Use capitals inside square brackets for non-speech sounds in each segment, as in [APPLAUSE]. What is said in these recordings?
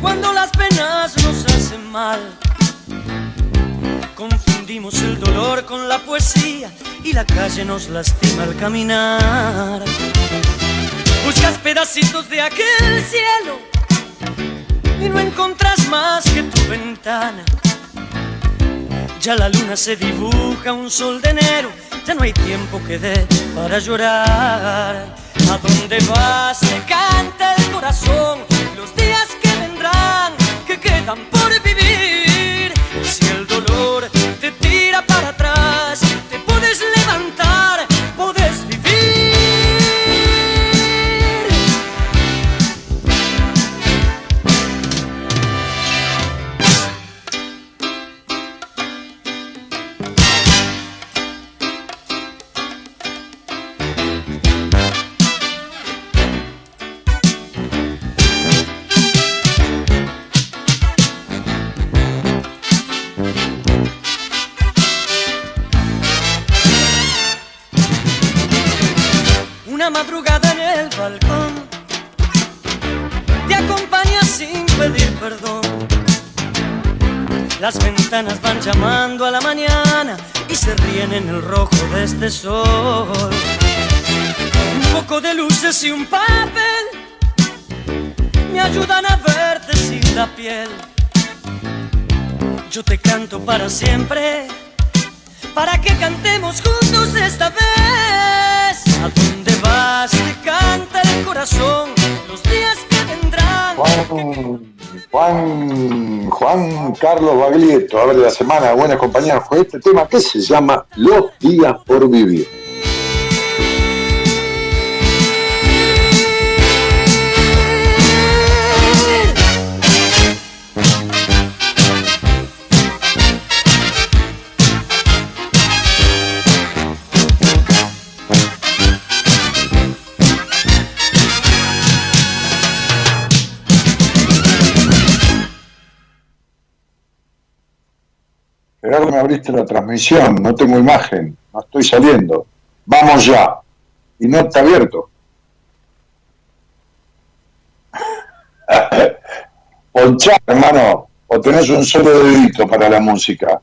Cuando las penas nos hacen mal. Confundimos el dolor con la poesía y la calle nos lastima al caminar. Buscas pedacitos de aquel cielo y no encontras más que tu ventana. Ya la luna se dibuja un sol de enero, ya no hay tiempo que dé para llorar. ¿A dónde vas? Se canta el corazón. Las ventanas van llamando a la mañana y se ríen en el rojo de este sol. Un poco de luces y un papel me ayudan a verte sin la piel. Yo te canto para siempre, para que cantemos juntos esta vez. ¿A dónde vas? Te canta el corazón los días que vendrán. Juan, Juan Carlos Baglietto, a ver la semana, buenas compañeras, con este tema que se llama Los días por vivir. Gerardo, me abriste la transmisión, no tengo imagen, no estoy saliendo. Vamos ya. Y no está abierto. [LAUGHS] Ponchar, hermano, o tenés un solo dedito para la música.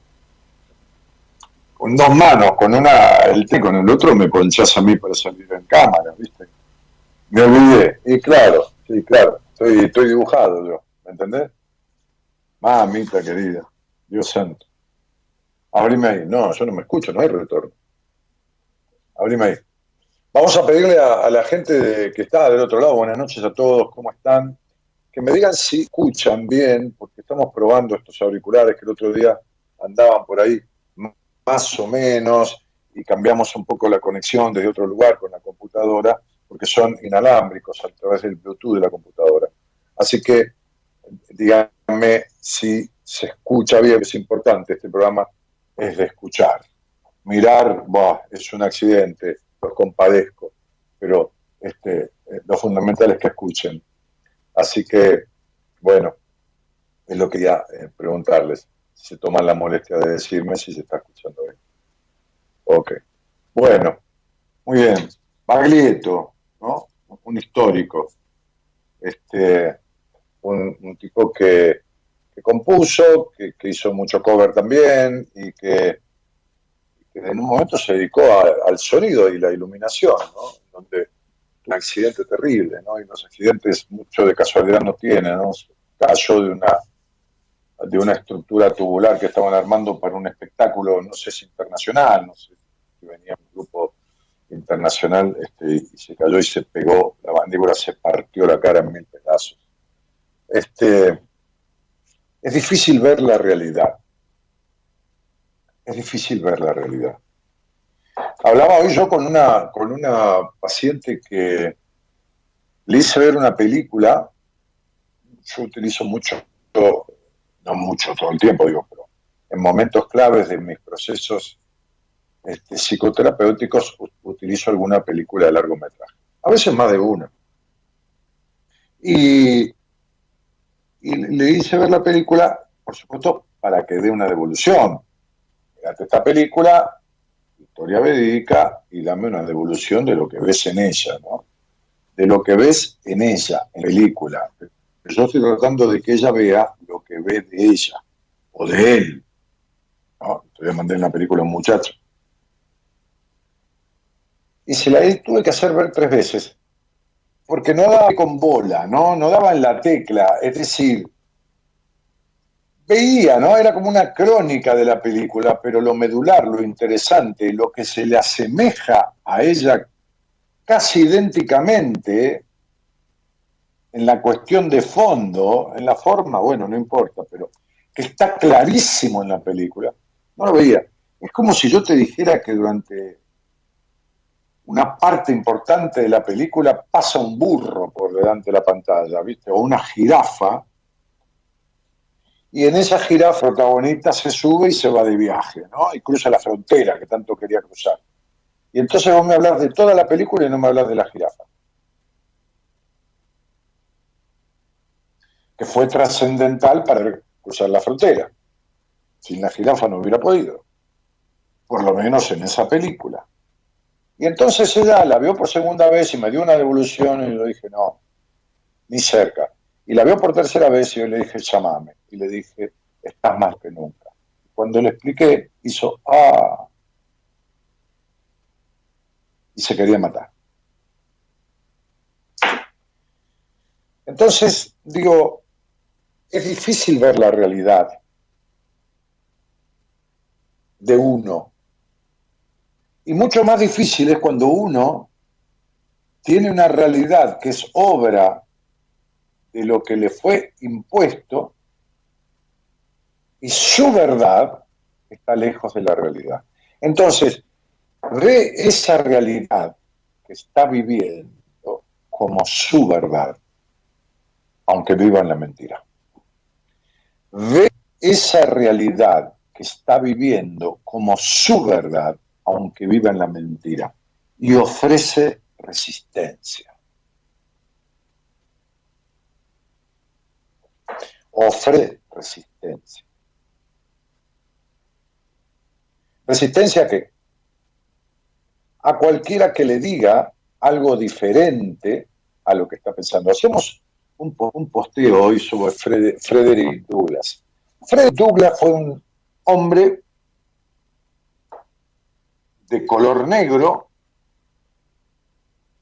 Con dos manos, con una, el té con el otro me ponchás a mí para salir en cámara, ¿viste? Me olvidé. Y claro, sí, claro, estoy, estoy dibujado yo, ¿me entendés? Mamita querida, Dios santo. Abrime ahí. No, yo no me escucho, no hay retorno. Abrime ahí. Vamos a pedirle a, la gente que está del otro lado, buenas noches a todos, ¿cómo están? Que me digan si escuchan bien, porque estamos probando estos auriculares que el otro día andaban por ahí más o menos y cambiamos un poco la conexión desde otro lugar con la computadora, porque son inalámbricos a través del Bluetooth de la computadora. Así que díganme si se escucha bien, es importante este programa es de escuchar. Mirar, es un accidente, los compadezco, pero este, eh, lo fundamental es que escuchen. Así que, bueno, es lo que quería eh, preguntarles, si se toman la molestia de decirme si se está escuchando bien. Ok. Bueno, muy bien. Baglietto, ¿no? Un histórico. Este, un tipo que compuso, que, hizo mucho cover también y que, en un momento se dedicó al sonido y la iluminación, ¿no? Donde un accidente terrible, ¿no? Y los accidentes mucho de casualidad no tienen, ¿no? Cayó de una de una estructura tubular que estaban armando para un espectáculo, no sé si internacional, no sé si venía un grupo internacional este, y se cayó y se pegó, la mandíbula se partió la cara en mil pedazos. Este, es difícil ver la realidad. Es difícil ver la realidad. Hablaba hoy yo con una, con una paciente que le hice ver una película. Yo utilizo mucho, no mucho todo el tiempo, digo, pero en momentos claves de mis procesos este, psicoterapéuticos utilizo alguna película de largometraje. A veces más de una. Y y le hice ver la película, por supuesto, para que dé una devolución. Mirate esta película, historia verídica, y dame una devolución de lo que ves en ella, ¿no? De lo que ves en ella, en película. Yo estoy tratando de que ella vea lo que ve de ella, o de él. ¿no? Todavía mandé en la película a un muchacho. Y se la tuve que hacer ver tres veces porque no daba con bola, ¿no? No daba en la tecla, es decir, veía, ¿no? Era como una crónica de la película, pero lo medular, lo interesante, lo que se le asemeja a ella casi idénticamente en la cuestión de fondo, en la forma, bueno, no importa, pero que está clarísimo en la película, no lo veía. Es como si yo te dijera que durante una parte importante de la película pasa un burro por delante de la pantalla, ¿viste? O una jirafa. Y en esa jirafa protagonista se sube y se va de viaje, ¿no? Y cruza la frontera que tanto quería cruzar. Y entonces vos me hablas de toda la película y no me hablas de la jirafa. Que fue trascendental para cruzar la frontera. Sin la jirafa no hubiera podido. Por lo menos en esa película. Y entonces ella la vio por segunda vez y me dio una devolución y yo dije, no, ni cerca. Y la vio por tercera vez y yo le dije, llamame. Y le dije, estás más que nunca. Cuando le expliqué, hizo, ah. Y se quería matar. Entonces, digo, es difícil ver la realidad de uno y mucho más difícil es cuando uno tiene una realidad que es obra de lo que le fue impuesto y su verdad está lejos de la realidad. Entonces, ve esa realidad que está viviendo como su verdad, aunque viva en la mentira. Ve esa realidad que está viviendo como su verdad, aunque viva en la mentira, y ofrece resistencia. Ofrece resistencia. Resistencia que a cualquiera que le diga algo diferente a lo que está pensando. Hacemos un, posteo hoy sobre Frederick Douglass. Frederick Douglass fue un hombre de color negro,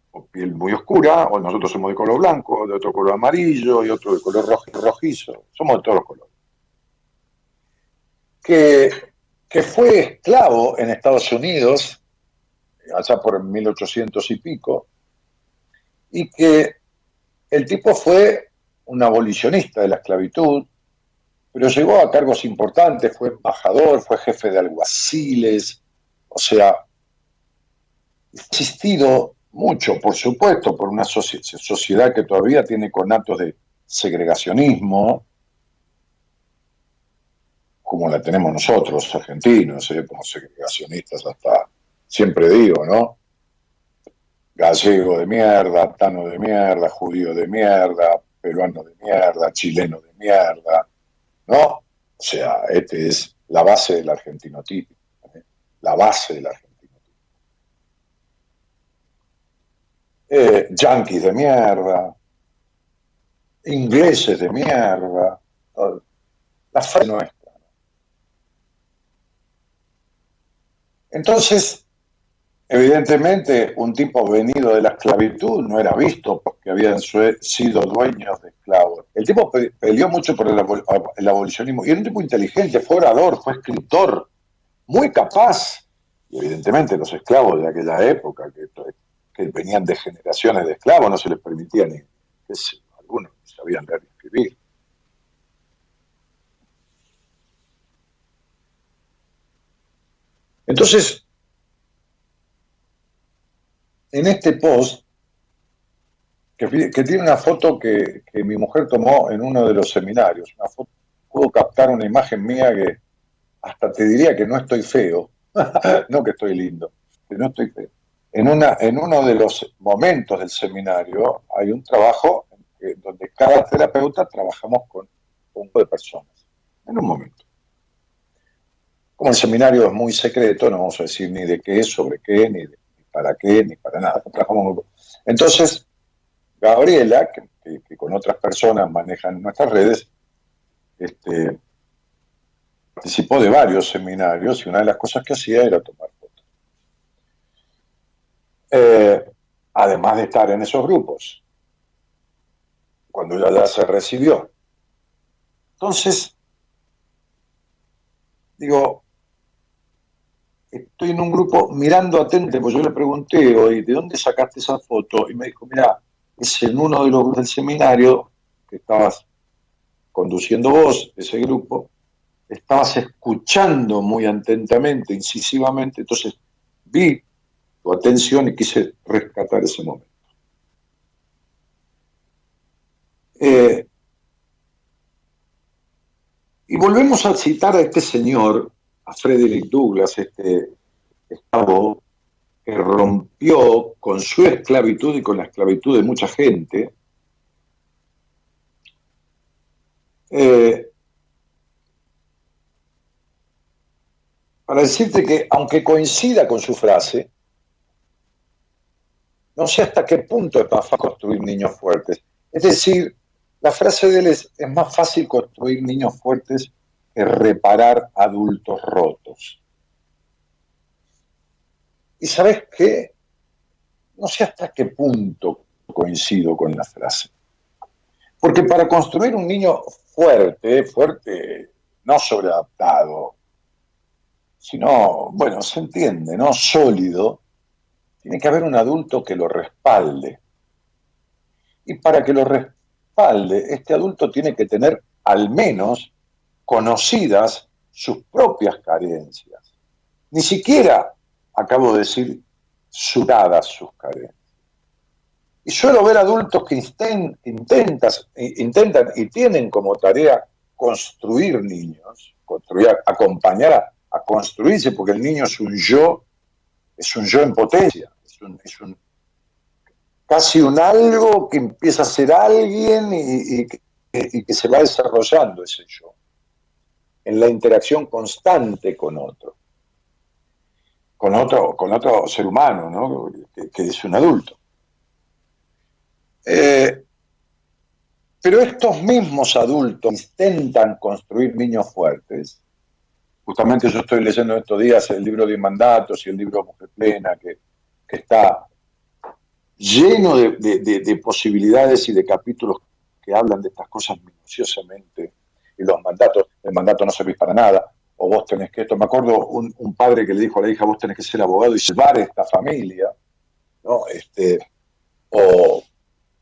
o piel muy oscura, o nosotros somos de color blanco, de otro color amarillo y otro de color rojizo, somos de todos los colores. Que, que fue esclavo en Estados Unidos, allá por 1800 y pico, y que el tipo fue un abolicionista de la esclavitud, pero llegó a cargos importantes, fue embajador, fue jefe de alguaciles, o sea, existido mucho, por supuesto, por una sociedad que todavía tiene conatos de segregacionismo, como la tenemos nosotros, argentinos, ¿eh? como segregacionistas hasta, siempre digo, ¿no? Gallego de mierda, tano de mierda, judío de mierda, peruano de mierda, chileno de mierda, ¿no? O sea, este es la base del argentino típico la base de la Argentina. Eh, yanquis de mierda, ingleses de mierda. la fe nuestra. Entonces, evidentemente, un tipo venido de la esclavitud no era visto porque habían sido dueños de esclavos. El tipo peleó mucho por el, abolicionismo y era un tipo inteligente, fue orador, fue escritor, muy capaz. Y evidentemente los esclavos de aquella época, que, venían de generaciones de esclavos, no se les permitía ni, algunos sabían leer y escribir. Entonces, en este post, que, tiene una foto que, mi mujer tomó en uno de los seminarios, una foto, puedo captar una imagen mía que hasta te diría que no estoy feo, [LAUGHS] no que estoy lindo, que no estoy feo. En, una, en uno de los momentos del seminario hay un trabajo donde cada terapeuta trabajamos con un grupo de personas, en un momento. Como el seminario es muy secreto, no vamos a decir ni de qué, sobre qué, ni, para qué, ni para nada. [LAUGHS] Entonces, Gabriela, que, con otras personas manejan nuestras redes, este, participó de varios seminarios y una de las cosas que hacía era tomar fotos. Eh, además de estar en esos grupos, cuando ella ya se recibió. Entonces, digo, estoy en un grupo mirando atente, pues yo le pregunté hoy, ¿de dónde sacaste esa foto? Y me dijo, mira, es en uno de los del seminario que estabas conduciendo vos, ese grupo, estabas escuchando muy atentamente, incisivamente, entonces vi tu atención y quise rescatar ese momento. Eh, y volvemos a citar a este señor a Frederick Douglass, este esclavo que rompió con su esclavitud y con la esclavitud de mucha gente, eh, para decirte que aunque coincida con su frase, no sé hasta qué punto es más fácil construir niños fuertes. Es decir, la frase de él es, es más fácil construir niños fuertes reparar adultos rotos. Y sabes qué? No sé hasta qué punto coincido con la frase. Porque para construir un niño fuerte, fuerte, no sobreadaptado, sino, bueno, se entiende, ¿no? Sólido, tiene que haber un adulto que lo respalde. Y para que lo respalde, este adulto tiene que tener al menos conocidas sus propias carencias. Ni siquiera, acabo de decir, sudadas sus carencias. Y suelo ver adultos que intentan y tienen como tarea construir niños, construir, acompañar a, construirse, porque el niño es un yo, es un yo en potencia, es un, casi un algo que empieza a ser alguien y que se va desarrollando ese yo en la interacción constante con otro, con otro, con otro ser humano, ¿no? que, es un adulto. Eh, pero estos mismos adultos intentan construir niños fuertes. Justamente yo estoy leyendo estos días el libro de mandatos y el libro Mujer Plena, que, está lleno de, de, posibilidades y de capítulos que hablan de estas cosas minuciosamente y los mandatos, el mandato no servís para nada, o vos tenés que esto. Me acuerdo un, padre que le dijo a la hija, vos tenés que ser abogado y salvar esta familia, ¿no? Este, o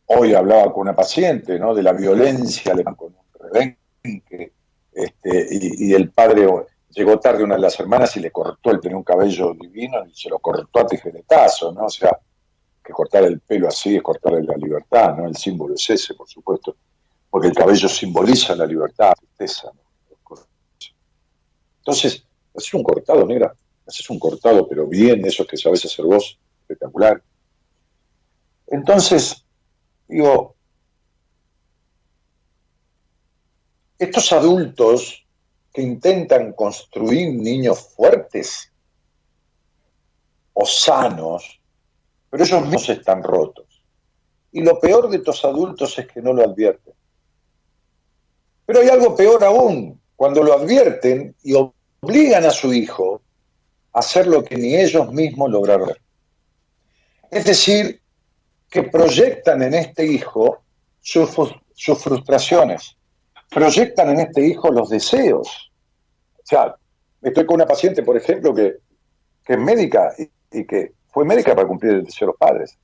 hoy hablaba con una paciente, ¿no? De la violencia con un rebenque, este, y, el padre llegó tarde una de las hermanas y le cortó, él tenía un cabello divino y se lo cortó a tijeretazo, ¿no? O sea, que cortar el pelo así es cortarle la libertad, ¿no? El símbolo es ese, por supuesto porque el cabello simboliza la libertad, la tristeza. Entonces, haces un cortado, negra, haces un cortado, pero bien, eso que sabes hacer vos, espectacular. Entonces, digo, estos adultos intentan construir niños fuertes o sanos, pero ellos mismos están rotos. Y lo peor de estos adultos es que no lo advierten. Pero hay algo peor aún. cuando lo advierten y obligan a su hijo a hacer lo que ni ellos mismos lograron. Es decir, que proyectan en este hijo sus, frustraciones, proyectan en este hijo los deseos. Sea, estoy con una paciente, por ejemplo, que, es médica y, que fue médica para cumplir el deseo de los padres.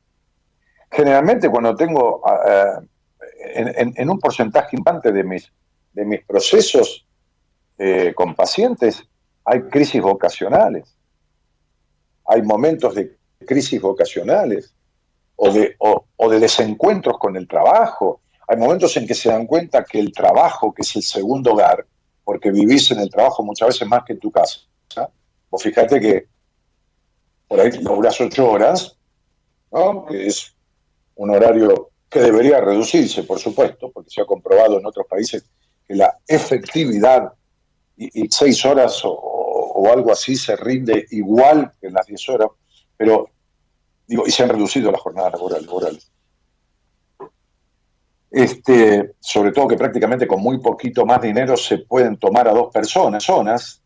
Generalmente cuando tengo ah, ah, en, un porcentaje importante de mis, de mis procesos eh, con pacientes, hay crisis vocacionales. Hay momentos de crisis vocacionales o de, o, de desencuentros con el trabajo. Hay momentos en que se dan cuenta que el trabajo, que es el segundo hogar, porque vivís en el trabajo muchas veces más que en tu casa. Vos fíjate que por ahí logras ocho horas, que es un horario que debería reducirse, por supuesto, porque se ha comprobado en otros países que la efectividad y, seis horas o, algo así se rinde igual que en las diez horas, pero digo, y se han reducido las jornadas laborales. Este, sobre todo que prácticamente con muy poquito más dinero se pueden tomar a dos personas, zonas,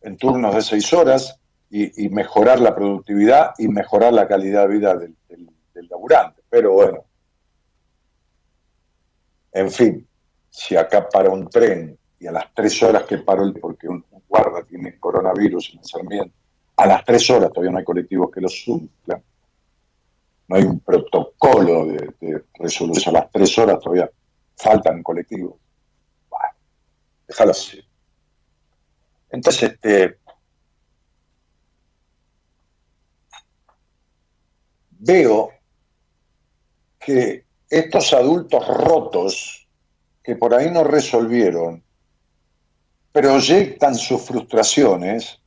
en turnos de seis horas, y, mejorar la productividad y mejorar la calidad de vida del, del laburante. Pero bueno, en fin, si acá para un tren y a las tres horas que paró, el, porque un, guarda tiene coronavirus en Sarmiento, a las tres horas todavía no hay colectivos que lo suplan, no hay un protocolo de, resolución, a las tres horas todavía faltan colectivos. Bueno, déjalo así. Entonces, este, veo que estos adultos rotos que por ahí no resolvieron proyectan sus frustraciones,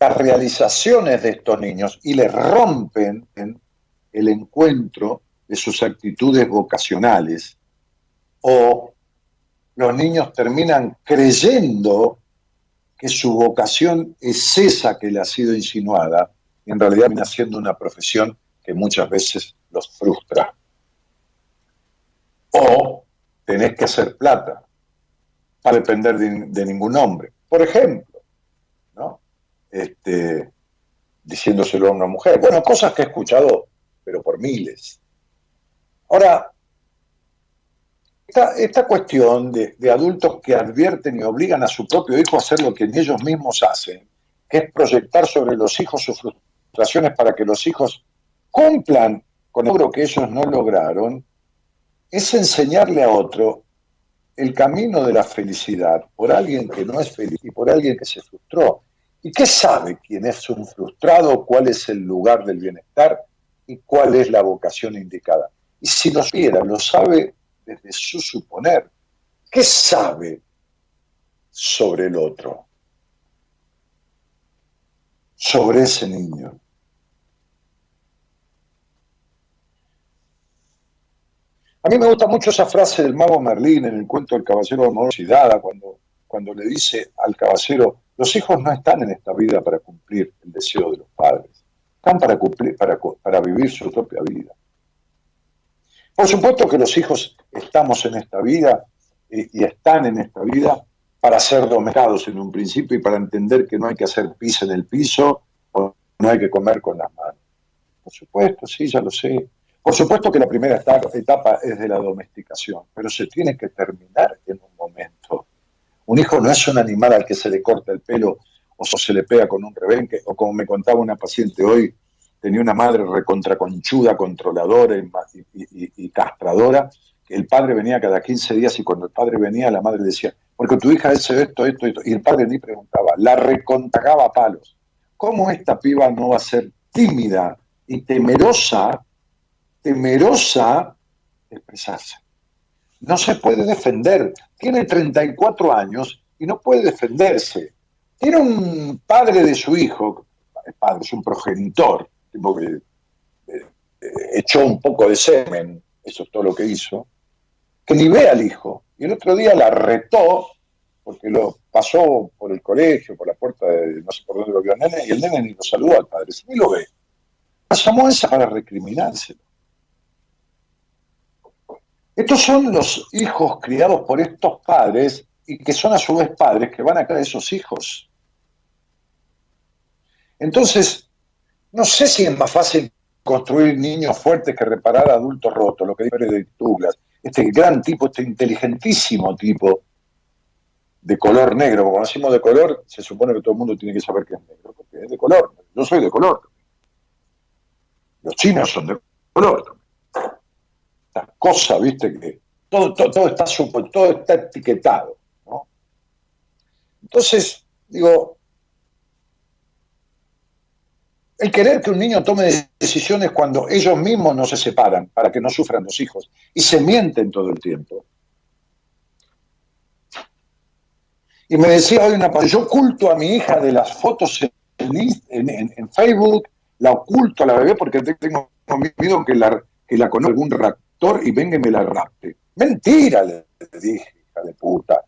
las realizaciones de estos niños y les rompen el encuentro de sus actitudes vocacionales o los niños terminan creyendo que su vocación es esa que le ha sido insinuada y en realidad viene siendo una profesión que muchas veces los frustra. O tenés que hacer plata para depender de, ningún hombre. Por ejemplo. Este, diciéndoselo a una mujer. Bueno, cosas que he escuchado, pero por miles. Ahora, esta, cuestión de, de, adultos que advierten y obligan a su propio hijo a hacer lo que ellos mismos hacen, que es proyectar sobre los hijos sus frustraciones para que los hijos cumplan con el logro que ellos no lograron, es enseñarle a otro el camino de la felicidad por alguien que no es feliz y por alguien que se frustró. ¿Y qué sabe quién es un frustrado, cuál es el lugar del bienestar y cuál es la vocación indicada? Y si lo supiera, lo sabe desde su suponer. ¿Qué sabe sobre el otro? Sobre ese niño. A mí me gusta mucho esa frase del mago Merlín en el cuento del caballero de Amor cuando, cuando le dice al caballero, los hijos no están en esta vida para cumplir el deseo de los padres, están para, cumplir, para, para vivir su propia vida. Por supuesto que los hijos estamos en esta vida y, están en esta vida para ser domesticados en un principio y para entender que no hay que hacer pis en el piso o no hay que comer con las manos. Por supuesto, sí, ya lo sé. Por supuesto que la primera etapa es de la domesticación, pero se tiene que terminar en un momento. Un hijo no es un animal al que se le corta el pelo o se le pega con un rebenque, o como me contaba una paciente hoy, tenía una madre recontraconchuda, controladora y, castradora, que el padre venía cada 15 días y cuando el padre venía la madre decía, porque tu hija es esto, esto, esto, y el padre ni preguntaba, la recontagaba a palos. ¿Cómo esta piba no va a ser tímida y temerosa temerosa de expresarse. No se puede defender. Tiene 34 años y no puede defenderse. Tiene un padre de su hijo, el padre es un progenitor, tipo que eh, eh, echó un poco de semen, eso es todo lo que hizo, que ni ve al hijo. Y el otro día la retó porque lo pasó por el colegio, por la puerta de no sé por dónde lo vio el nene, y el nene ni lo saludó al padre, ni lo ve. La esa para recriminárselo. Estos son los hijos criados por estos padres y que son a su vez padres que van a crear esos hijos. Entonces, no sé si es más fácil construir niños fuertes que reparar adultos rotos, lo que dice de Douglas. Este gran tipo, este inteligentísimo tipo de color negro. Como decimos de color, se supone que todo el mundo tiene que saber que es negro, porque es de color. Yo soy de color. Los chinos son de color. Esta cosa, viste, que todo, todo, está, todo está etiquetado. Entonces, digo, el querer que un niño tome decisiones cuando ellos mismos no se separan para que no sufran los hijos y se mienten todo el tiempo. Y me decía hoy una yo oculto a mi hija de las fotos en, Facebook, la oculto a la bebé porque tengo miedo que la, que la conozca algún y venga y me la rapte. Mentira, le dije, hija de puta.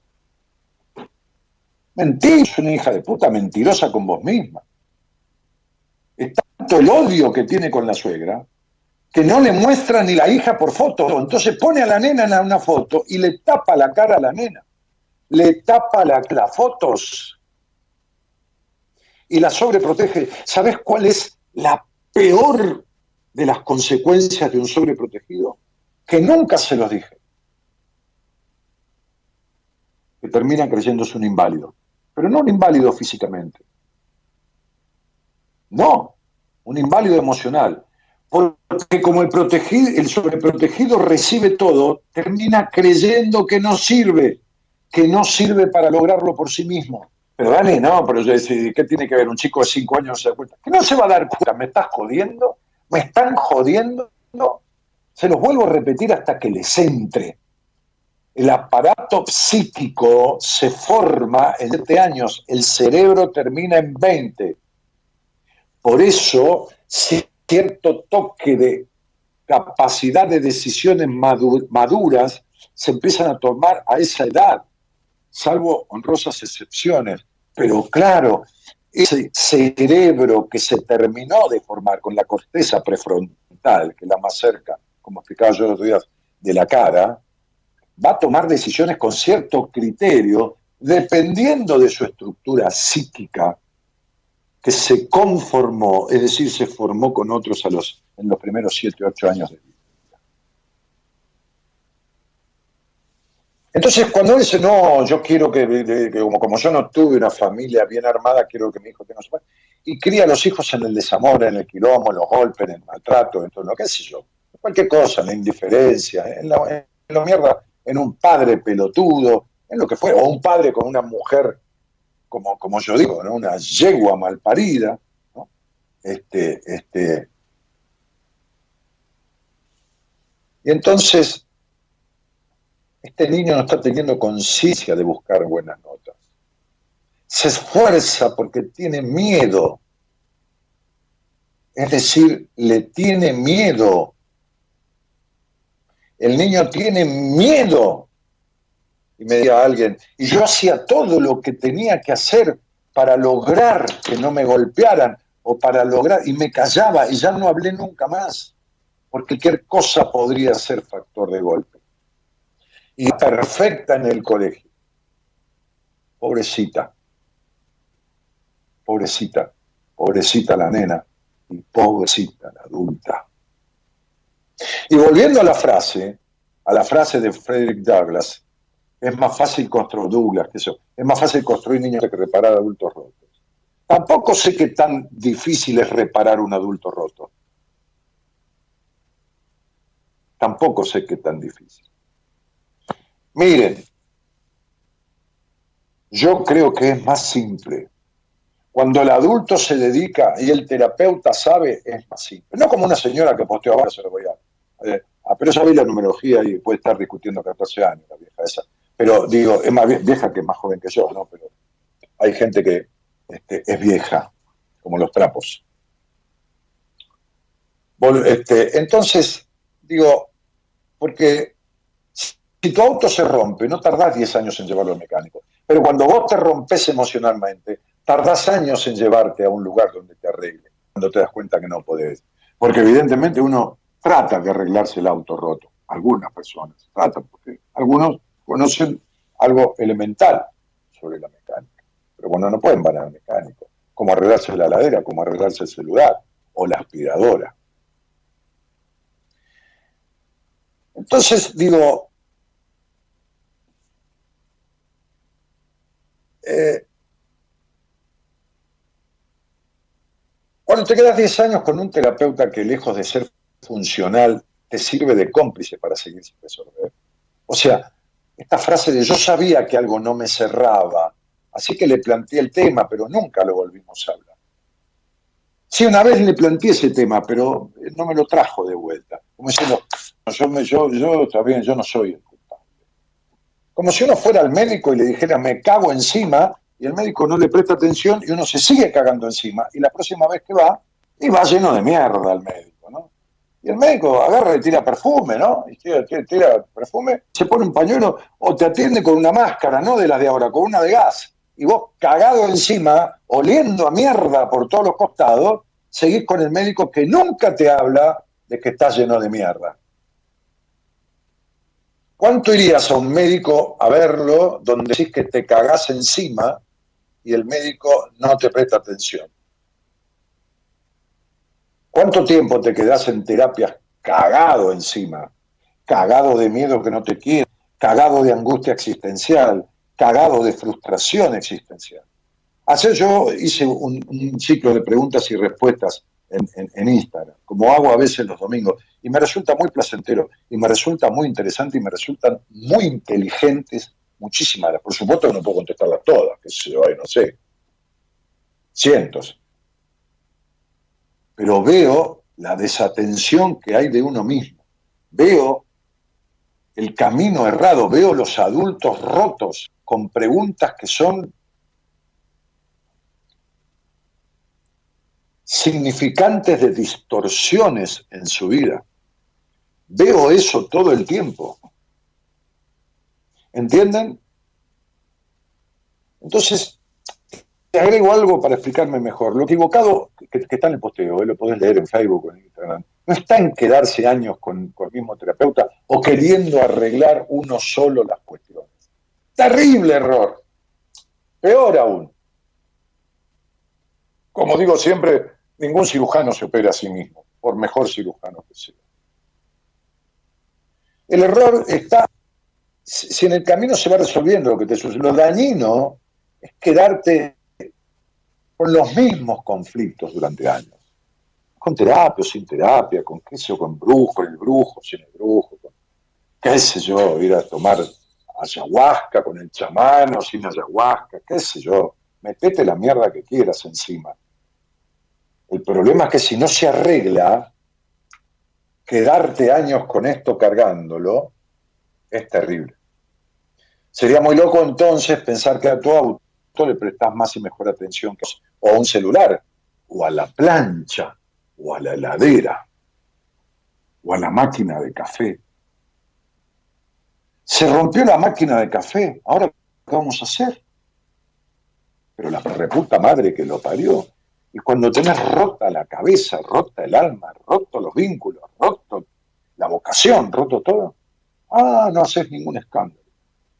Mentira, es una hija de puta mentirosa con vos misma es tanto el odio que tiene con la suegra, que no le muestra ni la hija por foto. Entonces pone a la nena en una foto y le tapa la cara a la nena. Le tapa las fotos. Y la sobreprotege. ¿Sabes cuál es la peor de las consecuencias de un sobreprotegido? Que nunca se los dije. Que termina creyéndose un inválido. Pero no un inválido físicamente no, un inválido emocional. Porque como el, protegido, el sobreprotegido recibe todo, termina creyendo que no sirve, que no sirve para lograrlo por sí mismo. Pero dale, no, pero ¿qué tiene que ver? Un chico de cinco años se da cuenta. Que no se va a dar cuenta, me estás jodiendo, me están jodiendo. Se los vuelvo a repetir hasta que les entre. El aparato psíquico se forma en 7 años, el cerebro termina en 20 por eso, cierto toque de capacidad de decisiones maduras se empiezan a tomar a esa edad, salvo honrosas excepciones. Pero claro, ese cerebro que se terminó de formar con la corteza prefrontal, que es la más cerca, como explicaba yo los días, de la cara, va a tomar decisiones con cierto criterio, dependiendo de su estructura psíquica que se conformó, es decir, se formó con otros a los, en los primeros siete o ocho años de vida. Entonces, cuando dice, no, yo quiero que, como, como, yo no tuve una familia bien armada, quiero que mi hijo tenga su y cría a los hijos en el desamor, en el quilombo, en los golpes, en el maltrato, en todo lo que sé yo, cualquier cosa, la indiferencia, en la, mierda, en un padre pelotudo, en lo que fue, o un padre con una mujer como, como yo digo, una yegua malparida, ¿no? Este, este, y entonces, este niño no está teniendo conciencia de buscar buenas notas. Se esfuerza porque tiene miedo. Es decir, le tiene miedo. El niño tiene miedo y me decía alguien, y yo hacía todo lo que tenía que hacer para lograr que no me golpearan o para lograr, y me callaba y ya no hablé nunca más, porque cualquier cosa podría ser factor de golpe. Y perfecta en el colegio. Pobrecita, pobrecita, pobrecita la nena y pobrecita la adulta. Y volviendo a la frase, a la frase de Frederick Douglass, es más fácil construir Douglas, que eso, es más fácil construir niños que reparar adultos rotos. Tampoco sé qué tan difícil es reparar un adulto roto. Tampoco sé qué tan difícil. Miren, yo creo que es más simple. Cuando el adulto se dedica y el terapeuta sabe, es más simple. No como una señora que posteó ahora, se lo voy a... Eh, ah, pero sabéis la numerología y puede estar discutiendo 14 años, la vieja esa pero digo, es más vieja que más joven que yo, ¿no? Pero hay gente que este, es vieja, como los trapos. Este, entonces, digo, porque si tu auto se rompe, no tardás 10 años en llevarlo al mecánico. Pero cuando vos te rompes emocionalmente, tardás años en llevarte a un lugar donde te arregle, cuando te das cuenta que no podés. Porque evidentemente uno trata de arreglarse el auto roto algunas personas, tratan, porque algunos conocen algo elemental sobre la mecánica. Pero bueno, no pueden van mecánico, como arreglarse la ladera, como arreglarse el celular o la aspiradora. Entonces digo, eh, cuando te quedas 10 años con un terapeuta que lejos de ser funcional, te sirve de cómplice para seguir sin resolver. O sea, esta frase de yo sabía que algo no me cerraba, así que le planteé el tema, pero nunca lo volvimos a hablar. Sí, una vez le planteé ese tema, pero no me lo trajo de vuelta. Como diciendo, yo, no soy el culpable. Como si uno fuera al médico y le dijera, me cago encima, y el médico no le presta atención y uno se sigue cagando encima. Y la próxima vez que va, y va lleno de mierda al médico. Y el médico agarra y tira perfume, ¿no? Y tira, perfume, se pone un pañuelo o te atiende con una máscara, no de las de ahora, con una de gas. Y vos cagado encima, oliendo a mierda por todos los costados, seguís con el médico que nunca te habla de que estás lleno de mierda. ¿Cuánto irías a un médico a verlo donde decís que te cagás encima y el médico no te presta atención? ¿Cuánto tiempo te quedás en terapia cagado encima? Cagado de miedo que no te quiere, cagado de angustia existencial, cagado de frustración existencial. Ayer yo hice un, ciclo de preguntas y respuestas en, Instagram, como hago a veces los domingos, y me resulta muy placentero, y me resulta muy interesante, y me resultan muy inteligentes muchísimas. Por supuesto que no puedo contestarlas todas, que se no sé, cientos pero veo la desatención que hay de uno mismo, veo el camino errado, veo los adultos rotos con preguntas que son significantes de distorsiones en su vida. Veo eso todo el tiempo. ¿Entienden? Entonces, te agrego algo para explicarme mejor. Lo equivocado que, está en el posteo, eh, lo podés leer en Facebook o en Instagram, no está en quedarse años con, con, el mismo terapeuta o queriendo arreglar uno solo las cuestiones. Terrible error. Peor aún. Como digo siempre, ningún cirujano se opera a sí mismo, por mejor cirujano que sea. El error está, si en el camino se va resolviendo lo que te sucede, lo dañino es quedarte con los mismos conflictos durante años. Con terapia o sin terapia, con qué sé yo, con brujo, el brujo, sin el brujo, con, qué sé yo, ir a tomar ayahuasca con el chamán o sin ayahuasca, qué sé yo, metete la mierda que quieras encima. El problema es que si no se arregla, quedarte años con esto cargándolo es terrible. Sería muy loco entonces pensar que a tu auto le prestas más y mejor atención que o a un celular, o a la plancha, o a la heladera, o a la máquina de café. Se rompió la máquina de café, ahora ¿qué vamos a hacer? Pero la reputa madre que lo parió. Y cuando tenés rota la cabeza, rota el alma, roto los vínculos, roto la vocación, roto todo, ah, no haces ningún escándalo.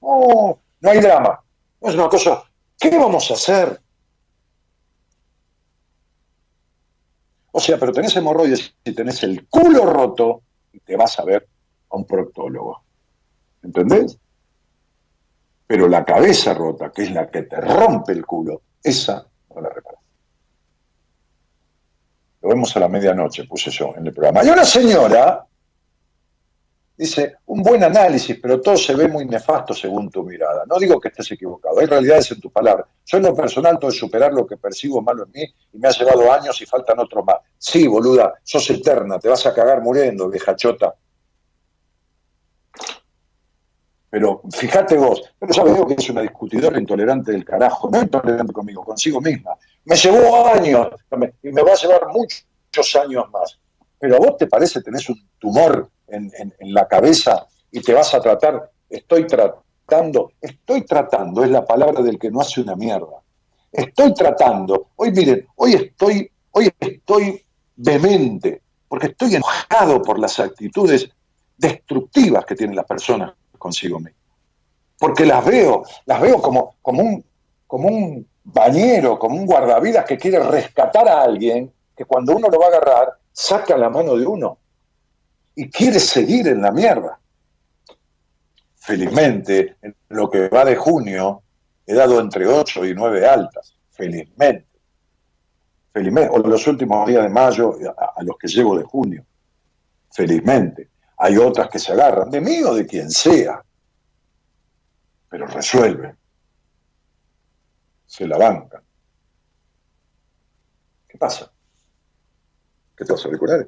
Oh, no hay drama. Es una cosa, ¿qué vamos a hacer? O sea, pero tenés hemorroides y tenés el culo roto y te vas a ver a un proctólogo. ¿Entendés? Pero la cabeza rota, que es la que te rompe el culo, esa no la reparas. Lo vemos a la medianoche, puse yo en el programa. Hay una señora Dice, un buen análisis, pero todo se ve muy nefasto según tu mirada. No digo que estés equivocado, hay realidades en tu palabra. Yo en lo personal todo es superar lo que percibo malo en mí y me ha llevado años y faltan otros más. Sí, boluda, sos eterna, te vas a cagar muriendo, vieja chota. Pero fíjate vos, pero ya veo que es una discutidora intolerante del carajo, no intolerante conmigo, consigo misma. Me llevó años y me va a llevar muchos años más. Pero a vos te parece tenés un tumor en, la cabeza y te vas a tratar, estoy tratando, estoy tratando, es la palabra del que no hace una mierda. Estoy tratando, hoy miren, hoy estoy, hoy estoy vehemente, porque estoy enojado por las actitudes destructivas que tienen las personas consigo mismas. Porque las veo, las veo como, como, un, como un bañero, como un guardavidas que quiere rescatar a alguien que cuando uno lo va a agarrar, saca la mano de uno y quiere seguir en la mierda. Felizmente, en lo que va de junio, he dado entre 8 y 9 altas. Felizmente. Felizmente. O los últimos días de mayo a, los que llego de junio. Felizmente. Hay otras que se agarran, de mí o de quien sea. Pero resuelven. Se la bancan. ¿Qué pasa? ¿Qué te auriculares?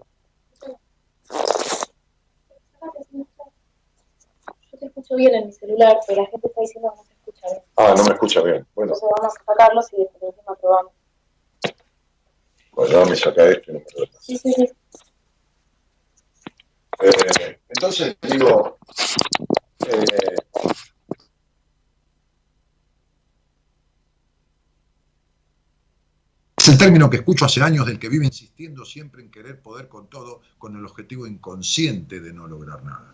te escucho bien en mi celular, pero la gente está diciendo que no se escucha bien. Ah, no me escucha bien. Bueno. Entonces vamos a sacarlos y después lo probamos. Bueno, me saca este número. Sí, sí, sí. Eh, entonces digo, eh, Es el término que escucho hace años del que vive insistiendo siempre en querer poder con todo, con el objetivo inconsciente de no lograr nada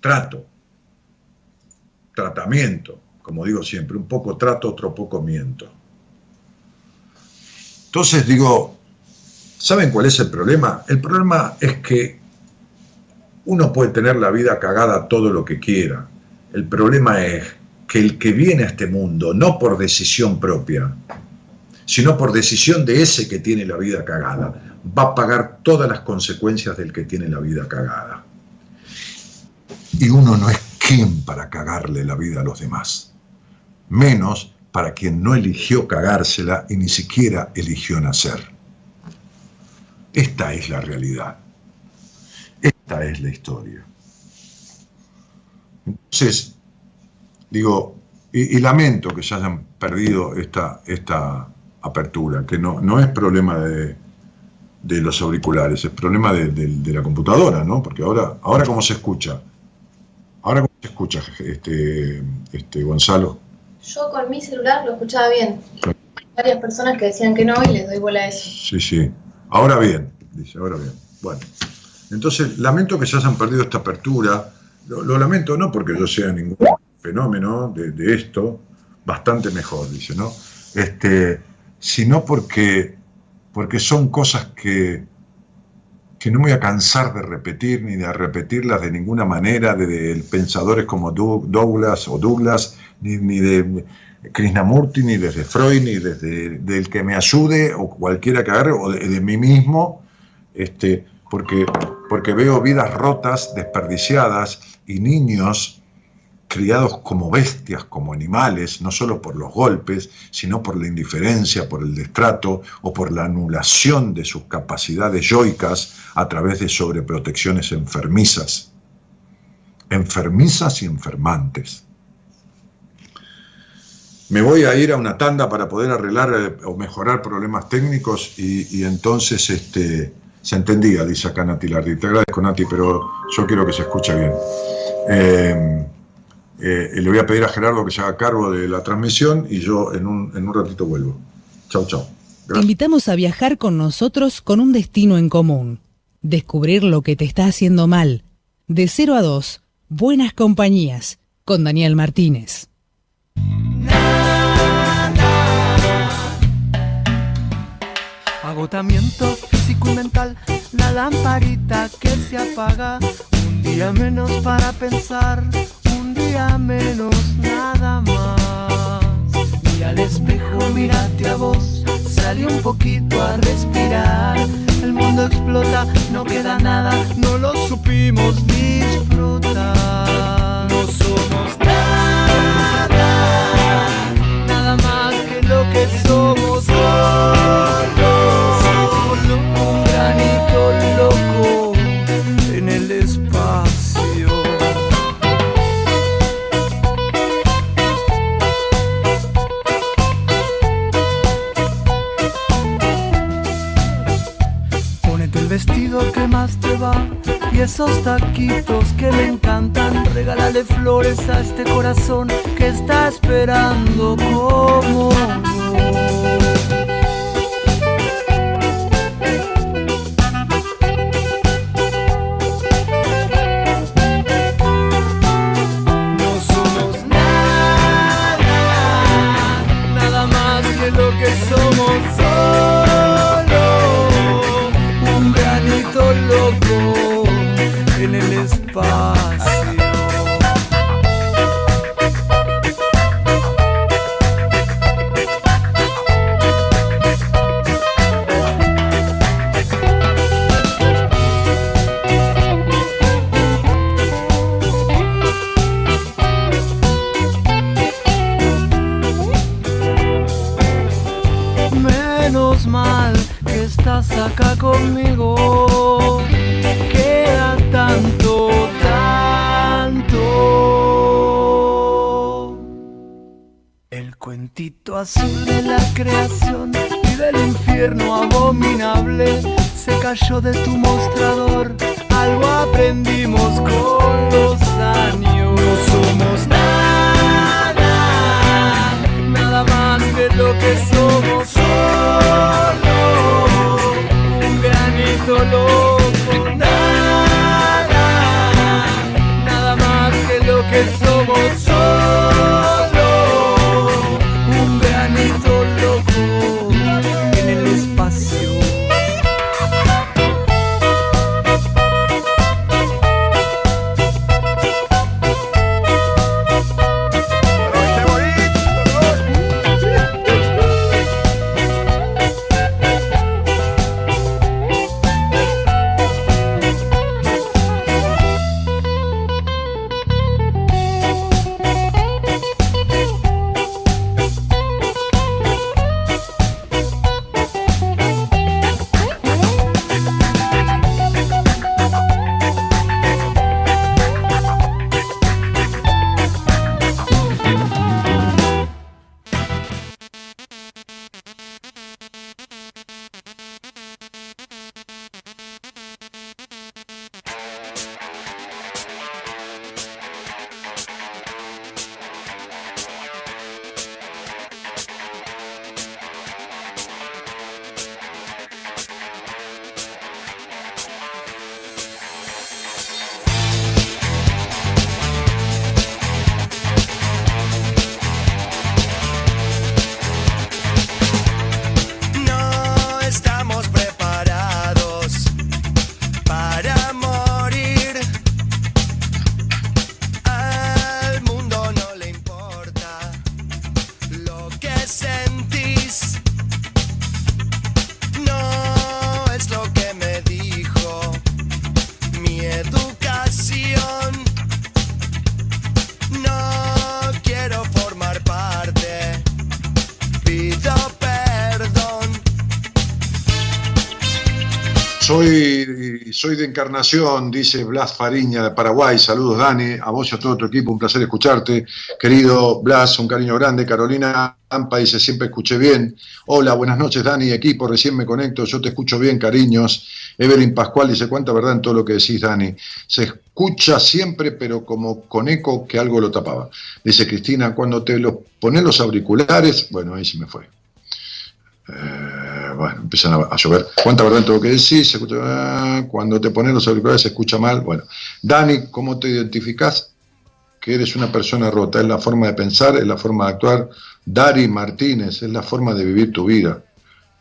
trato, tratamiento, como digo siempre, un poco trato, otro poco miento. Entonces digo, ¿saben cuál es el problema? El problema es que uno puede tener la vida cagada todo lo que quiera. El problema es que el que viene a este mundo, no por decisión propia, sino por decisión de ese que tiene la vida cagada, va a pagar todas las consecuencias del que tiene la vida cagada. Y uno no es quien para cagarle la vida a los demás. Menos para quien no eligió cagársela y ni siquiera eligió nacer. Esta es la realidad. Esta es la historia. Entonces, digo, y, lamento que se hayan perdido esta, esta apertura, que no, no es problema de, los auriculares, es problema de, de, la computadora, ¿no? Porque ahora, ahora cómo se escucha, Ahora, ¿cómo te escuchas, este, este, Gonzalo? Yo con mi celular lo escuchaba bien. Hay varias personas que decían que no y les doy bola a eso. Sí, sí. Ahora bien, dice, ahora bien. Bueno, entonces lamento que se hayan perdido esta apertura. Lo, lamento no porque yo sea ningún fenómeno de, esto, bastante mejor, dice, ¿no? Este, sino porque, porque son cosas que, que no me voy a cansar de repetir ni de repetirlas de ninguna manera, de, pensadores como Douglas o Douglas, ni, de Krishnamurti, ni desde Freud, ni desde del que me ayude, o cualquiera que agarre, o de, mí mismo, este, porque, porque veo vidas rotas, desperdiciadas, y niños criados como bestias, como animales, no solo por los golpes, sino por la indiferencia, por el destrato o por la anulación de sus capacidades yoicas a través de sobreprotecciones enfermizas. Enfermizas y enfermantes. Me voy a ir a una tanda para poder arreglar eh, o mejorar problemas técnicos y, entonces este, se entendía, dice acá Nati Lardi. Te agradezco, Nati, pero yo quiero que se escuche bien. Eh, eh, le voy a pedir a Gerardo que se haga cargo de la transmisión y yo en un, en un ratito vuelvo. Chau, chau. Te invitamos a viajar con nosotros con un destino en común. Descubrir lo que te está haciendo mal. De 0 a 2, Buenas Compañías, con Daniel Martínez. Agotamiento físico y mental, la lamparita que se apaga, un día menos para pensar menos nada más. Mira al espejo, mírate a vos, sale un poquito a respirar. El mundo explota, no queda nada, no lo supimos disfrutar. No somos nada, nada más que lo que somos. Más te va y esos taquitos que me encantan. Regálale flores a este corazón que está esperando como Menos mal que estás acá conmigo. Cuentito azul de la creación y del infierno abominable se cayó de tu mostrador. Algo aprendimos con los años. No somos nada, nada más que lo que somos. Solo un granito. Encarnación, dice Blas Fariña de Paraguay. Saludos, Dani. A vos y a todo tu equipo, un placer escucharte. Querido Blas, un cariño grande. Carolina Ampa dice: Siempre escuché bien. Hola, buenas noches, Dani, equipo. Recién me conecto. Yo te escucho bien, cariños. Evelyn Pascual dice: Cuánta verdad en todo lo que decís, Dani. Se escucha siempre, pero como con eco que algo lo tapaba. Dice Cristina: Cuando te los pones los auriculares, bueno, ahí se me fue. Eh, bueno, empiezan a, llover. ¿Cuánta verdad lo que escucha, ah, cuando te pones los auriculares se escucha mal. Bueno, Dani, ¿cómo te identificás? Que eres una persona rota. Es la forma de pensar, es la forma de actuar. Dari Martínez, es la forma de vivir tu vida.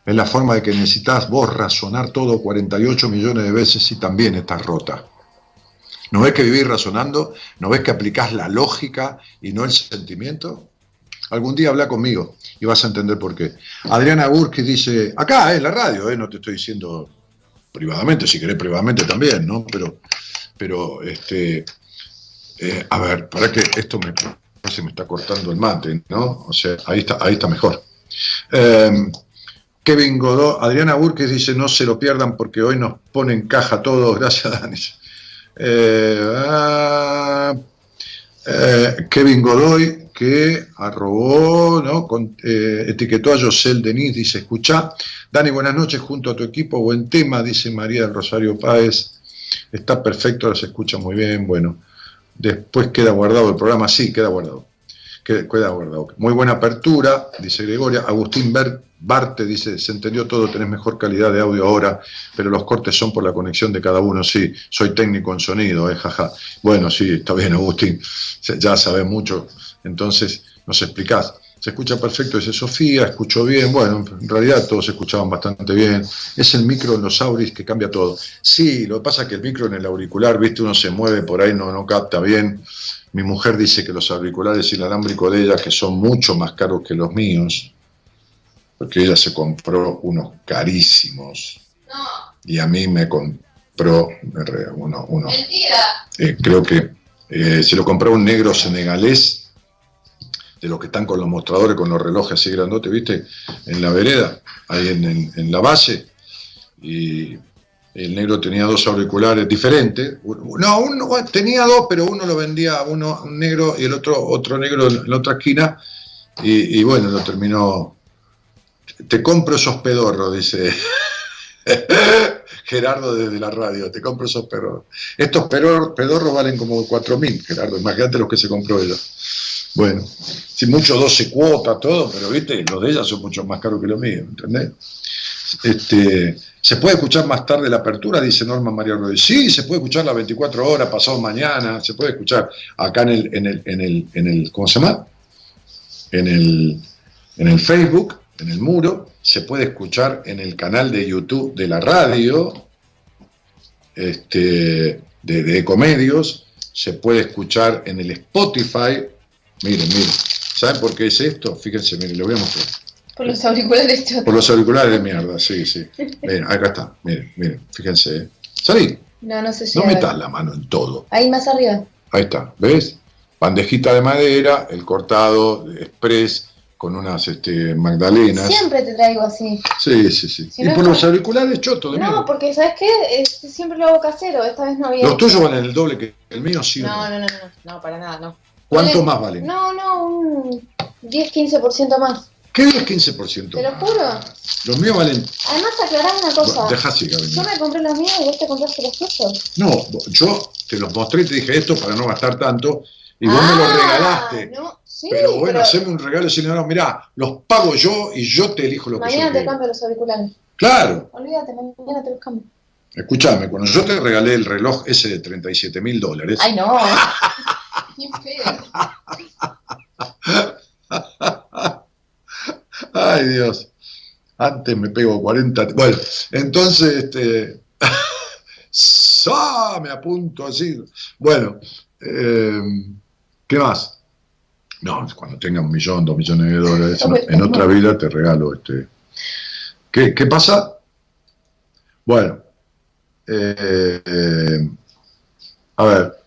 Es la forma de que necesitas vos razonar todo 48 millones de veces y también estás rota. ¿No ves que vivís razonando? ¿No ves que aplicás la lógica y no el sentimiento? Algún día habla conmigo y vas a entender por qué. Adriana Burki dice, acá, en la radio, eh, no te estoy diciendo privadamente, si querés privadamente también, ¿no? Pero, pero este, eh, a ver, para que esto me, se me está cortando el mate, ¿no? O sea, ahí está, ahí está mejor. Eh, Kevin Godó, Adriana Burques dice, no se lo pierdan porque hoy nos pone en caja todos, [LAUGHS] gracias Dani. Eh, ah, eh, Kevin Godoy, que arrobó, ¿no? Eh, etiquetó a Josel Denis, dice, escucha, Dani, buenas noches, junto a tu equipo, buen tema, dice María del Rosario Páez, está perfecto, se escucha muy bien, bueno, después queda guardado el programa, sí, queda guardado, queda, guardado. Muy buena apertura, dice Gregoria, Agustín Ber- Barte dice, se entendió todo, tenés mejor calidad de audio ahora, pero los cortes son por la conexión de cada uno, sí, soy técnico en sonido, eh, jaja. Bueno, sí, está bien, Agustín, ya sabes mucho, entonces nos explicás. Se escucha perfecto, dice Sofía, escuchó bien, bueno, en realidad todos escuchaban bastante bien. Es el micro en los auris que cambia todo. Sí, lo que pasa es que el micro en el auricular, viste, uno se mueve por ahí, no, no capta bien. Mi mujer dice que los auriculares inalámbricos de ella, que son mucho más caros que los míos, porque ella se compró unos carísimos y a mí me compró uno, uno eh, creo que eh, se lo compró un negro senegalés de los que están con los mostradores, con los relojes así grandotes, ¿viste? En la vereda, ahí en, en- la base. Y el negro tenía dos auriculares diferentes. No, uno, tenía dos, pero uno lo vendía, uno un negro y el otro, otro negro en la otra esquina. Y, bueno, lo terminó. Te compro esos pedorros, dice [LAUGHS] Gerardo desde la radio. Te compro esos pedorros. Estos pedor- pedorros valen como 4.000, Gerardo. Imagínate los que se compró ella. Bueno, si mucho 12 cuotas, todo, pero viste, los de ella son mucho más caros que los míos, ¿entendés? Este, ¿Se puede escuchar más tarde la apertura? Dice Norma María Rodríguez. Sí, se puede escuchar las 24 horas, pasado mañana, se puede escuchar acá en el, en el, en el, en el ¿cómo se llama? En el, en el Facebook, en el muro, se puede escuchar en el canal de YouTube de la radio, este, de, de Ecomedios, se puede escuchar en el Spotify. Miren, miren. ¿Saben por qué es esto? Fíjense, miren, lo voy a mostrar. Por los auriculares chotos. Por los auriculares de mierda, sí, sí. Miren, acá está, miren, miren, fíjense. ¿eh? Salí, No, no se no llega. a ver. metas la mano en todo. Ahí más arriba. Ahí está, ¿ves? Bandejita de madera, el cortado express con unas este, magdalenas. Siempre te traigo así. Sí, sí, sí. Si y no por es los auriculares chotos de No, mierda. porque ¿sabes qué? Es- siempre lo hago casero. Esta vez no había. Los tuyos valen el doble que el mío, sí. No, no? no, no, no, no, para nada, no. ¿Cuánto más valen? No, no, un 10-15% más. ¿Qué 10, 15%? Te lo juro. Los míos valen. Además, aclarar una cosa. Bueno, deja así, Gaby. Yo me compré los míos y vos te compraste los tuyos. No, yo te los mostré y te dije esto para no gastar tanto y vos me los Ah, regalaste. No, sí, pero bueno, pero haceme un regalo y decirle, no, mirá, los pago yo y yo te elijo lo que mañana te cambio los auriculares. Claro, Olvídate, mañana te los cambio. escúchame, cuando yo te regalé el reloj ese de 37 mil dólares, Ay, no. [LAUGHS] [LAUGHS] Ay Dios, antes me pego 40. Bueno, entonces, este, ¡sa! [LAUGHS] me apunto así. Bueno, eh, ¿qué más? No, cuando tenga un millón, dos millones de dólares, en, en otra vida te regalo este. ¿Qué, qué pasa? Bueno, eh, eh, a ver,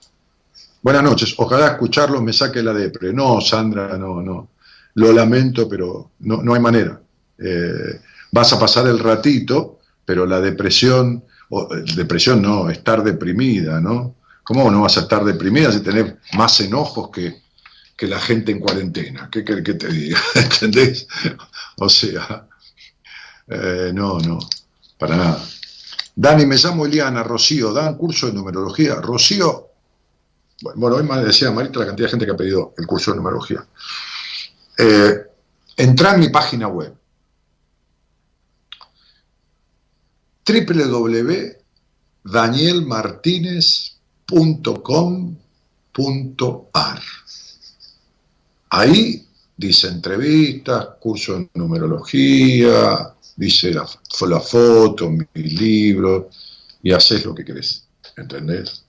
buenas noches. Ojalá escucharlo me saque la depre. No, Sandra, no, no. Lo lamento, pero no, no hay manera. Eh, vas a pasar el ratito, pero la depresión, o, eh, depresión no, estar deprimida, ¿no? ¿Cómo no vas a estar deprimida si tenés más enojos que, que la gente en cuarentena? ¿Qué querés que te diga? [LAUGHS] ¿Entendés? O sea, eh, no, no, para nada. Dani, me llamo Eliana, Rocío, dan curso de numerología. Rocío, bueno, hoy me decía Marita la cantidad de gente que ha pedido el curso de numerología. Eh, en mi página web www.danielmartinez.com.ar Ahí dice entrevistas, curso de numerología, dice la, la foto, mi libro, y haces lo que querés, ¿entendés?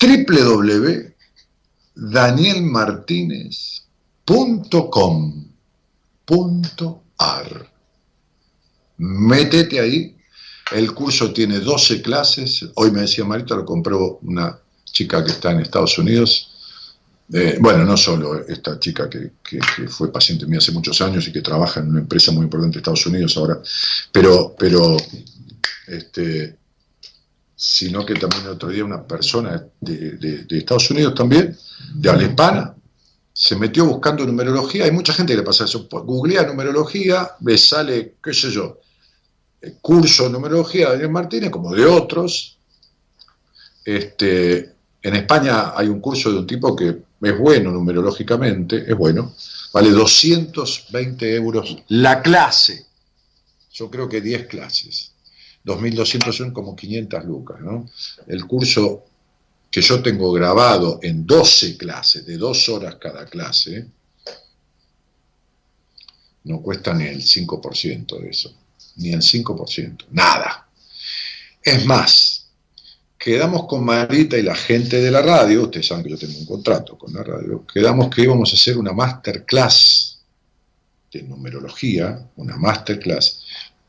www.danielmartinez.com.ar Métete ahí, el curso tiene 12 clases, hoy me decía Marita, lo compró una chica que está en Estados Unidos, eh, bueno, no solo esta chica que, fue paciente mía hace muchos años y que trabaja en una empresa muy importante de Estados Unidos ahora, pero, pero este, sino que también el otro día una persona de, de, Estados Unidos también, de habla hispana, se metió buscando numerología. Hay mucha gente que le pasa eso. Googlea numerología, le sale, qué sé yo, curso de numerología de Daniel Martínez, como de otros. Este, en España hay un curso de un tipo que es bueno numerológicamente, es bueno, vale 220 euros la clase. Yo creo que 10 clases. 2.200 son como 500 lucas, ¿no? El curso que yo tengo grabado en 12 clases, de dos horas cada clase, no cuesta ni el 5% de eso, ni el 5%, nada. Es más, quedamos con Marita y la gente de la radio, ustedes saben que yo tengo un contrato con la radio, quedamos que íbamos a hacer una masterclass de numerología, una masterclass,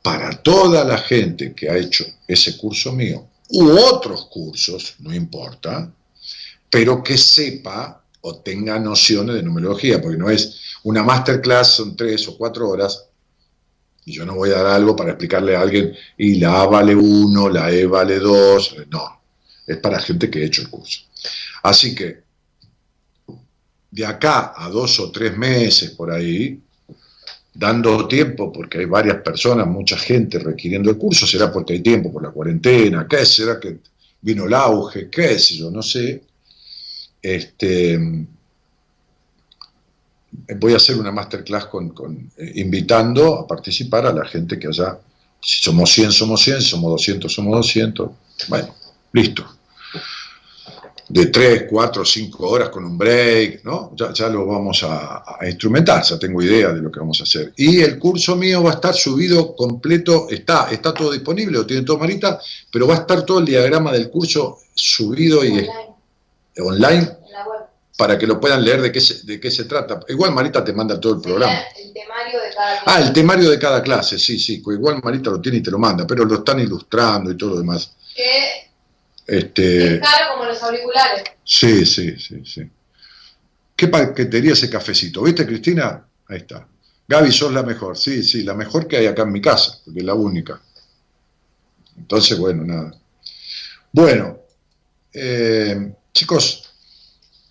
para toda la gente que ha hecho ese curso mío u otros cursos, no importa, pero que sepa o tenga nociones de numerología, porque no es una masterclass, son tres o cuatro horas, y yo no voy a dar algo para explicarle a alguien, y la A vale uno, la E vale dos, no, es para gente que ha hecho el curso. Así que, de acá a dos o tres meses por ahí, dando tiempo, porque hay varias personas, mucha gente requiriendo el curso, será porque hay tiempo por la cuarentena, qué será que vino el auge, qué sé yo, no sé. Este, voy a hacer una masterclass con, eh, invitando a participar a la gente que haya, si somos 100, somos 100, si somos 200, somos 200. Bueno, listo de 3, 4, 5 horas con un break, ¿no? Ya, ya lo vamos a, instrumentar, ya tengo idea de lo que vamos a hacer. Y el curso mío va a estar subido completo, está, está todo disponible, lo tiene todo Marita, pero va a estar todo el diagrama del curso subido y online, para que lo puedan leer de qué, se, de qué se trata. Igual Marita te manda todo el programa. El temario de cada clase. Ah, el temario de cada clase, sí, sí, igual Marita lo tiene y te lo manda, pero lo están ilustrando y todo lo demás. Que este, es caro como los auriculares. Sí, sí, sí, sí. ¿Qué paquetería ese cafecito? ¿Viste, Cristina? Ahí está. Gaby, sos la mejor. Sí, sí, la mejor que hay acá en mi casa, porque es la única. Entonces, bueno, nada. Bueno, eh, chicos,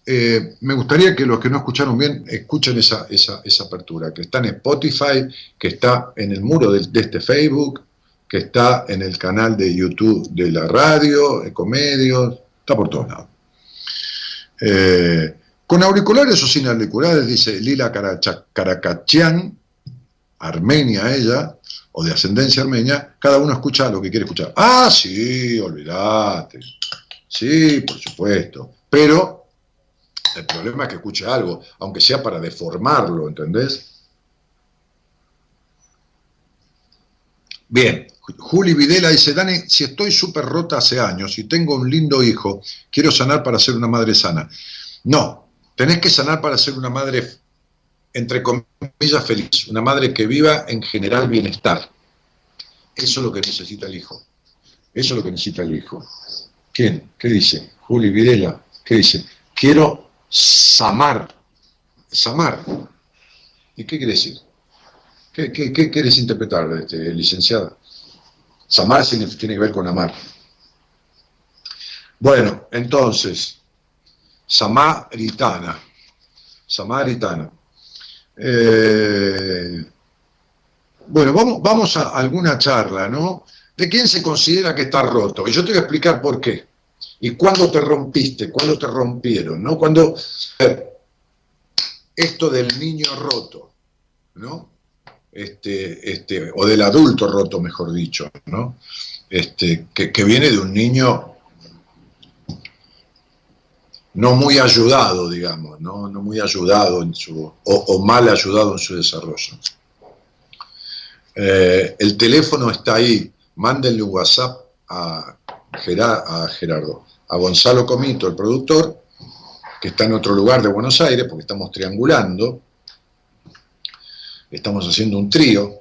eh, me gustaría que los que no escucharon bien escuchen esa, esa, esa, apertura, que está en Spotify, que está en el muro de, de este Facebook, que está en el canal de YouTube de la radio, Ecomedios, está por todos lados. Eh, con auriculares o sin auriculares, dice Lila Caracachán, armenia ella, o de ascendencia armenia, cada uno escucha lo que quiere escuchar. Ah, sí, olvídate. Sí, por supuesto. Pero el problema es que escuche algo, aunque sea para deformarlo, ¿entendés? Bien, Juli Videla dice, Dani, si estoy súper rota hace años y tengo un lindo hijo, quiero sanar para ser una madre sana. No, tenés que sanar para ser una madre, entre comillas, feliz, una madre que viva en general bienestar. Eso es lo que necesita el hijo. Eso es lo que necesita el hijo. ¿Quién? ¿Qué dice? Juli Videla. ¿Qué dice? Quiero samar. Samar. ¿Y qué quiere decir? ¿Qué, quieres interpretar, este, licenciada? Samar tiene que ver con amar. Bueno, entonces, Samaritana. Samaritana. Eh, bueno, vamos, vamos a alguna charla, ¿no? ¿De quién se considera que está roto? Y yo te voy a explicar por qué. ¿Y cuándo te rompiste? ¿Cuándo te rompieron? ¿No? Cuando... Esto del niño roto, ¿no? Este, este, o del adulto roto, mejor dicho, ¿no? Este, que, viene de un niño no muy ayudado, digamos, no, no muy ayudado en su, o, mal ayudado en su desarrollo. Eh, el teléfono está ahí, mándenle un WhatsApp a, a Gerardo, a Gonzalo Comito, el productor, que está en otro lugar de Buenos Aires, porque estamos triangulando, estamos haciendo un trío,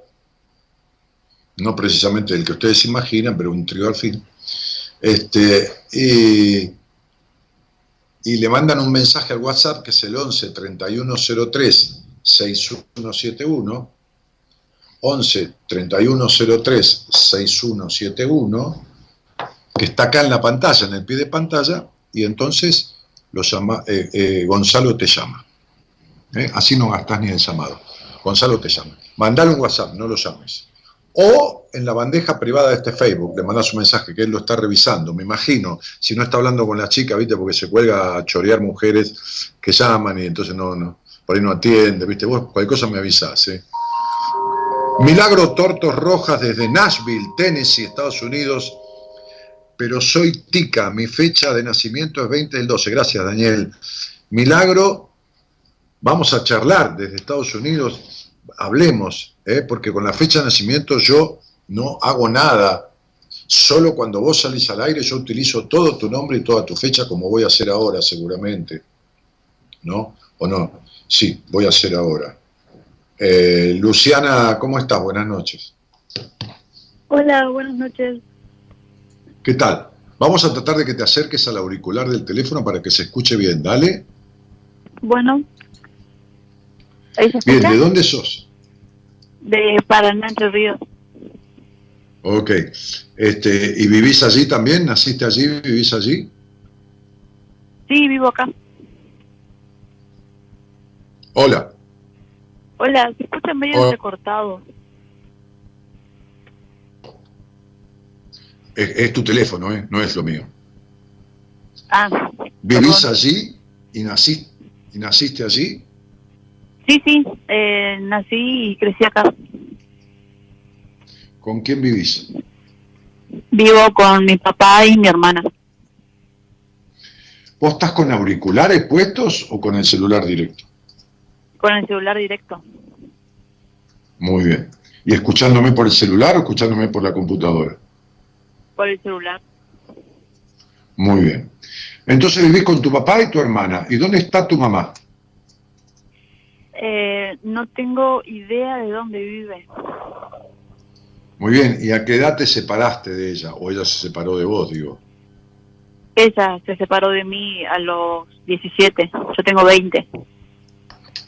no precisamente el que ustedes imaginan, pero un trío al fin, este, y, le mandan un mensaje al WhatsApp que es el 11 3103 6171, 11 3103 6171, que está acá en la pantalla, en el pie de pantalla, y entonces lo llama, eh, eh, Gonzalo te llama. ¿eh? Así no gastas ni el llamado. Gonzalo te llama. Mandale un WhatsApp, no lo llames. O en la bandeja privada de este Facebook, le mandas un mensaje que él lo está revisando, me imagino, si no está hablando con la chica, viste, porque se cuelga a chorear mujeres que llaman y entonces no, no, por ahí no atiende, viste, vos cualquier cosa me avisás, ¿eh? Milagro Tortos Rojas desde Nashville, Tennessee, Estados Unidos, pero soy tica, mi fecha de nacimiento es 20 del 12, gracias Daniel. Milagro vamos a charlar desde Estados Unidos, hablemos, ¿eh? porque con la fecha de nacimiento yo no hago nada. Solo cuando vos salís al aire yo utilizo todo tu nombre y toda tu fecha como voy a hacer ahora seguramente. ¿No? ¿O no? Sí, voy a hacer ahora. Eh, Luciana, ¿cómo estás? Buenas noches. Hola, buenas noches. ¿Qué tal? Vamos a tratar de que te acerques al auricular del teléfono para que se escuche bien, dale. Bueno. ¿Ahí se Bien? ¿de dónde sos? De Paraná, Entre Ríos. Ok. Este, ¿Y vivís allí también? ¿Naciste allí? ¿Vivís allí? Sí, vivo acá. Hola. Hola, se escucha medio Hola. entrecortado. Es, es tu teléfono, ¿eh? No es lo mío. Ah, ¿Vivís perdón. allí y, nací, y naciste allí? Sí, sí, eh, nací y crecí acá. ¿Con quién vivís? Vivo con mi papá y mi hermana. ¿Vos estás con auriculares puestos o con el celular directo? Con el celular directo. Muy bien. ¿Y escuchándome por el celular o escuchándome por la computadora? Por el celular. Muy bien. Entonces vivís con tu papá y tu hermana. ¿Y dónde está tu mamá? Eh, no tengo idea de dónde vive. Muy bien. ¿Y a qué edad te separaste de ella? ¿O ella se separó de vos, digo? Ella se separó de mí a los 17. Yo tengo 20.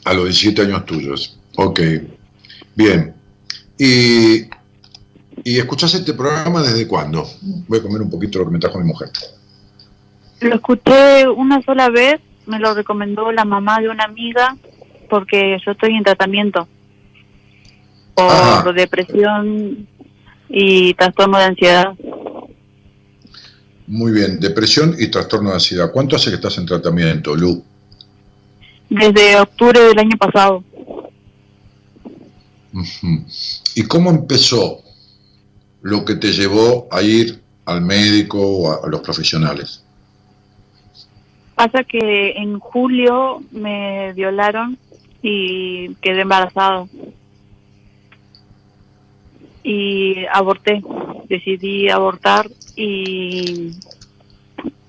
A los 17 años tuyos. Ok. Bien. ¿Y, y escuchás este programa desde cuándo? Voy a comer un poquito lo que me trajo mi mujer. Lo escuché una sola vez, me lo recomendó la mamá de una amiga porque yo estoy en tratamiento por Ajá. depresión y trastorno de ansiedad. Muy bien. Depresión y trastorno de ansiedad. ¿Cuánto hace que estás en tratamiento, Lu? Desde octubre del año pasado. ¿Y cómo empezó lo que te llevó a ir al médico o a los profesionales? Pasa que en julio me violaron y quedé embarazada. Y aborté, decidí abortar y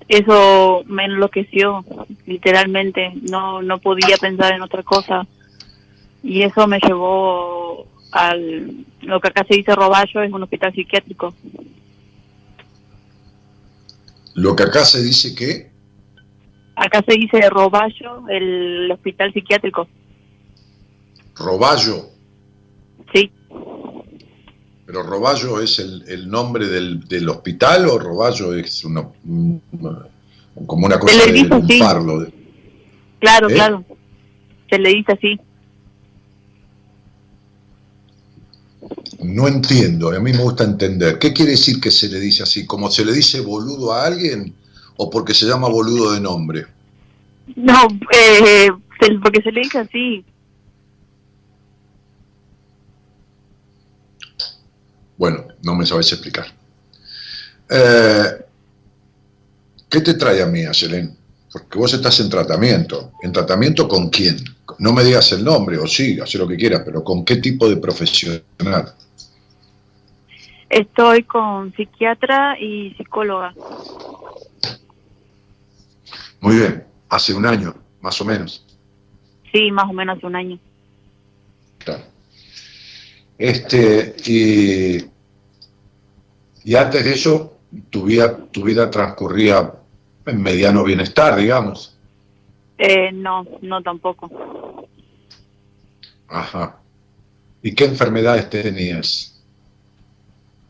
eso me enloqueció, literalmente. No, no podía pensar en otra cosa. Y eso me llevó al, lo que acá se dice Roballo, es un hospital psiquiátrico. Lo que acá se dice que Acá se dice Roballo, el hospital psiquiátrico. Roballo, Sí, pero Roballo es el, el nombre del, del hospital o Roballo es una, un- como una cosa Se le de dice un así. parlo. de- claro, ¿Eh? claro. Se le dice así. No entiendo, a mí me gusta entender. ¿Qué quiere decir que se le dice así? ¿Como se le dice boludo a alguien o porque se llama boludo de nombre? No, eh, porque se le dice así. Bueno, no me sabes explicar. Eh, ¿Qué te trae a mí, Selén? Porque vos estás en tratamiento. ¿En tratamiento con quién? No me digas el nombre, o sí, haz lo que quieras, pero ¿con qué tipo de profesional? Estoy con psiquiatra y psicóloga. Muy bien, hace un año, más o menos. Sí, más o menos hace un año. Claro. Este, y, y antes de eso, tu vida, tu vida transcurría en mediano bienestar, digamos. Eh, no, no tampoco. Ajá. ¿Y qué enfermedades tenías?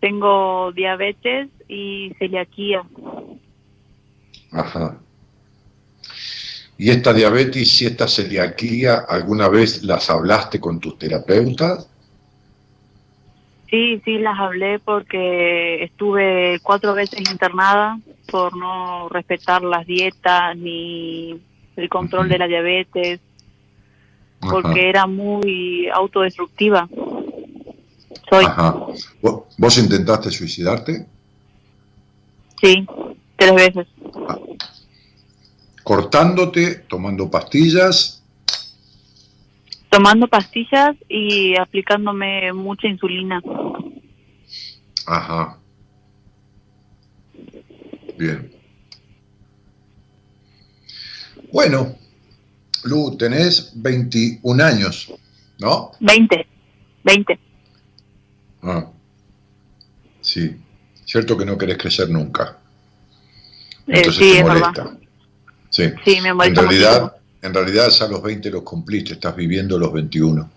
Tengo diabetes y celiaquía. Ajá. ¿Y esta diabetes y esta celiaquía alguna vez las hablaste con tus terapeutas? Sí, sí, las hablé porque estuve cuatro veces internada por no respetar las dietas ni el control de la diabetes, porque era muy autodestructiva. Soy, Ajá. ¿Vos, vos intentaste suicidarte? sí, tres veces. Cortándote, tomando pastillas. Tomando pastillas y aplicándome mucha insulina. Ajá. Bien. Bueno, Lu, tenés 21 años, ¿no? 20, 20. Ah. Sí. Cierto que no querés crecer nunca. Eh, Entonces sí, te es molesta. Sí. Sí, me molesta En realidad, en realidad ya los 20 los cumpliste, estás viviendo los 21.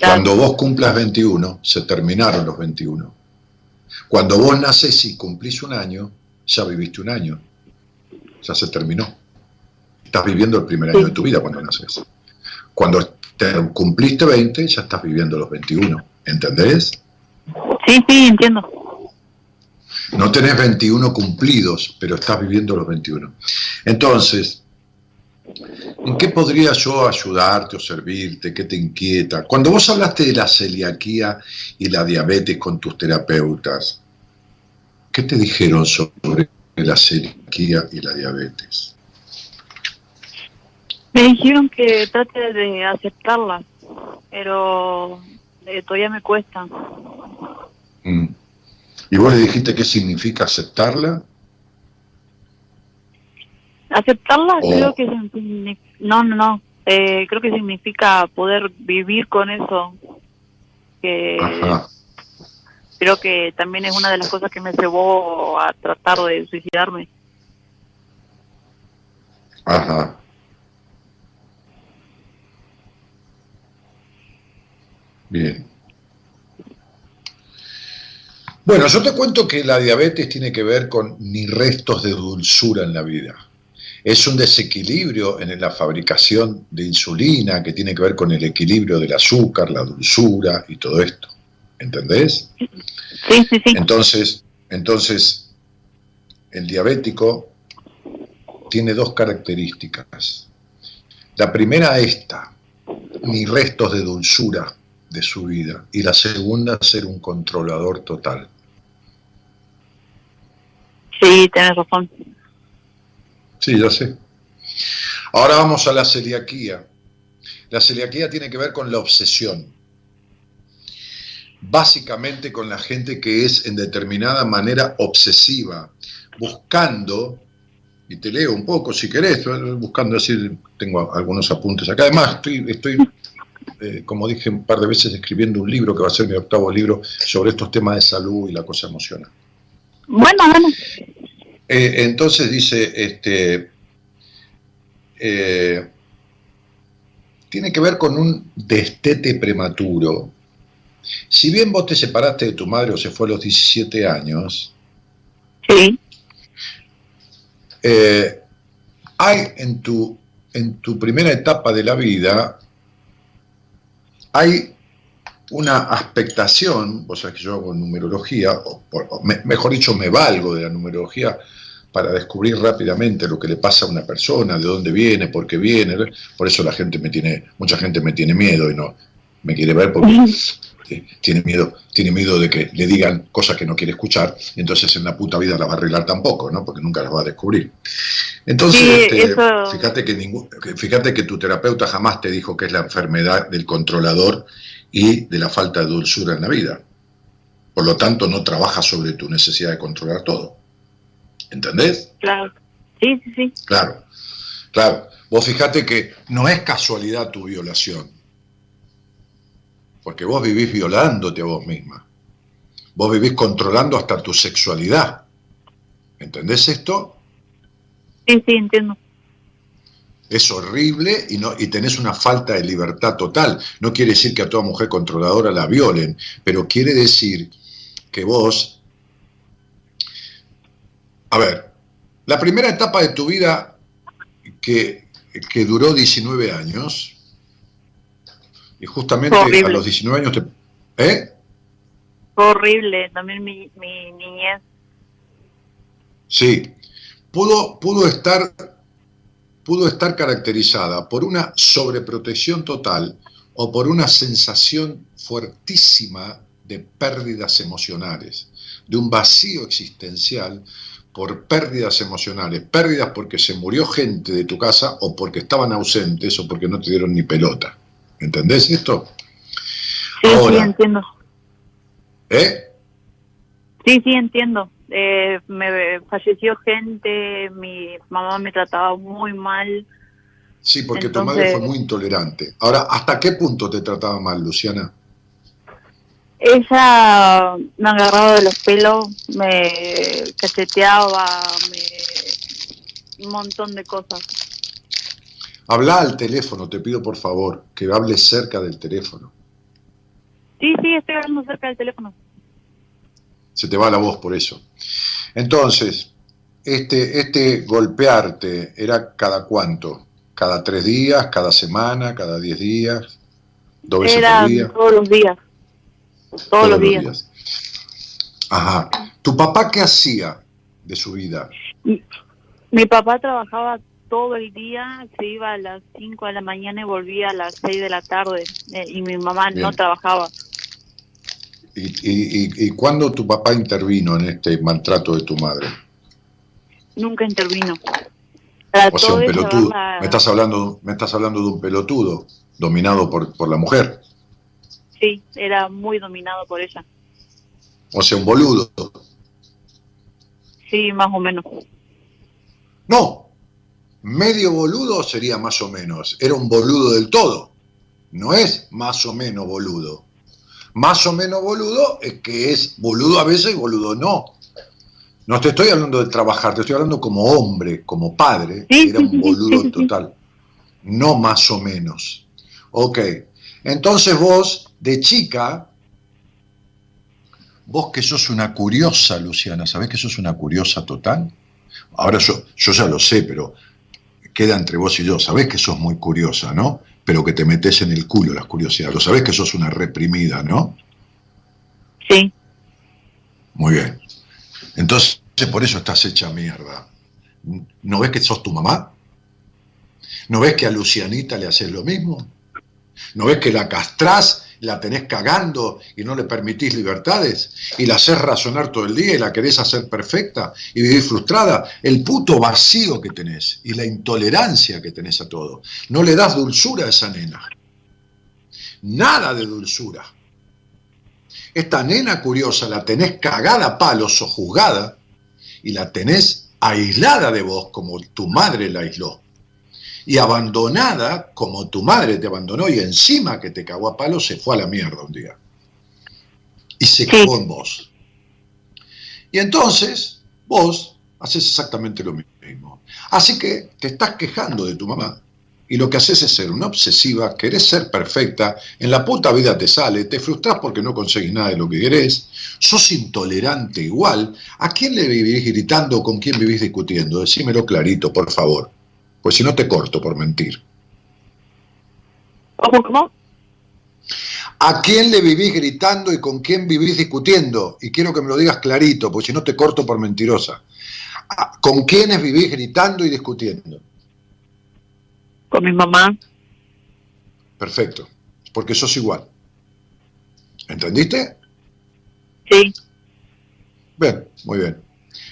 Cuando vos cumplas 21, se terminaron los 21. Cuando vos naces y cumplís un año, ya viviste un año. Ya se terminó. Estás viviendo el primer año de tu vida cuando naces. Cuando te cumpliste 20, ya estás viviendo los 21. ¿Entendés? Sí, sí, entiendo. No tenés 21 cumplidos, pero estás viviendo los 21. Entonces, ¿en qué podría yo ayudarte o servirte? ¿Qué te inquieta? Cuando vos hablaste de la celiaquía y la diabetes con tus terapeutas, ¿qué te dijeron sobre la celiaquía y la diabetes? Me dijeron que trate de aceptarlas, pero eh, todavía me cuesta. Mm. ¿Y vos le dijiste qué significa aceptarla? Aceptarla Oh. creo que no, no, no. Eh, creo que significa poder vivir con eso. Que Ajá. creo que también es una de las cosas que me llevó a tratar de suicidarme. Ajá. Bien. Bueno, yo te cuento que la diabetes tiene que ver con ni restos de dulzura en la vida. Es un desequilibrio en la fabricación de insulina que tiene que ver con el equilibrio del azúcar, la dulzura y todo esto. ¿Entendés? Sí, sí, sí. Entonces, entonces, el diabético tiene dos características. La primera esta, ni restos de dulzura de su vida. Y la segunda, ser un controlador total. Sí, tenés razón. Sí, ya sé. Ahora vamos a la celiaquía. La celiaquía tiene que ver con la obsesión. Básicamente con la gente que es en determinada manera obsesiva, buscando, y te leo un poco si querés, buscando decir, tengo algunos apuntes acá. Además, estoy, estoy eh, como dije un par de veces, escribiendo un libro que va a ser mi octavo libro sobre estos temas de salud y la cosa emocional. Bueno, bueno. Eh, entonces dice, este, eh, tiene que ver con un destete prematuro. Si bien vos te separaste de tu madre o se fue a los 17 años, Sí, eh, hay en tu, en tu primera etapa de la vida, hay una aspectación, o sea que yo hago numerología, o, por- o me- mejor dicho, me valgo de la numerología para descubrir rápidamente lo que le pasa a una persona, de dónde viene, por qué viene. Por eso la gente me tiene, mucha gente me tiene miedo y no me quiere ver porque tiene miedo, tiene miedo de que le digan cosas que no quiere escuchar, y entonces en la puta vida la va a arreglar tampoco, ¿no? Porque nunca las va a descubrir. Entonces, Sí, este, eso- fíjate que ningún, fíjate que tu terapeuta jamás te dijo que es la enfermedad del controlador y de la falta de dulzura en la vida. Por lo tanto, no trabaja sobre tu necesidad de controlar todo. ¿Entendés? claro. Sí, sí, sí. Claro, claro. Vos fijate que no es casualidad tu violación, porque vos vivís violándote a vos misma. Vos vivís controlando hasta tu sexualidad. ¿Entendés esto? Sí, sí, entiendo. Es horrible y, no, y tenés una falta de libertad total. No quiere decir que a toda mujer controladora la violen, pero quiere decir que vos... A ver, la primera etapa de tu vida que, que duró 19 años, y justamente a los 19 años te... ¿Eh? Fue horrible también mi, mi niñez. Sí, pudo, pudo, estar, pudo estar caracterizada por una sobreprotección total o por una sensación fuertísima de pérdidas emocionales, de un vacío existencial por pérdidas emocionales, pérdidas porque se murió gente de tu casa o porque estaban ausentes o porque no te dieron ni pelota. ¿Entendés esto? Sí, Ahora. sí, entiendo. ¿Eh? Sí, sí, entiendo. Eh, me falleció gente, mi mamá me trataba muy mal. Sí, porque tu madre fue muy intolerante. Ahora, ¿hasta qué punto te trataba mal, Luciana? Ella me agarraba de los pelos, me cacheteaba, me... un montón de cosas. Habla al teléfono, te pido por favor, que hables cerca del teléfono. Sí, sí, estoy hablando cerca del teléfono. Se te va la voz por eso. Entonces, este, este golpearte era cada cuánto? ¿Cada tres días? ¿Cada semana? ¿Cada diez días? ¿Dos veces Era por día? todos los días. Todos, los días. Ajá. ¿Tu papá qué hacía de su vida? Mi papá trabajaba todo el día, se iba a las 5 de la mañana y volvía a las 6 de la tarde. eh, y mi mamá no trabajaba. ¿Y, y, y, y cuándo tu papá intervino en este maltrato de tu madre? Nunca intervino. O sea, un pelotudo. Me estás hablando, me estás hablando de un pelotudo dominado por, por la mujer. Sí, era muy dominado por ella. O sea, un boludo. Sí, más o menos. No, medio boludo sería más o menos. Era un boludo del todo. No es más o menos boludo. Más o menos boludo es que es boludo a veces y boludo no. No te estoy hablando de trabajar, te estoy hablando como hombre, como padre. Sí, Era un boludo sí, sí. total. [LAUGHS] No más o menos. Ok. Entonces vos, de chica, vos que sos una curiosa, Luciana, ¿sabés que sos una curiosa total? Ahora yo, yo ya lo sé, pero queda entre vos y yo. Sabés que sos muy curiosa, ¿no? Pero que te metes en el culo las curiosidades. Lo sabés que sos una reprimida, ¿no? Sí, Muy bien. Entonces, por eso estás hecha mierda. ¿No ves que sos tu mamá? ¿No ves que a Lucianita le haces lo mismo? ¿No ves que la castrás, la tenés cagando y no le permitís libertades? Y la haces razonar todo el día y la querés hacer perfecta y vivir frustrada. El puto vacío que tenés y la intolerancia que tenés a todo. No le das dulzura a esa nena. Nada de dulzura. Esta nena curiosa la tenés cagada a palos o juzgada y la tenés aislada de vos como tu madre la aisló. Y abandonada como tu madre te abandonó y encima que te cagó a palos se fue a la mierda un día. Y se cagó en vos. Y entonces vos haces exactamente lo mismo. Así que te estás quejando de tu mamá y lo que haces es ser una obsesiva, querés ser perfecta, en la puta vida te sale, te frustrás porque no conseguís nada de lo que querés, sos intolerante igual. ¿A quién le vivís gritando o con quién vivís discutiendo? Decímelo clarito, por favor. Pues si no te corto por mentir. ¿Cómo, cómo? ¿A quién le vivís gritando y con quién vivís discutiendo? Y quiero que me lo digas clarito, porque si no te corto por mentirosa. ¿A- ¿Con quiénes vivís gritando y discutiendo? Con mi mamá. Perfecto, porque sos igual. ¿Entendiste? Sí, Bien, muy bien.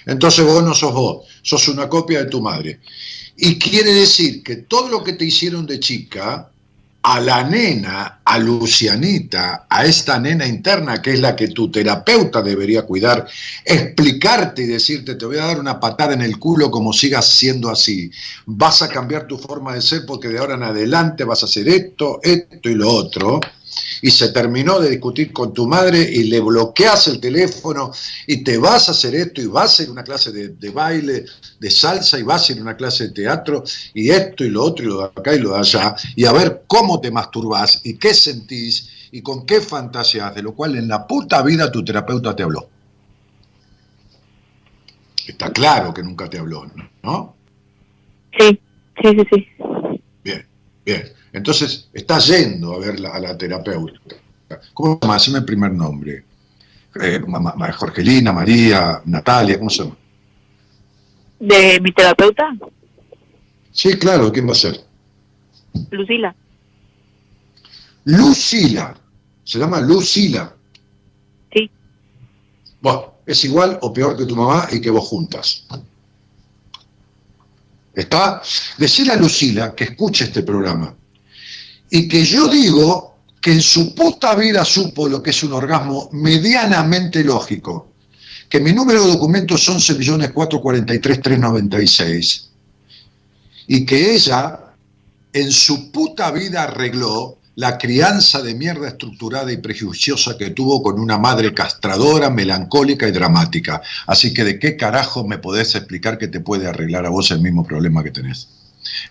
Entonces vos no sos vos, sos una copia de tu madre. Y quiere decir que todo lo que te hicieron de chica, a la nena, a Lucianita, a esta nena interna que es la que tu terapeuta debería cuidar, explicarte y decirte, te voy a dar una patada en el culo como sigas siendo así. Vas a cambiar tu forma de ser porque de ahora en adelante vas a hacer esto, esto y lo otro. Y se terminó de discutir con tu madre y le bloqueas el teléfono y te vas a hacer esto y vas a ir a una clase de, de baile, de salsa y vas a ir a una clase de teatro y esto y lo otro y lo de acá y lo de allá y a ver cómo te masturbás y qué sentís y con qué fantasías, de lo cual en la puta vida tu terapeuta te habló. Está claro que nunca te habló, ¿no? sí, sí, sí, sí. Bien, bien. Entonces, estás yendo a ver la- a la terapeuta. ¿Cómo se llama? Haceme el primer nombre. Eh, ma- ma- Jorgelina, María, Natalia, ¿cómo se llama? ¿De mi terapeuta? Sí, claro, ¿quién va a ser? Lucila. Lucila. Se llama Lucila. Sí. Bueno, es igual o peor que tu mamá y que vos juntas. ¿Está? Decirle a Lucila que escuche este programa y que yo digo que en su puta vida supo lo que es un orgasmo medianamente lógico, que mi número de documentos son 11.443.396 y que ella en su puta vida arregló la crianza de mierda estructurada y prejuiciosa que tuvo con una madre castradora, melancólica y dramática. Así que de qué carajo me podés explicar que te puede arreglar a vos el mismo problema que tenés.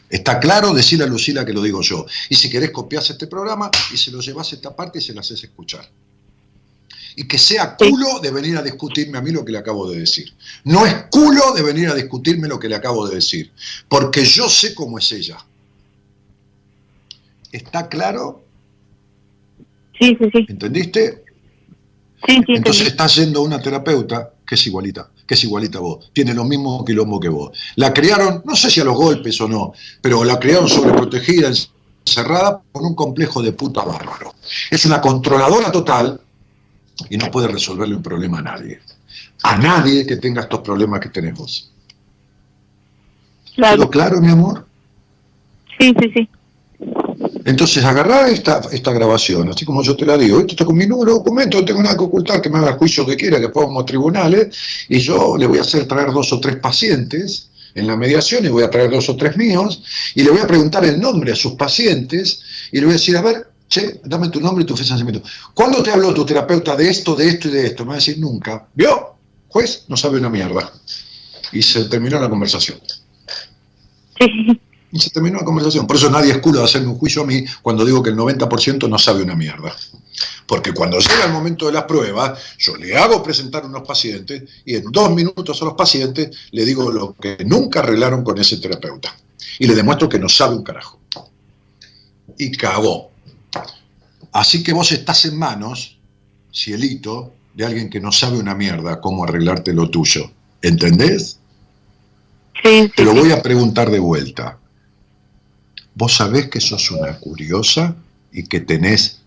¿Está claro? Decirle a Lucila que lo digo yo. Y si querés copias este programa y se lo llevas a esta parte y se lo haces escuchar. Y que sea culo de venir a discutirme a mí lo que le acabo de decir. No es culo de venir a discutirme lo que le acabo de decir. Porque yo sé cómo es ella. ¿Está claro? Sí, sí, sí. ¿Entendiste? Sí, sí, Entonces entendí. estás yendo a una terapeuta que es igualita, que es igualita a vos, tiene los mismos quilombo que vos. La criaron, no sé si a los golpes o no, pero la criaron sobreprotegida, encerrada con un complejo de puta bárbaro. Es una controladora total y no puede resolverle un problema a nadie. A nadie que tenga estos problemas que tenés vos. Claro. ¿Quedó claro, mi amor? Sí, sí, sí. Entonces agarrá esta, esta grabación, así como yo te la digo, esto está con mi número de documento, no tengo nada que ocultar, que me haga el juicio que quiera, que podamos a tribunales, y yo le voy a hacer traer dos o tres pacientes en la mediación, y voy a traer dos o tres míos, y le voy a preguntar el nombre a sus pacientes, y le voy a decir, a ver, che, dame tu nombre y tu fecha de nacimiento. ¿Cuándo te habló tu terapeuta de esto, de esto y de esto? Me va a decir, nunca. ¿Vio? Juez, no sabe una mierda. Y se terminó la conversación. Sí, Y se terminó la conversación. Por eso nadie es culo de hacerme un juicio a mí cuando digo que el 90% no sabe una mierda. Porque cuando llega el momento de las pruebas, yo le hago presentar unos pacientes y en dos minutos a los pacientes le digo lo que nunca arreglaron con ese terapeuta. Y le demuestro que no sabe un carajo. Y cagó. Así que vos estás en manos, cielito, de alguien que no sabe una mierda cómo arreglarte lo tuyo. ¿Entendés? sí, Te lo voy a preguntar de vuelta. ¿Vos sabés que sos una curiosa y que tenés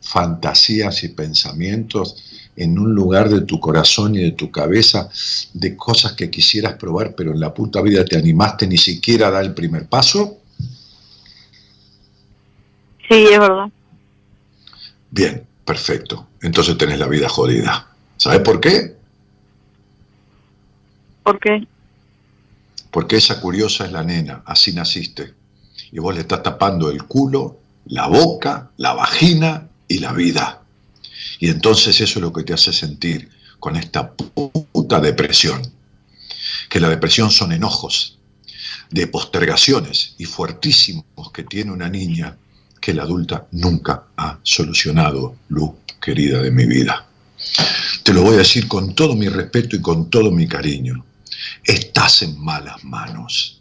fantasías y pensamientos en un lugar de tu corazón y de tu cabeza de cosas que quisieras probar, pero en la puta vida te animaste ni siquiera a dar el primer paso? Sí, es verdad. Bien, perfecto. Entonces tenés la vida jodida. ¿Sabés por qué? ¿Por qué? Porque esa curiosa es la nena, así naciste. Y vos le estás tapando el culo, la boca, la vagina y la vida. Y entonces eso es lo que te hace sentir con esta puta depresión. Que la depresión son enojos, de postergaciones y fuertísimos que tiene una niña que la adulta nunca ha solucionado, Luz, querida de mi vida. Te lo voy a decir con todo mi respeto y con todo mi cariño. Estás en malas manos.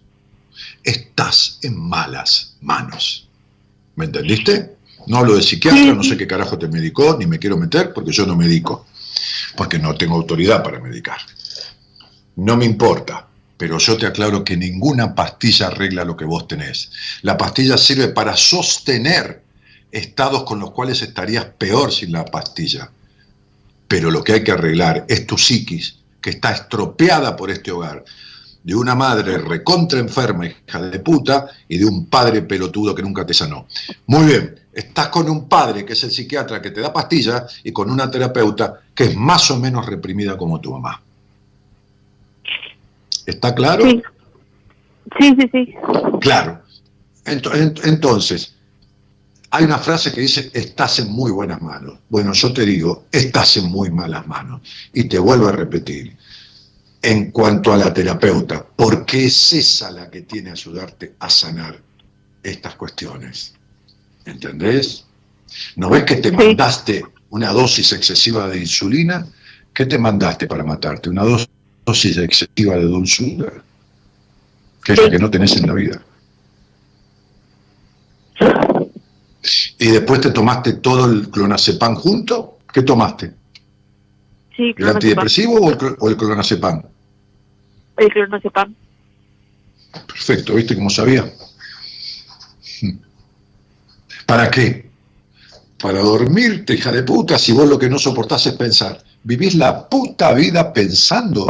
Estás en malas manos. ¿Me entendiste? No hablo de psiquiatra, no sé qué carajo te medicó, ni me quiero meter porque yo no medico. Porque no tengo autoridad para medicar. No me importa, pero yo te aclaro que ninguna pastilla arregla lo que vos tenés. La pastilla sirve para sostener estados con los cuales estarías peor sin la pastilla. Pero lo que hay que arreglar es tu psiquis, que está estropeada por este hogar, de una madre recontra enferma, hija de puta, y de un padre pelotudo que nunca te sanó. Muy bien, estás con un padre que es el psiquiatra que te da pastillas y con una terapeuta que es más o menos reprimida como tu mamá. ¿Está claro? Sí. Sí, sí, sí. Claro. Ento- ent- Entonces, hay una frase que dice, estás en muy buenas manos. Bueno, yo te digo, estás en muy malas manos. Y te vuelvo a repetir, en cuanto a la terapeuta, porque es esa la que tiene que ayudarte a sanar estas cuestiones. ¿Entendés? ¿No ves que te mandaste una dosis excesiva de insulina? ¿Qué te mandaste para matarte? ¿Una dos- dosis excesiva de dulzura? Que es la que no tenés en la vida. Y después te tomaste todo el clonazepam junto. ¿Qué tomaste? Sí, ¿El antidepresivo o el, o el clonazepam? El clonazepam. Perfecto, ¿viste cómo sabía? ¿Para qué? Para dormirte, hija de puta, si vos lo que no soportás es pensar. Vivís la puta vida pensando.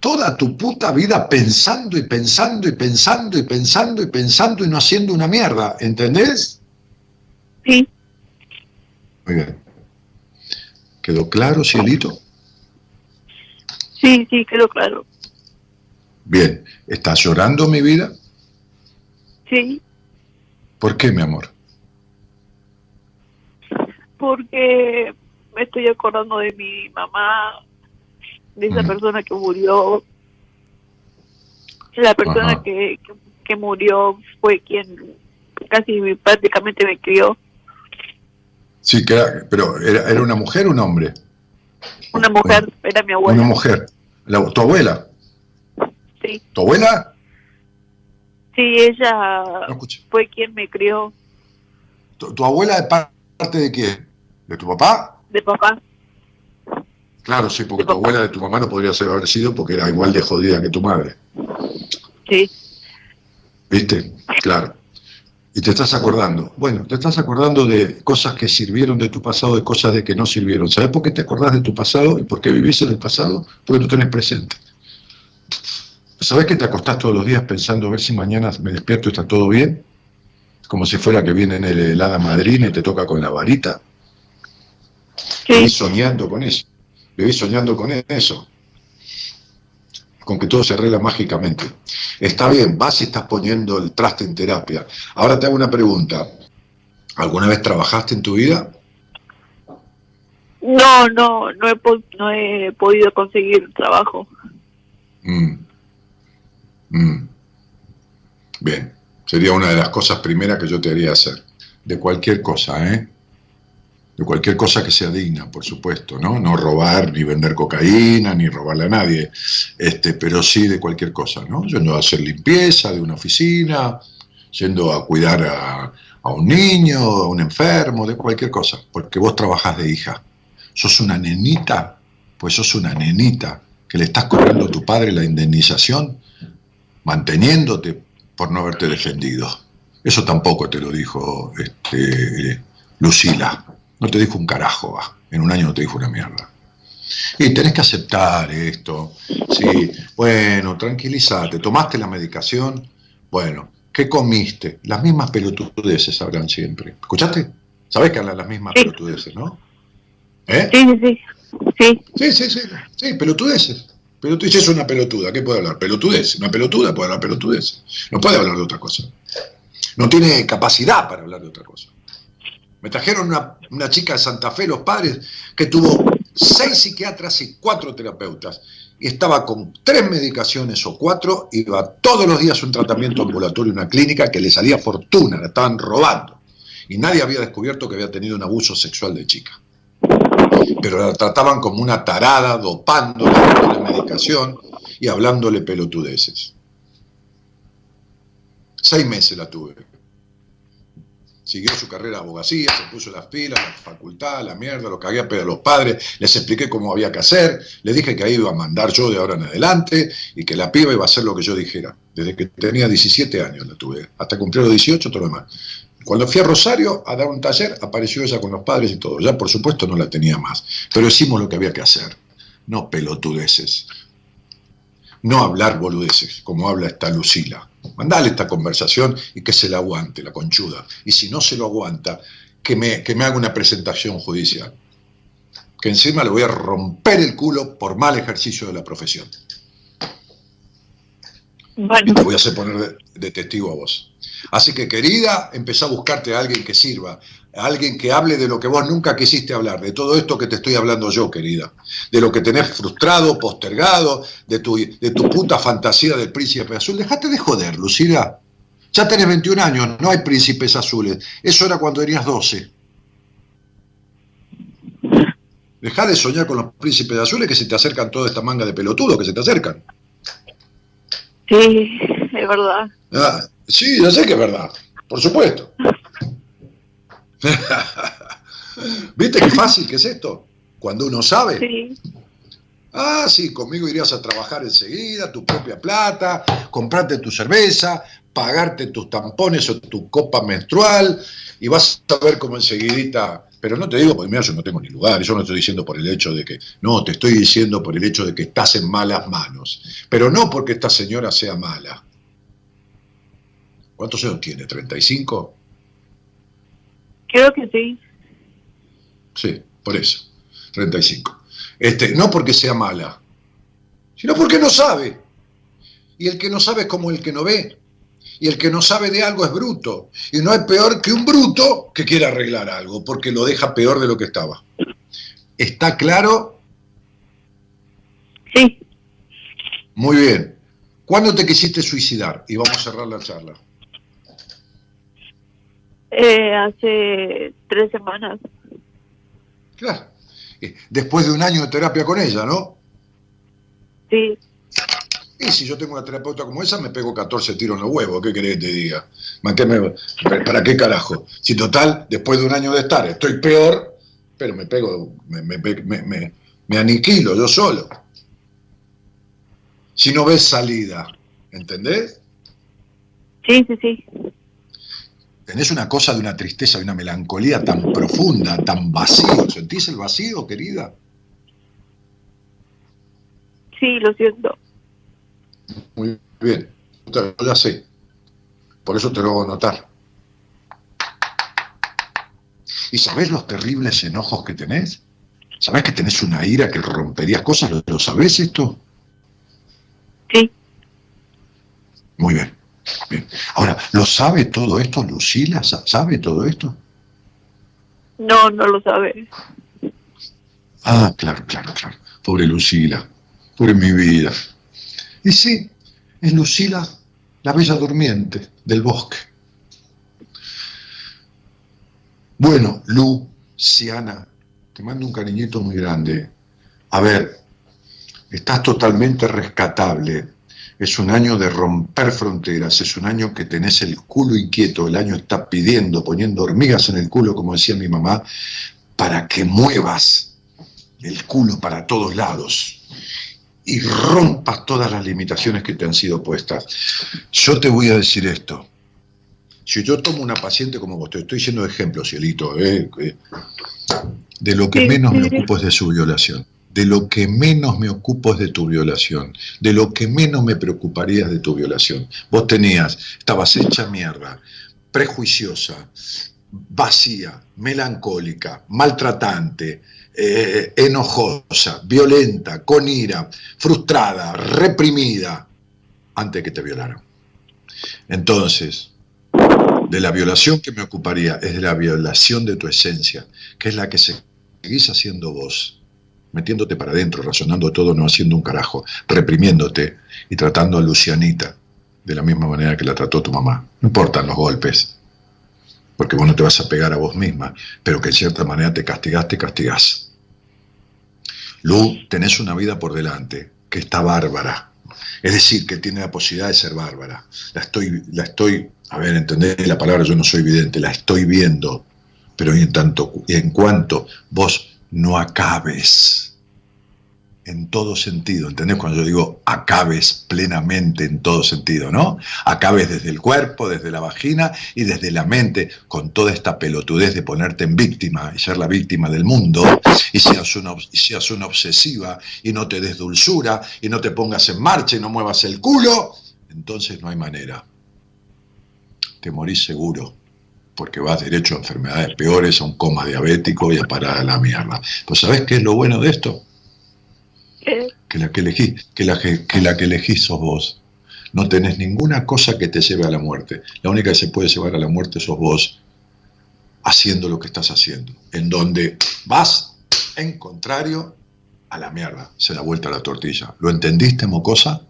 Toda tu puta vida pensando y pensando y pensando y pensando y pensando y no haciendo una mierda, ¿entendés? Sí. Muy bien. ¿Quedó claro, cielito? Sí, sí, quedó claro. Bien. ¿Estás llorando, mi vida? Sí, ¿Por qué, mi amor? porque me estoy acordando de mi mamá, de esa persona que murió. La persona que, que, que murió fue quien casi prácticamente me crió. Sí, que era, pero era, era una mujer o un hombre. Una mujer, era mi abuela. Una mujer. La- ¿Tu abuela? Sí. ¿Tu abuela? Sí, ella No fue quien me crió ¿Tu, tu abuela de parte de quién? ¿De tu papá? de papá. Claro, sí, porque tu abuela de tu mamá no podría ser haber sido porque era igual de jodida que tu madre. Sí. ¿Viste? Claro. Y te estás acordando. Bueno, te estás acordando de cosas que sirvieron de tu pasado, de cosas de que no sirvieron. ¿Sabes por qué te acordás de tu pasado y por qué vivís en el pasado? Porque no tenés presente. ¿Sabes que te acostás todos los días pensando a ver si mañana me despierto y está todo bien? Como si fuera que viene en el helada madrina y te toca con la varita. Vivís soñando con eso. Vivís soñando con eso. Con que todo se arregla mágicamente. Está bien, vas y estás poniendo el traste en terapia. Ahora te hago una pregunta. ¿Alguna vez trabajaste en tu vida? No, no, no he, no he podido conseguir trabajo. Mm. Mm. Bien, sería una de las cosas primeras que yo te haría hacer. De cualquier cosa, ¿eh? De cualquier cosa que sea digna, por supuesto, ¿no? No robar, ni vender cocaína, ni robarle a nadie. Este, pero sí de cualquier cosa, ¿no? Yendo a hacer limpieza de una oficina, yendo a cuidar a, a un niño, a un enfermo, de cualquier cosa. Porque vos trabajás de hija. Sos una nenita, pues sos una nenita que le estás cobrando a tu padre la indemnización manteniéndote por no haberte defendido. Eso tampoco te lo dijo este, Lucila. No te dijo un carajo, va. En un año no te dijo una mierda. Y tenés que aceptar esto. Sí, bueno, tranquilízate. ¿Tomaste la medicación? Bueno, ¿qué comiste? Las mismas pelotudeces hablan siempre. ¿Escuchaste? ¿Sabés que hablan las mismas pelotudeces, no? ¿Eh? Sí, sí, sí. Sí. Sí, sí, sí. Sí, pelotudeces. Pelotudeces es una pelotuda. ¿Qué puede hablar? Pelotudez. Una pelotuda puede hablar pelotudez. No puede hablar de otra cosa. No tiene capacidad para hablar de otra cosa. Me trajeron una, chica de Santa Fe, los padres, que tuvo seis psiquiatras y cuatro terapeutas. Y estaba con tres medicaciones o cuatro, iba todos los días a un tratamiento ambulatorio una clínica que le salía fortuna, la estaban robando. Y nadie había descubierto que había tenido un abuso sexual de chica pero la trataban como una tarada, dopándola, dándole medicación y hablándole pelotudeces. Seis meses la tuve. Siguió su carrera de abogacía, se puso las pilas, la facultad, la mierda, lo cagué a pedo a los padres, les expliqué cómo había que hacer, les dije que ahí iba a mandar yo de ahora en adelante y que la piba iba a hacer lo que yo dijera. Desde que tenía 17 años la tuve, hasta cumplir los 18, todo lo demás. Cuando fui a Rosario a dar un taller, apareció ella con los padres y todo. Ya, por supuesto, no la tenía más. Pero hicimos lo que había que hacer. No pelotudeces. No hablar boludeces, como habla esta Lucila. Mandale esta conversación y que se la aguante, la conchuda. Y si no se lo aguanta, que me, que me haga una presentación judicial. Que encima le voy a romper el culo por mal ejercicio de la profesión. Y te voy a hacer poner de, de testigo a vos. Así que, querida, empezá a buscarte a alguien que sirva, alguien que hable de lo que vos nunca quisiste hablar, de todo esto que te estoy hablando yo, querida, de lo que tenés frustrado, postergado, de tu, de tu puta fantasía del príncipe azul. Dejate de joder, Lucila. Ya tenés 21 años, no hay príncipes azules. Eso era cuando tenías 12. Dejá de soñar con los príncipes azules que se te acercan toda esta manga de pelotudos que se te acercan. Sí, es verdad. Ah, sí, yo sé que es verdad, por supuesto. [LAUGHS] ¿Viste qué fácil que es esto? Cuando uno sabe. Sí. Ah, sí, conmigo irías a trabajar enseguida, tu propia plata, comprarte tu cerveza, pagarte tus tampones o tu copa menstrual y vas a ver cómo enseguidita... Pero no te digo, porque mira, yo no tengo ni lugar, yo no estoy diciendo por el hecho de que... No, te estoy diciendo por el hecho de que estás en malas manos. Pero no porque esta señora sea mala. ¿Cuántos años tiene? ¿35? Creo que sí. Sí, por eso. 35. Este, no porque sea mala, sino porque no sabe. Y el que no sabe es como el que no ve. Y el que no sabe de algo es bruto. Y no es peor que un bruto que quiera arreglar algo, porque lo deja peor de lo que estaba. ¿Está claro? Sí. Muy bien. ¿Cuándo te quisiste suicidar? Y vamos a cerrar la charla. Eh, hace tres semanas. Claro. Eh, Después de un año de terapia con ella, ¿no? Sí, Y si yo tengo una terapeuta como esa, me pego 14 tiros en los huevos. ¿Qué querés que te diga? ¿Para qué, me- ¿Para qué carajo? Si total, después de un año de estar, estoy peor, pero me pego, me, me- me- me- me aniquilo yo solo. Si no ves salida, ¿entendés? sí, sí, sí. Tenés una cosa de una tristeza, de una melancolía tan profunda, tan vacío. ¿Sentís el vacío, querida? Sí, lo siento. Muy bien, ya sé. Por eso te lo hago notar. ¿Y sabés los terribles enojos que tenés? ¿Sabés que tenés una ira que romperías cosas? ¿Lo, lo sabés esto? Sí. Muy bien. Bien. Ahora, ¿lo sabe todo esto Lucila? ¿Sa- ¿Sabe todo esto? No, no lo sabe. Ah, claro, claro, claro. Pobre Lucila. Pobre mi vida. Y sí, es Lucila, la bella durmiente del bosque. Bueno, Luciana, te mando un cariñito muy grande. A ver, estás totalmente rescatable. Es un año de romper fronteras, es un año que tenés el culo inquieto, el año está pidiendo, poniendo hormigas en el culo, como decía mi mamá, para que muevas el culo para todos lados y rompas todas las limitaciones que te han sido puestas. Yo te voy a decir esto. Si yo tomo una paciente como vos, te estoy diciendo ejemplo, cielito, ¿eh? Eh, de lo que menos me ocupo es de su violación. De lo que menos me ocupo es de tu violación. De lo que menos me preocuparía es de tu violación. Vos tenías, estabas hecha mierda, prejuiciosa, vacía, melancólica, maltratante, eh, enojosa, violenta, con ira, frustrada, reprimida, antes que te violaran. Entonces, de la violación que me ocuparía es de la violación de tu esencia, que es la que se- seguís haciendo vos, metiéndote para adentro, razonando todo, no haciendo un carajo, reprimiéndote y tratando a Lucianita de la misma manera que la trató tu mamá. No importan los golpes, porque vos no te vas a pegar a vos misma, pero que en cierta manera te castigaste, castigás. Lu, tenés una vida por delante que está bárbara. Es decir, que tiene la posibilidad de ser bárbara. La estoy, la estoy, a ver, entendés la palabra, yo no soy vidente, la estoy viendo. Pero en tanto, en cuanto vos no acabes en todo sentido, ¿entendés? Cuando yo digo acabes plenamente en todo sentido, ¿no? Acabes desde el cuerpo, desde la vagina y desde la mente, con toda esta pelotudez de ponerte en víctima y ser la víctima del mundo, y seas una, seas una obsesiva y no te des dulzura y no te pongas en marcha y no muevas el culo, entonces no hay manera. Te morís seguro porque vas derecho a enfermedades peores, a un coma diabético y a parar a la mierda. Pues ¿sabés qué es lo bueno de esto? Que la que elegí, que la que, que la que elegís sos vos. No tenés ninguna cosa que te lleve a la muerte. La única que se puede llevar a la muerte sos vos, haciendo lo que estás haciendo. En donde vas en contrario a la mierda. Se da vuelta la tortilla. ¿Lo entendiste, mocosa?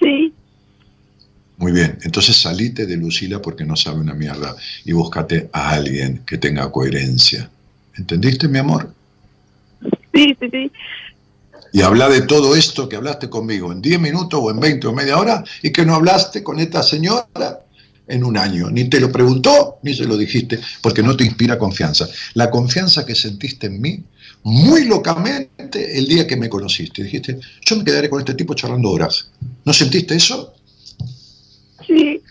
Sí, Muy bien. Entonces salite de Lucila porque no sabe una mierda y búscate a alguien que tenga coherencia. ¿Entendiste, mi amor? sí, sí, sí. Y habla de todo esto que hablaste conmigo en 10 minutos o en 20 o media hora y que no hablaste con esta señora en un año. Ni te lo preguntó ni se lo dijiste porque no te inspira confianza. La confianza que sentiste en mí muy locamente el día que me conociste. Dijiste, yo me quedaré con este tipo charlando horas. ¿No sentiste eso? Sí,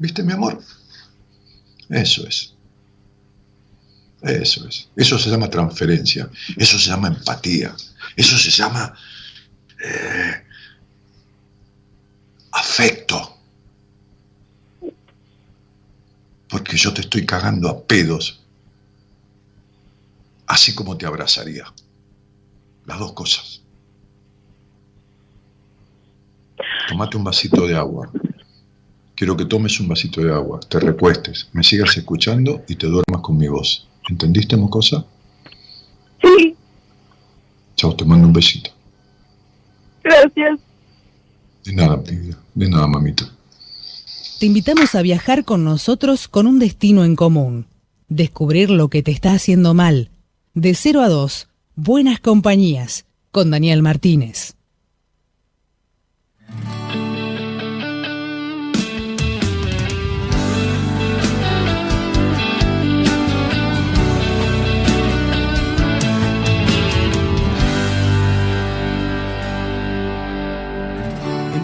¿Viste, mi amor? Eso es. Eso es. Eso se llama transferencia. Eso se llama empatía. Eso se llama eh, afecto. Porque yo te estoy cagando a pedos. Así como te abrazaría. Las dos cosas. Tomate un vasito de agua. Quiero que tomes un vasito de agua, te recuestes, me sigas escuchando y te duermas con mi voz. ¿Entendiste, mocosa? sí. Chao, te mando un besito. Gracias. De nada, pibe, de nada, mamita. Te invitamos a viajar con nosotros con un destino en común. Descubrir lo que te está haciendo mal. De 0 a 2, Buenas Compañías, con Daniel Martínez.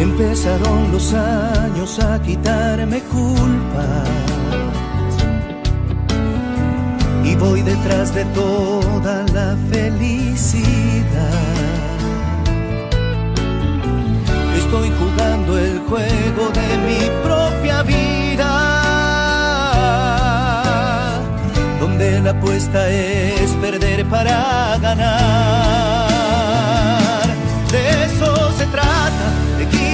Empezaron los años a quitarme culpas y voy detrás de toda la felicidad. Estoy jugando el juego de mi propia vida, donde la apuesta es perder para ganar. De eso se trata, de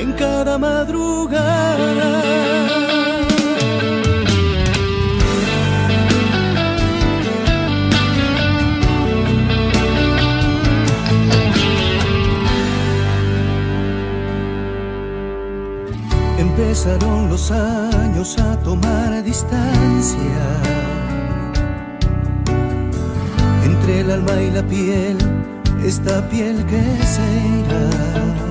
En cada madrugada. Empezaron los años a tomar distancia entre el alma y la piel, esta piel que se irá.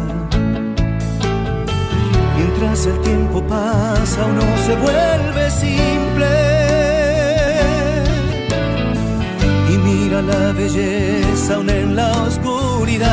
Mientras el tiempo pasa, uno se vuelve simple y mira la belleza aún en la oscuridad.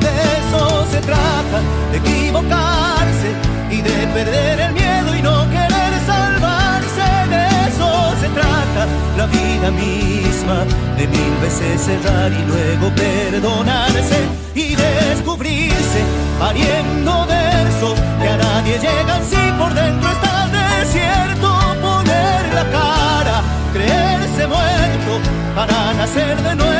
De eso se trata, de equivocarse y de perder el miedo y no querer salvarse. De eso se trata la vida misma, de mil veces cerrar y luego perdonarse y descubrirse pariendo versos que a nadie llegan si por dentro está el desierto. Poner la cara, creerse muerto para nacer de nuevo.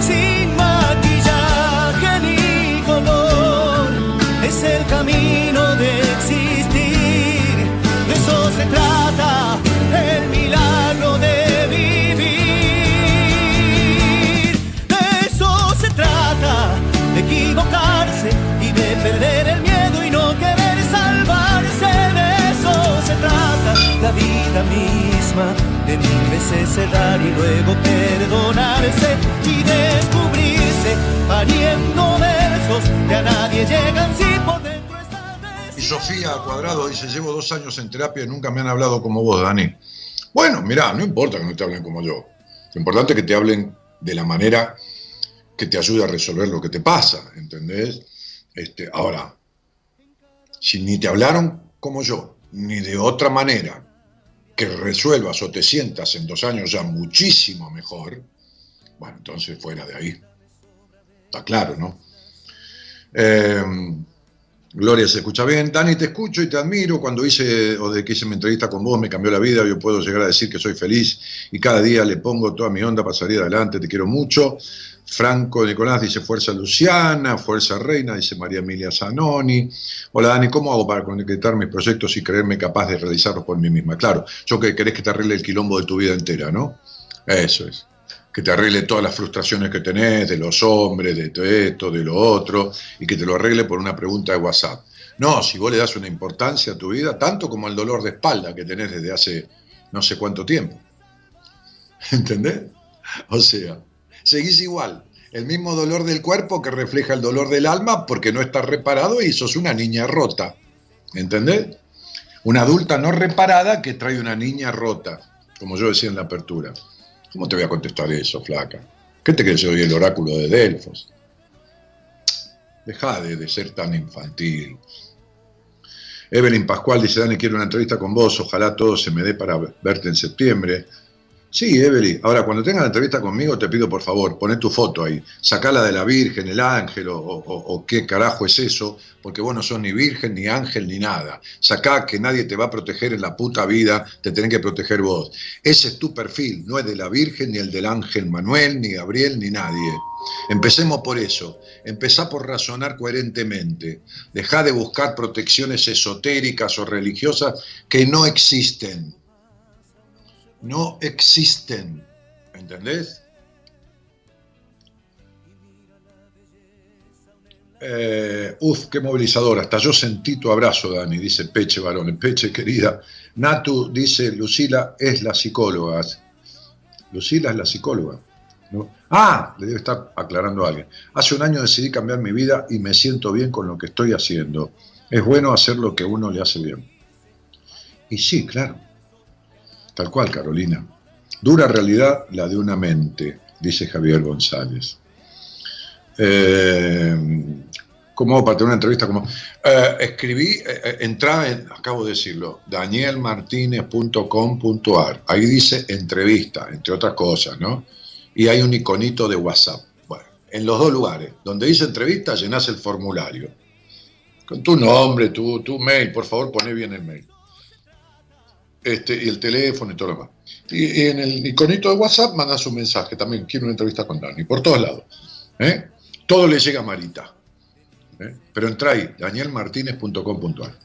Sin maquillaje ni color, es el camino de existir. De eso se la vida misma, de mil veces y luego perdonarse y descubrirse pariendo a nadie llegan si por dentro está Y Sofía Cuadrado dice, llevo dos años en terapia y nunca me han hablado como vos, Dani. Bueno, mirá, no importa que no te hablen como yo. Lo importante es que te hablen de la manera que te ayude a resolver lo que te pasa, ¿entendés? Este, ahora, si ni te hablaron como yo, ni de otra manera que resuelvas o te sientas en dos años ya muchísimo mejor, bueno, entonces fuera de ahí. Está claro, ¿no? Eh, Gloria, se escucha bien. Dani, te escucho y te admiro. Cuando hice o de que hice mi entrevista con vos me cambió la vida. Yo puedo llegar a decir que soy feliz y cada día le pongo toda mi onda para salir adelante. Te quiero mucho. Franco Nicolás dice Fuerza Luciana, Fuerza Reina, dice María Emilia Zanoni. Hola Dani, ¿cómo hago para conectar mis proyectos y creerme capaz de realizarlos por mí misma? Claro, yo que querés que te arregle el quilombo de tu vida entera, ¿no? Eso es que te arregle todas las frustraciones que tenés de los hombres, de esto, de lo otro, y que te lo arregle por una pregunta de WhatsApp. No, si vos le das una importancia a tu vida, tanto como el dolor de espalda que tenés desde hace no sé cuánto tiempo. [LAUGHS] ¿Entendés? O sea, seguís igual. El mismo dolor del cuerpo que refleja el dolor del alma porque no estás reparado y sos una niña rota. ¿Entendés? Una adulta no reparada que trae una niña rota, como yo decía en la apertura. ¿Cómo te voy a contestar eso, flaca? ¿Qué te crees hoy el oráculo de Delfos? Deja de, de ser tan infantil. Evelyn Pascual dice, Dani, quiero una entrevista con vos, ojalá todo se me dé para verte en septiembre. Sí, Evelyn, ahora cuando tengas la entrevista conmigo te pido por favor, poné tu foto ahí, sacala de la Virgen, el ángel o, o- o qué carajo es eso, porque vos no sos ni virgen, ni ángel, ni nada. Sacá que nadie te va a proteger en la puta vida, te tenés que proteger vos. Ese es tu perfil, no es de la Virgen, ni el del ángel Manuel, ni Gabriel, ni nadie. Empecemos por eso, empezá por razonar coherentemente, dejá de buscar protecciones esotéricas o religiosas que no existen. No existen, ¿entendés? Eh, uf, qué movilizador. Hasta yo sentí tu abrazo, Dani, dice Peche Barón. Peche, querida. Natu dice, Lucila es la psicóloga. Lucila es la psicóloga. Ah, le debe estar aclarando a alguien. Hace un año decidí cambiar mi vida y me siento bien con lo que estoy haciendo. Es bueno hacer lo que uno le hace bien. Y sí, claro. Tal cual, Carolina. Dura realidad la de una mente, dice Javier González. Eh, ¿Cómo hago para tener una entrevista? Como, eh, escribí, eh, eh, entrá en, acabo de decirlo, danielmartinez.com.ar. Ahí dice entrevista, entre otras cosas, ¿no? Y hay un iconito de WhatsApp. Bueno, en los dos lugares, donde dice entrevista, llenás el formulario. Con tu nombre, tu, tu mail, por favor, poné bien el mail. Este, y el teléfono y todo lo demás. Y, en el iconito de WhatsApp mandas un mensaje también, quiero una entrevista con Dani, por todos lados. ¿eh? Todo le llega a Marita. ¿eh? Pero entra ahí, danielmartinez.com.ar.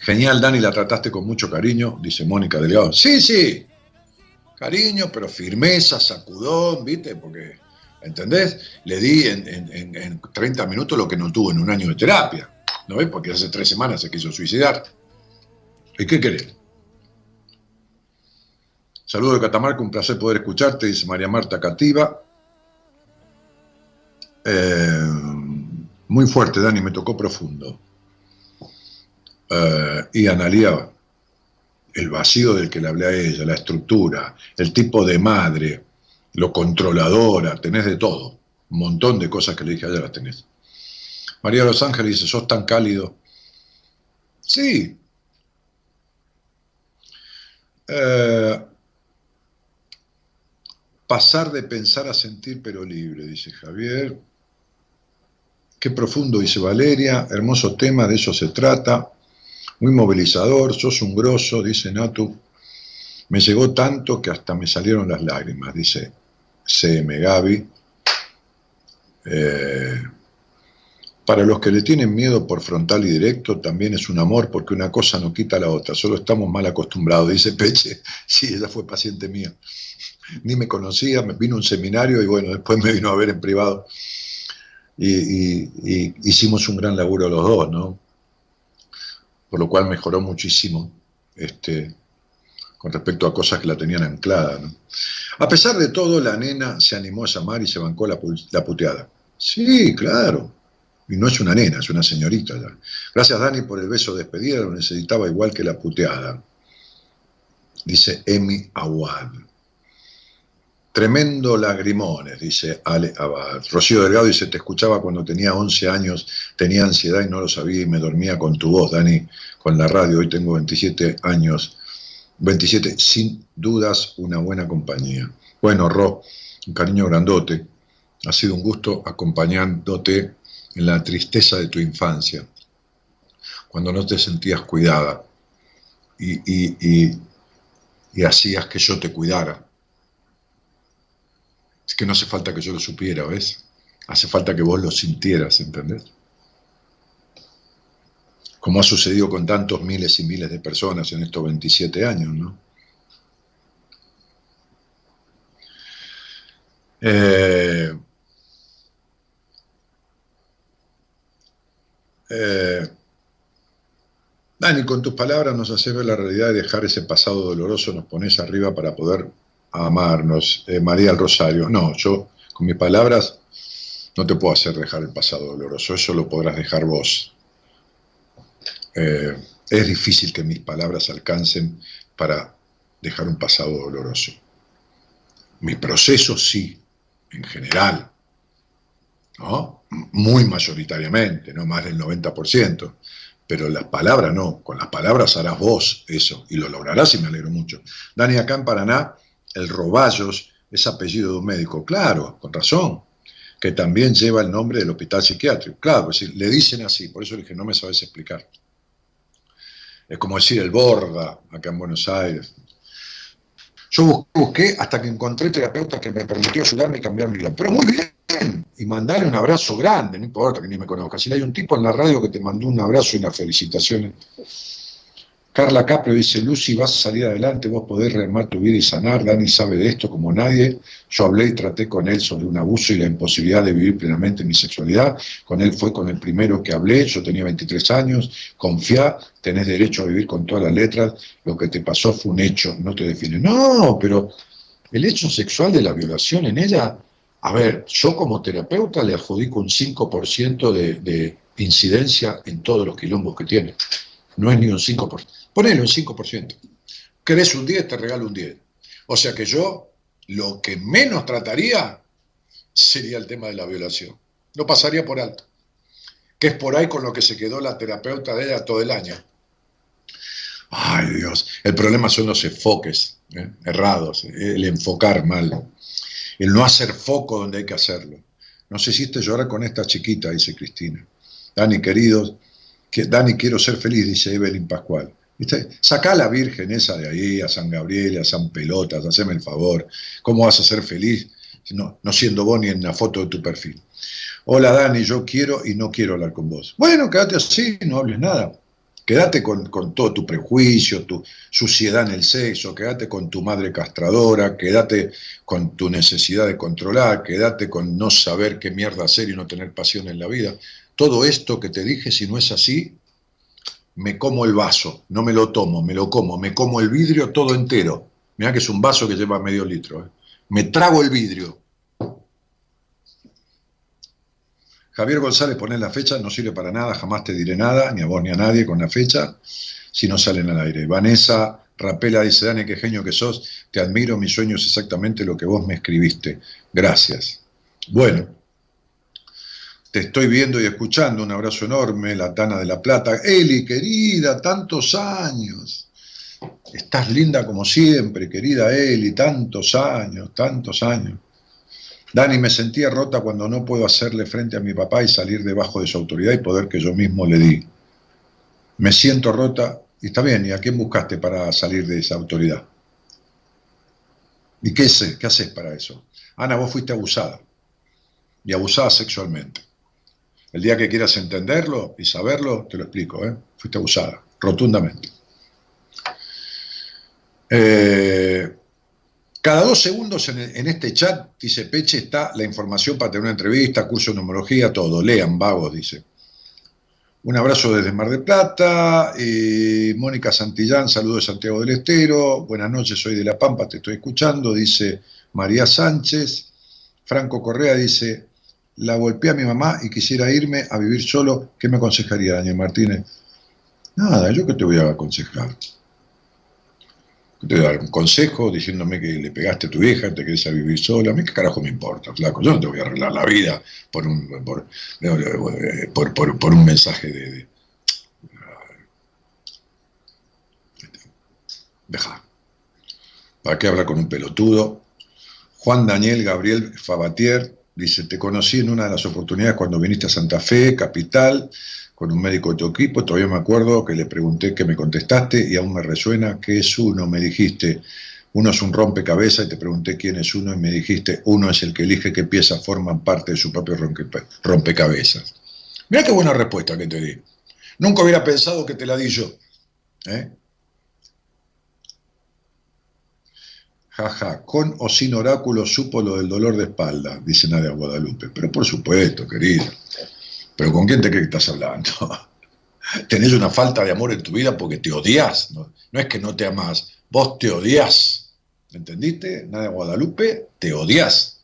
Genial, Dani, la trataste con mucho cariño, dice Mónica Delgado. Sí, sí, cariño, pero firmeza, sacudón, ¿viste? Porque, ¿entendés? Le di en- en 30 minutos lo que no tuvo en un año de terapia. ¿No ves? Porque hace tres semanas se quiso suicidar. ¿Y qué querés? Saludo de Catamarca, un placer poder escucharte, dice María Marta Cativa. Eh, muy fuerte, Dani, me tocó profundo. Eh, y Analía, el vacío del que le hablé a ella, la estructura, el tipo de madre, lo controladora, tenés de todo. Un montón de cosas que le dije a ella las tenés. María Los Ángeles dice, sos tan cálido. Sí. Eh, pasar de pensar a sentir pero libre, dice Javier. Qué profundo, dice Valeria. Hermoso tema, de eso se trata. Muy movilizador, sos un grosso, dice Natu. Me llegó tanto que hasta me salieron las lágrimas, dice CM Gaby. Eh, para los que le tienen miedo por frontal y directo, también es un amor porque una cosa no quita la otra, solo estamos mal acostumbrados, dice Peche. [LAUGHS] Sí, ella fue paciente mía. Ni me conocía, me vino a un seminario y bueno, después me vino a ver en privado. Y, hicimos un gran laburo los dos, ¿no? Por lo cual mejoró muchísimo este, con respecto a cosas que la tenían anclada, ¿no? A pesar de todo, la nena se animó a llamar y se bancó la, la puteada. Sí, claro. Y no es una nena, es una señorita ya. Gracias, Dani, por el beso de despedida, lo necesitaba igual que la puteada. Dice Emi Awad. Tremendo lagrimones, dice Ale Abad. Rocío Delgado dice, te escuchaba cuando tenía 11 años, tenía ansiedad y no lo sabía y me dormía con tu voz, Dani, con la radio. Hoy tengo 27 años, 27, sin dudas, una buena compañía. Bueno, Ro, un cariño grandote. Ha sido un gusto acompañándote en la tristeza de tu infancia, cuando no te sentías cuidada y, y- hacías que yo te cuidara. Que no hace falta que yo lo supiera, ¿ves? Hace falta que vos lo sintieras, ¿entendés? Como ha sucedido con tantos miles y miles de personas en estos 27 años, ¿no? Eh, eh, Dani, con tus palabras nos haces ver la realidad y dejar ese pasado doloroso, nos pones arriba para poder amarnos. Eh, María del Rosario, no, yo con mis palabras no te puedo hacer dejar el pasado doloroso, eso lo podrás dejar vos. Eh, es difícil que mis palabras alcancen para dejar un pasado doloroso. Mi proceso sí, en general, ¿no? Muy mayoritariamente, no más del 90%, pero las palabras no, con las palabras harás vos eso, y lo lograrás y me alegro mucho. Dani, acá en Paraná, el Roballos es apellido de un médico, claro, con razón, que también lleva el nombre del hospital psiquiátrico, claro, es decir, le dicen así, por eso dije, no me sabes explicar. Es como decir el Borda, acá en Buenos Aires, yo busqué hasta que encontré terapeutas que me permitió ayudarme y cambiar mi vida. Pero muy bien, y mandarle un abrazo grande, no importa que ni me conozca. Si hay un tipo en la radio que te mandó un abrazo y unas felicitaciones. Carla Caprio dice, Lucy, vas a salir adelante, vos podés rearmar tu vida y sanar, Dani sabe de esto como nadie. Yo hablé y traté con él sobre un abuso y la imposibilidad de vivir plenamente mi sexualidad. Con él fue con el primero que hablé, yo tenía 23 años, confía, tenés derecho a vivir con todas las letras, lo que te pasó fue un hecho, no te define. No, pero el hecho sexual de la violación en ella, a ver, yo como terapeuta le adjudico un 5% de, de incidencia en todos los quilombos que tiene. No es ni un 5%. Ponelo en 5%. ¿Querés un 10? Te regalo un 10. O sea que yo lo que menos trataría sería el tema de la violación. No pasaría por alto. Que es por ahí con lo que se quedó la terapeuta de ella todo el año. Ay Dios, el problema son los enfoques ¿eh? errados, el enfocar mal, el no hacer foco donde hay que hacerlo. Nos hiciste llorar con esta chiquita, dice Cristina. Dani, queridos, que, Dani, quiero ser feliz, dice Evelyn Pascual. ¿Viste? Sacá a la Virgen esa de ahí, a San Gabriel, a San Pelotas, haceme el favor. ¿Cómo vas a ser feliz no, no siendo vos ni en la foto de tu perfil? Hola Dani, yo quiero y no quiero hablar con vos. Bueno, quédate así, no hables nada. Quédate con, con, todo tu prejuicio, tu suciedad en el sexo, quédate con tu madre castradora, quédate con tu necesidad de controlar, quédate con no saber qué mierda hacer y no tener pasión en la vida. Todo esto que te dije, si no es así, me como el vaso, no me lo tomo, me lo como, me como el vidrio todo entero. Mira que es un vaso que lleva medio litro. ¿eh? Me trago el vidrio. Javier González, poner la fecha, no sirve para nada, jamás te diré nada, ni a vos ni a nadie con la fecha, si no salen al aire. Vanessa Rapela dice, Dani, qué genio que sos, te admiro, mi sueño es exactamente lo que vos me escribiste. Gracias. Bueno, te estoy viendo y escuchando, un abrazo enorme, la Tana de la Plata. Eli, querida, tantos años. Estás linda como siempre, querida Eli, tantos años, tantos años. Dani, me sentía rota cuando no puedo hacerle frente a mi papá y salir debajo de su autoridad y poder que yo mismo le di. Me siento rota y está bien, ¿y a quién buscaste para salir de esa autoridad? ¿Y qué, sé? qué haces para eso? Ana, vos fuiste abusada y abusada sexualmente. El día que quieras entenderlo y saberlo, te lo explico, ¿eh? Fuiste abusada, rotundamente. Eh, cada dos segundos en, este chat, dice Peche, está la información para tener una entrevista, curso de numerología, todo. Lean, vagos, dice. Un abrazo desde Mar del Plata. Mónica Santillán, saludos de Santiago del Estero. Buenas noches, soy de La Pampa, te estoy escuchando, dice María Sánchez. Franco Correa dice, la golpeé a mi mamá y quisiera irme a vivir solo, ¿qué me aconsejaría, Daniel Martínez? Nada, yo qué te voy a aconsejar. Te voy a dar un consejo diciéndome que le pegaste a tu hija, te querés a vivir sola. A mí qué carajo me importa, flaco. Yo no te voy a arreglar la vida por un, por, por, por, por un mensaje de, de... Deja. ¿Para qué hablar con un pelotudo? Juan Daniel Gabriel Fabatier, Dice, te conocí en una de las oportunidades cuando viniste a Santa Fe, capital, con un médico de tu equipo. Todavía me acuerdo que le pregunté que me contestaste y aún me resuena qué es uno. Me dijiste, uno es un rompecabezas y te pregunté quién es uno y me dijiste, uno es el que elige qué piezas forman parte de su propio rompecabezas. Mira qué buena respuesta que te di. Nunca hubiera pensado que te la di yo. ¿eh? Jaja, con o sin oráculo supo lo del dolor de espalda, dice Nadia Guadalupe. Pero por supuesto, querida. Pero ¿con quién te crees que estás hablando? [LAUGHS] Tenés una falta de amor en tu vida porque te odias. ¿no? es que no te amas, vos te odias. ¿Entendiste? Nada de Guadalupe, te odias.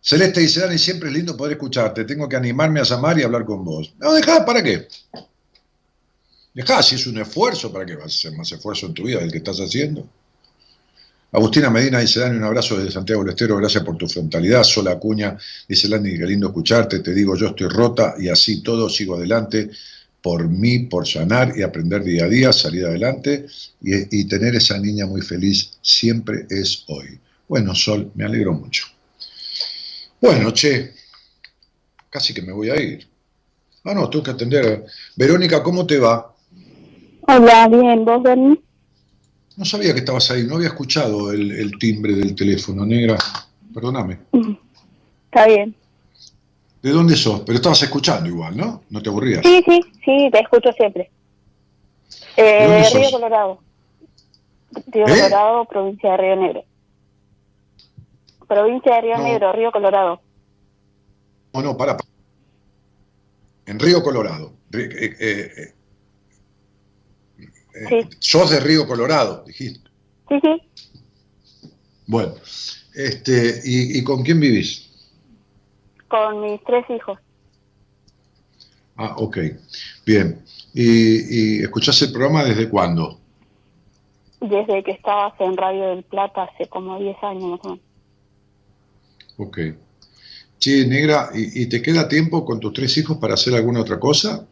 Celeste dice, Dani, siempre es lindo poder escucharte. Tengo que animarme a llamar y hablar con vos. No, dejá, ¿para qué? Dejá, si es un esfuerzo, ¿para qué vas a hacer más esfuerzo en tu vida del que estás haciendo? Agustina Medina dice, Dani, un abrazo desde Santiago del Estero, gracias por tu frontalidad. Sola Cuña dice, Dani, qué lindo escucharte, te digo, yo estoy rota y así todo, sigo adelante por mí, por sanar y aprender día a día, salir adelante y, y tener esa niña muy feliz siempre es hoy. Bueno, Sol, me alegro mucho. Bueno, che, casi que me voy a ir. Ah, no, tengo que atender. Verónica, ¿cómo te va? Hola, bien, ¿vos, Bernie? No sabía que estabas ahí, no había escuchado el, el timbre del teléfono, negra. Perdóname. Está bien. ¿De dónde sos? Pero estabas escuchando igual, ¿no? No te aburrías. Sí, sí, sí, te escucho siempre. Eh, ¿De dónde sos? Río Colorado. Río ¿Eh? Colorado, provincia de Río Negro. Provincia de Río No. Negro, Río Colorado. No, no, para. En Río Colorado. Eh, eh, Sí. Sos de Río Colorado, dijiste. Sí, sí, Bueno, este, ¿y, y con quién vivís? con mis tres hijos. Ah, ok. Bien. ¿Y, y escuchás el programa desde cuándo? Desde que estabas en Radio del Plata hace como 10 años más o menos. Ok. Che, negra, ¿y, y te queda tiempo con tus tres hijos para hacer alguna otra cosa?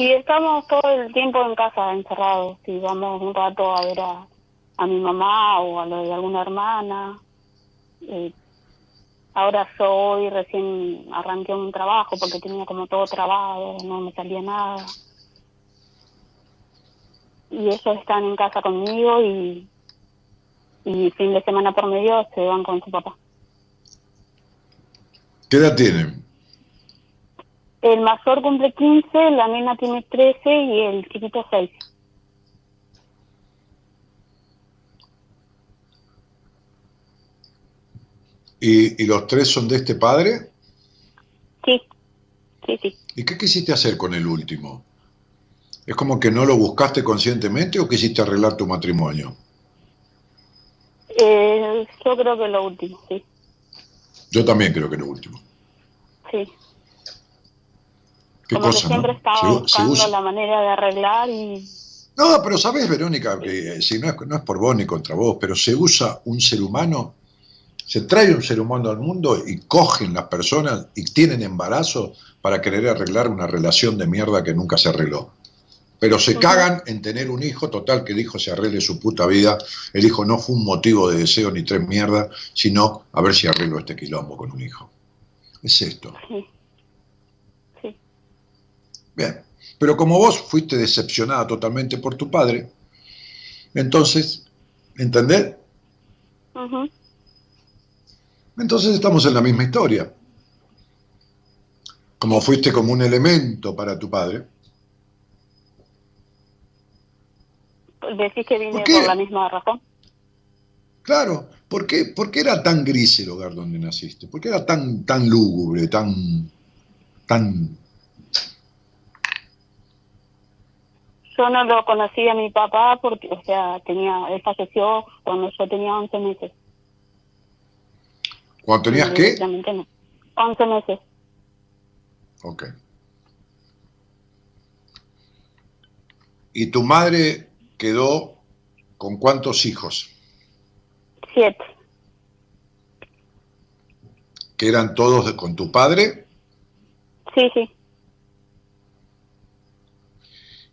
Y estamos todo el tiempo en casa encerrados. Y vamos un rato a ver a, mi mamá o a lo de alguna hermana. Eh, ahora soy, recién arranqué un trabajo porque tenía como todo trabado, no me salía nada. Y ellos están en casa conmigo y, y fin de semana por medio se van con su papá. ¿Qué edad tienen? El mayor cumple 15, la nena tiene 13 y el chiquito 6. ¿Y, y los tres son de este padre? Sí, sí, sí. ¿Y qué quisiste hacer con el último? ¿Es como que no lo buscaste conscientemente o quisiste arreglar tu matrimonio? Eh, yo creo que lo último, sí. Yo también creo que lo último. sí. ¿Qué Como cosa, que siempre no? estaba Se u- se buscando la manera de arreglar y No, pero sabes, Verónica, que eh, si no es, no es por vos ni contra vos, pero se usa un ser humano, se trae un ser humano al mundo y cogen las personas y tienen embarazo para querer arreglar una relación de mierda que nunca se arregló. Pero se cagan en tener un hijo, total que el hijo se arregle su puta vida. El hijo no fue un motivo de deseo ni tres mierdas, sino a ver si arreglo este quilombo con un hijo. Es esto. Sí. Bien. Pero como vos fuiste decepcionada totalmente por tu padre, entonces, ¿entendés? Entonces estamos en la misma historia. Como fuiste como un elemento para tu padre, Decís que vine ¿Por la misma razón. claro, ¿por qué, por qué era tan gris el hogar donde naciste? ¿Por qué era tan, tan lúgubre, tan, tan... Yo no lo conocí a mi papá porque, o sea, tenía, él falleció cuando yo tenía 11 meses. Cuando tenías directamente no. 11 meses. Ok. ¿Y tu madre quedó con cuántos hijos? 7. ¿Que eran todos con tu padre? Sí, sí.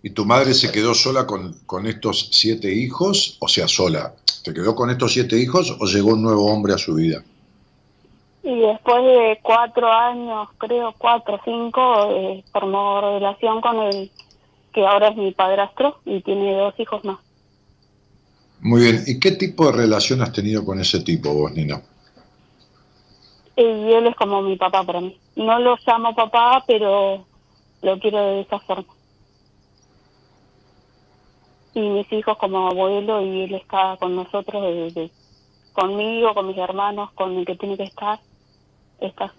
¿Y tu madre se quedó sola con, con estos siete hijos? O sea, sola. ¿Se quedó con estos siete hijos o llegó un nuevo hombre a su vida? Y después de cuatro años, creo, cuatro o cinco, eh, formó relación con el que ahora es mi padrastro y tiene dos hijos más. Muy bien. ¿Y qué tipo de relación has tenido con ese tipo vos, Nina? Y él es como mi papá para mí. No lo llamo papá, pero lo quiero de esa forma. Y mis hijos como abuelo y él está con nosotros, de- de- conmigo, con mis hermanos, con el que tiene que estar. Está.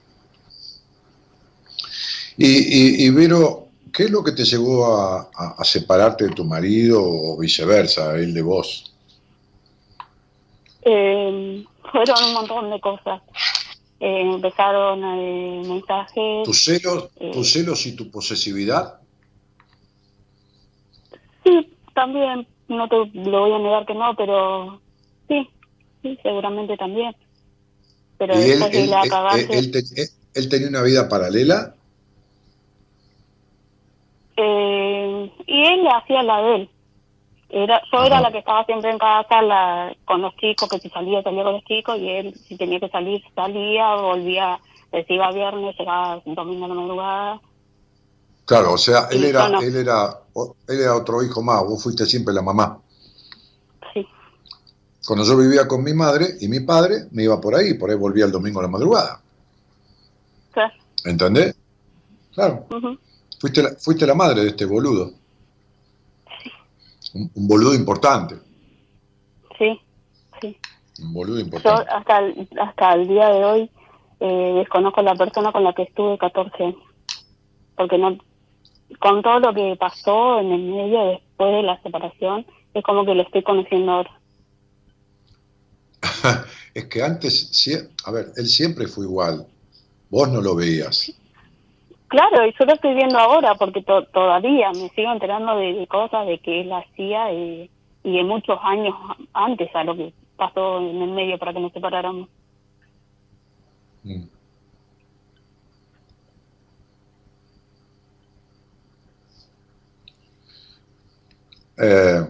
Y, y, y, Vero, ¿qué es lo que te llevó a, a- a separarte de tu marido o viceversa, él de vos? Eh, fueron un montón de cosas. Eh, empezaron eh, mensajes. ¿Tus celos, Eh. tus celos y tu posesividad? Sí, también, no te lo voy a negar que no, pero sí, sí, seguramente también. Pero ¿Y él, la cagarse, él te- él- él tenía una vida paralela? eh, y él hacía la de él. Era, yo era la que estaba siempre en casa la, con los chicos, que si salía, salía con los chicos, y él, si tenía que salir, salía, volvía, se iba viernes, llegaba domingo a la madrugada. Claro, o sea, él Sí, era, yo no. él era, él era otro hijo más, vos fuiste siempre la mamá. Sí. Cuando yo vivía con mi madre y mi padre, me iba por ahí, por ahí volvía el domingo a la madrugada. Claro. ¿Entendés? Claro, fuiste la, fuiste la madre de este boludo. Un, un boludo importante, Sí, sí. un boludo Yo importante. hasta el, hasta el día de hoy eh, desconozco la persona con la que estuve 14 años. Porque no con todo lo que pasó en el medio después de la separación, es como que lo estoy conociendo ahora. [LAUGHS] Es que antes, a ver, él siempre fue igual. Vos no lo veías. Claro, y yo lo estoy viendo ahora porque to- todavía me sigo enterando de, de cosas de que él hacía y de muchos años antes a lo que pasó en el medio para que nos separáramos. Mm. Eh,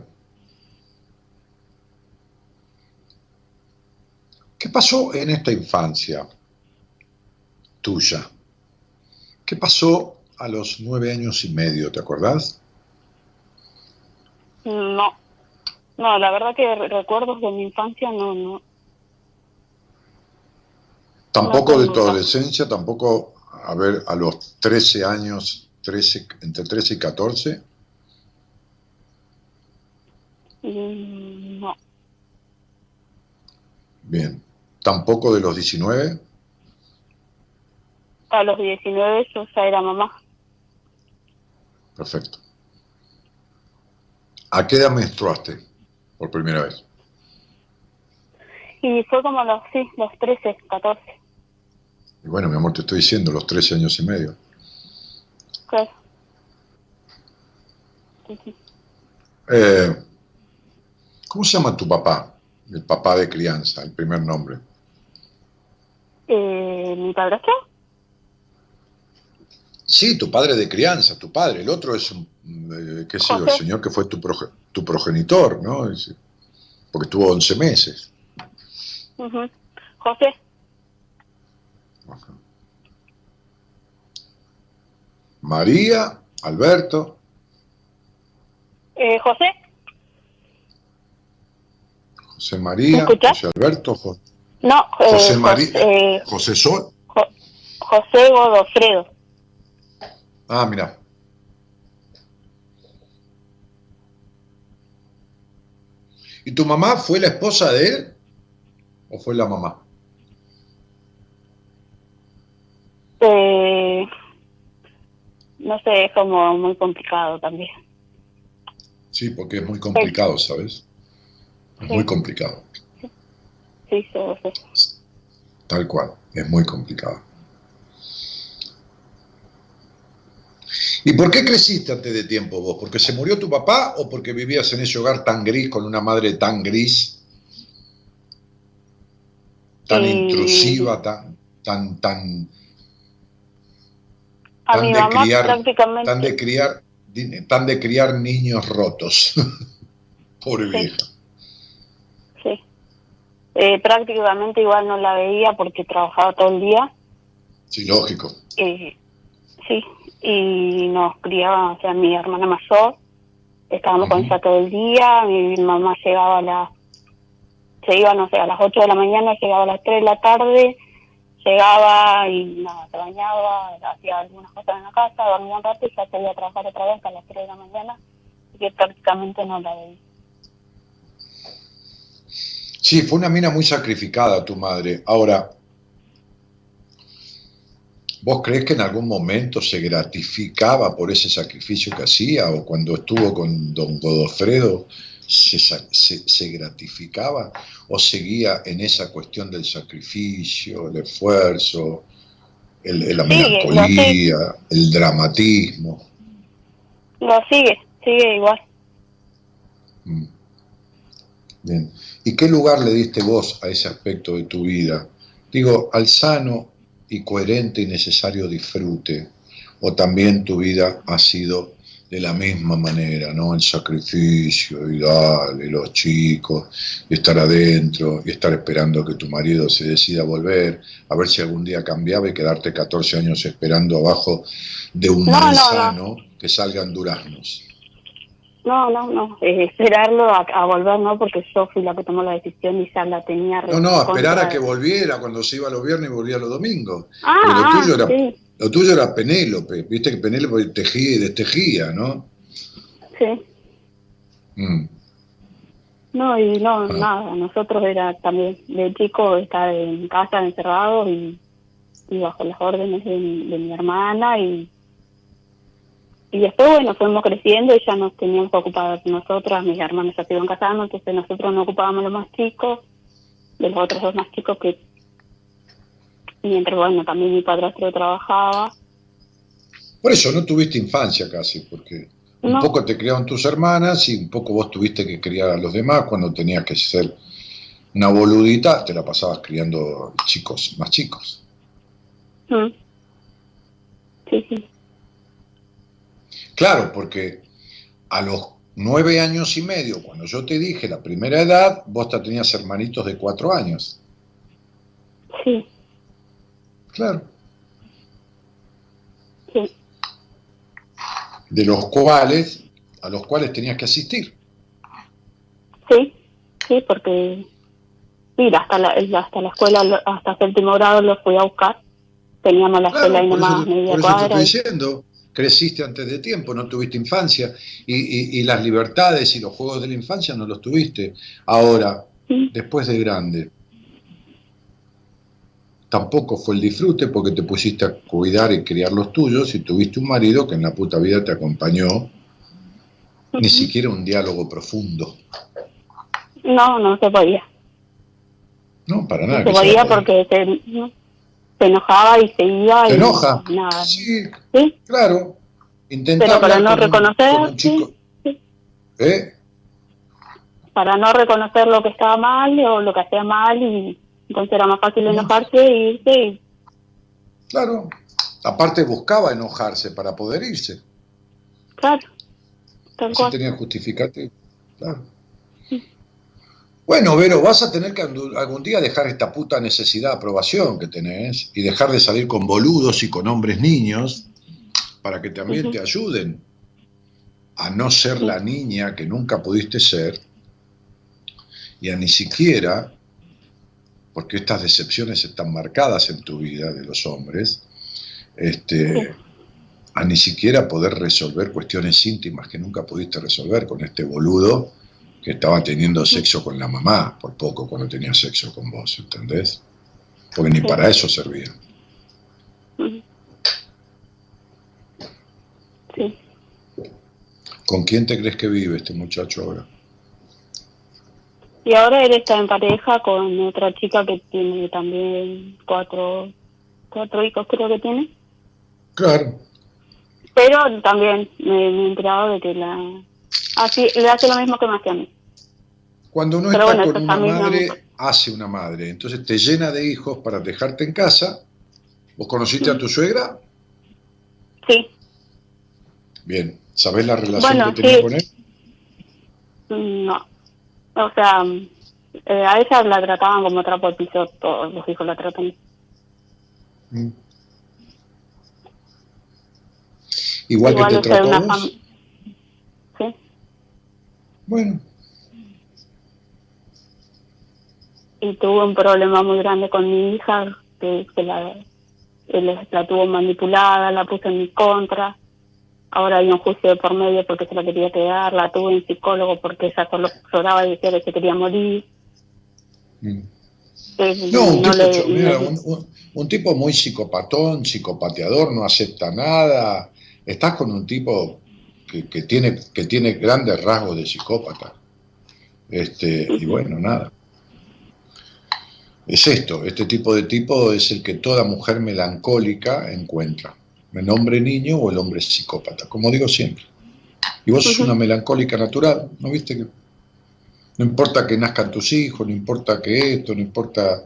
¿Qué pasó en esta infancia tuya? ¿Qué pasó a los nueve años y medio? ¿Te acordás? No, no, la verdad que re- recuerdos de mi infancia no, no, Tampoco No, de tu adolescencia, tampoco, a ver, a los 13 años, 13, entre 13 y 14. Mm, No, Bien. Tampoco de los 19. a los 19 yo ya era mamá. Perfecto. ¿A qué edad menstruaste por primera vez? Y fue como los, sí, los 13, 14. Y bueno, mi amor, te estoy diciendo, los 13 años y medio. Claro. Sí, sí. Eh, ¿Cómo se llama tu papá? El papá de crianza, el primer nombre. Eh, ¿Mi padrastro? Sí, tu padre de crianza, tu padre. El otro es, un, eh, qué sé yo, el señor que fue tu, proge- tu progenitor, ¿no? Es- Porque tuvo 11 meses. Ujú. José. Ajá. María, Alberto, Eh, José. José María. José Alberto, Jo- No, eh, José María, eh, José Sol. Jo- José Godofredo. Ah, mira. ¿Y tu mamá fue la esposa de él o fue la mamá? Eh, no sé, es como muy complicado también. Sí, porque es muy complicado, ¿sabes? Es Sí. muy complicado, Sí, yo sé. tal cual, es muy complicado. ¿Y por qué creciste antes de tiempo vos? ¿Porque se murió tu papá o porque vivías en ese hogar tan gris con una madre tan gris, tan Eh, intrusiva, tan, tan, tan, A tan mi de mamá criar, prácticamente. tan de criar, di- tan de criar niños rotos? [LAUGHS] Pobre Sí. vieja. Eh, prácticamente igual no la veía porque trabajaba todo el día. Sí, lógico. Eh, sí, y nos criaba, o sea, mi hermana mayor. Estábamos con ella todo el día. Mi mamá llegaba a las. Se iba, no sé, a las 8 de la mañana, llegaba a las 3 de la tarde. Llegaba y nada, se bañaba, hacía algunas cosas en la casa, dormía un rato y ya salía a trabajar otra vez a las 3 de la mañana. Así que prácticamente no la veía. Sí, fue una mina muy sacrificada tu madre. Ahora, ¿vos crees que en algún momento se gratificaba por ese sacrificio que hacía? ¿O cuando estuvo con don Godofredo, se, se- se gratificaba o seguía en esa cuestión del sacrificio, el esfuerzo, el, el- la melancolía, el dramatismo? No, sigue, sigue igual. Mm. Bien. ¿Y qué lugar le diste vos a ese aspecto de tu vida? Digo, al sano y coherente y necesario disfrute, o también tu vida ha sido de la misma manera, ¿no? El sacrificio y dale, los chicos, y estar adentro, y estar esperando que tu marido se decida a volver, a ver si algún día cambiaba y quedarte 14 años esperando abajo de un No, no, no. manzano que salgan duraznos. No, no, no. eh, esperarlo a, a volver, no, porque yo fui la que tomó la decisión y ya la tenía. No, no, esperar a que volviera cuando se iba los viernes y volvía los domingos. Ah, lo, ah, tuyo era, sí, lo tuyo era Penélope, viste que Penélope tejía y destejía, ¿no? sí. Mm, No, y no, Ah. nada. Nosotros era también de chico estar en casa encerrados y, y bajo las órdenes de mi hermana y y después, bueno, fuimos creciendo y ya nos teníamos que ocupar nosotras, mis hermanos ya se iban casando, entonces nosotros nos ocupábamos los más chicos, de los otros dos más chicos que, mientras, bueno, también mi padrastro trabajaba. Por eso no tuviste infancia casi, porque un poco te criaron tus hermanas y un poco vos tuviste que criar a los demás cuando tenías que ser una boludita, te la pasabas criando chicos, más chicos. Mm. Sí, sí. Claro, porque a los nueve años y medio, cuando yo te dije la primera edad, vos te tenías hermanitos de cuatro años. Sí, Claro. sí. de los cuales a los cuales tenías que asistir. Sí, sí, porque ir hasta la, hasta la escuela, hasta séptimo grado lo fui a buscar. Teníamos la escuela ahí nomás, media eso te cuadra. estoy diciendo, creciste antes de tiempo, no tuviste infancia y, y- y las libertades y los juegos de la infancia no los tuviste. Ahora, después de grande, tampoco fue el disfrute porque te pusiste a cuidar y criar los tuyos y tuviste un marido que en la puta vida te acompañó, ni siquiera un diálogo profundo. No, no se podía. No, para nada. No se podía porque se, se enojaba y se iba. ¿Te y enoja? Nada. Sí, Sí, claro. Intenta Pero para no reconocer, con un sí. ¿Eh? para no reconocer lo que estaba mal o lo que hacía mal y entonces era más fácil No. enojarse e irse y Claro. Aparte buscaba enojarse para poder irse. claro, tal Así cual. tenía justificate. Claro. Bueno, Vero, vas a tener que algún día dejar esta puta necesidad de aprobación que tenés y dejar de salir con boludos y con hombres niños para que también te ayuden a no ser la niña que nunca pudiste ser y a ni siquiera, porque estas decepciones están marcadas en tu vida de los hombres, este, a ni siquiera poder resolver cuestiones íntimas que nunca pudiste resolver con este boludo que estaba teniendo sexo con la mamá, por poco cuando tenía sexo con vos, ¿entendés? Porque ni para eso servía. Sí, ¿Con quién te crees que vive este muchacho ahora? y ahora él está en pareja con otra chica que tiene también cuatro, cuatro hijos creo que tiene, Claro, pero también me, me he enterado de que la así le hace lo mismo que me hacía a mí. cuando uno Pero está bueno, con una madre, hace una madre. Entonces te llena de hijos para dejarte en casa. ¿Vos conociste a tu suegra? Sí, Bien. ¿Sabés la relación Bueno, que tenía sí. con él? No. O sea, eh, a ella la trataban como trapo de piso, todos los hijos la tratan. Mm. Igual, que te trató vos. Bueno, y tuvo un problema muy grande con mi hija, que, que la, él la tuvo manipulada, la puso en mi contra. Ahora hay un juicio de por medio porque se la quería quedar, la tuvo en psicólogo porque ella solo lloraba y decía que se quería morir. mm. No, un, tipo, le- cho- mira, le- un, un- un tipo muy psicopatón, psicopateador, no acepta nada. Estás con un tipo que, que tiene, que tiene grandes rasgos de psicópata. Este, y bueno, nada. Es esto, este tipo de tipo es el que toda mujer melancólica encuentra. El hombre niño o el hombre psicópata, como digo siempre. Y vos sos una melancólica natural, ¿no viste? que No importa que nazcan tus hijos, no importa que esto, no importa,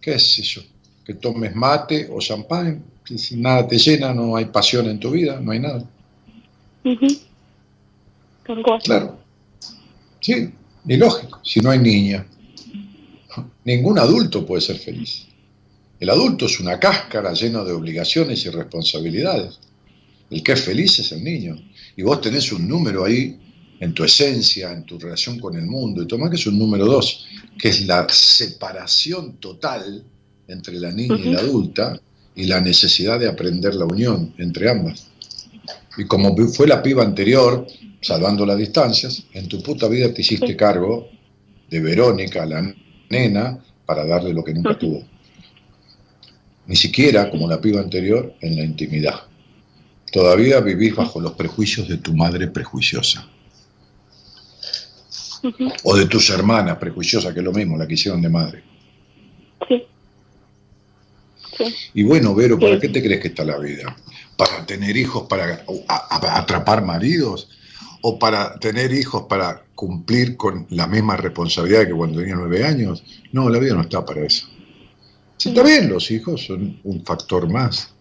qué sé yo, que tomes mate o champán, si nada te llena, no hay pasión en tu vida, no hay nada. Claro. Sí, y lógico, si no hay niña. Ningún adulto puede ser feliz. El adulto es una cáscara llena de obligaciones y responsabilidades. El que es feliz es el niño. Y vos tenés un número ahí en tu esencia, en tu relación con el mundo, y tomás que es un número dos, que es la separación total entre la niña y la adulta y la necesidad de aprender la unión entre ambas. Y como fue la piba anterior, salvando las distancias, en tu puta vida te hiciste cargo de Verónica, la nena, para darle lo que nunca tuvo. Ni siquiera, como la piba anterior, en la intimidad. Todavía vivís bajo los prejuicios de tu madre prejuiciosa. O de tus hermanas prejuiciosas, que es lo mismo, la que hicieron de madre. Sí. Sí. Y bueno, Vero, ¿para Sí. qué te crees que está la vida? ¿Para tener hijos, para atrapar maridos? ¿O para tener hijos para cumplir con la misma responsabilidad que cuando tenía nueve años? No, la vida no está para eso. Si está bien, los hijos son un factor más.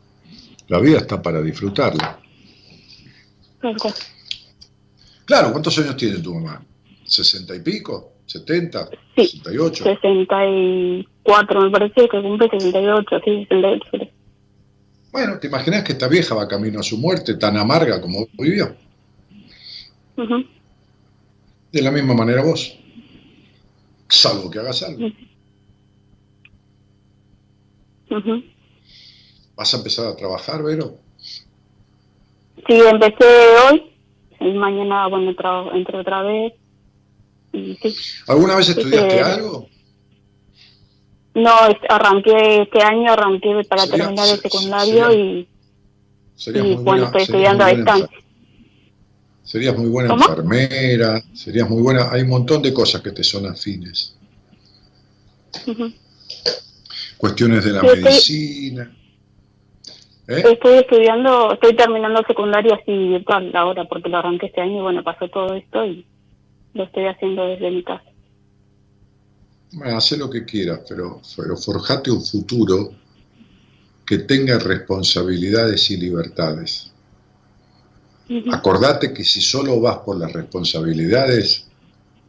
La vida está para disfrutarla. Claro, ¿cuántos años tiene tu mamá? ¿60 y pico? ¿70? Sí. ¿68? 64, me parece que cumple 68, sí, 68. Bueno, ¿te imaginas que esta vieja va camino a su muerte tan amarga como vivió? De la misma manera vos. Salvo que hagas algo. ¿Vas a empezar a trabajar, Vero? Sí, empecé hoy y mañana, bueno, entro, otra vez. Sí. ¿Alguna vez Sí, estudiaste sí. algo? No, arranqué este año, arranqué para Sería- terminar el se- secundario sería- y, bueno, estoy estudiando a distancia. Serías muy buena ¿Cómo? enfermera, serías muy buena. Hay un montón de cosas que te son afines. Ujú. Cuestiones de la Sí, estoy- medicina. ¿Eh? Estoy estudiando, estoy terminando secundario así virtual ahora porque lo arranqué este año y bueno, pasó todo esto y lo estoy haciendo desde mi casa. Bueno, haz lo que quieras, pero, pero forjate un futuro que tenga responsabilidades y libertades. Acordate que si solo vas por las responsabilidades,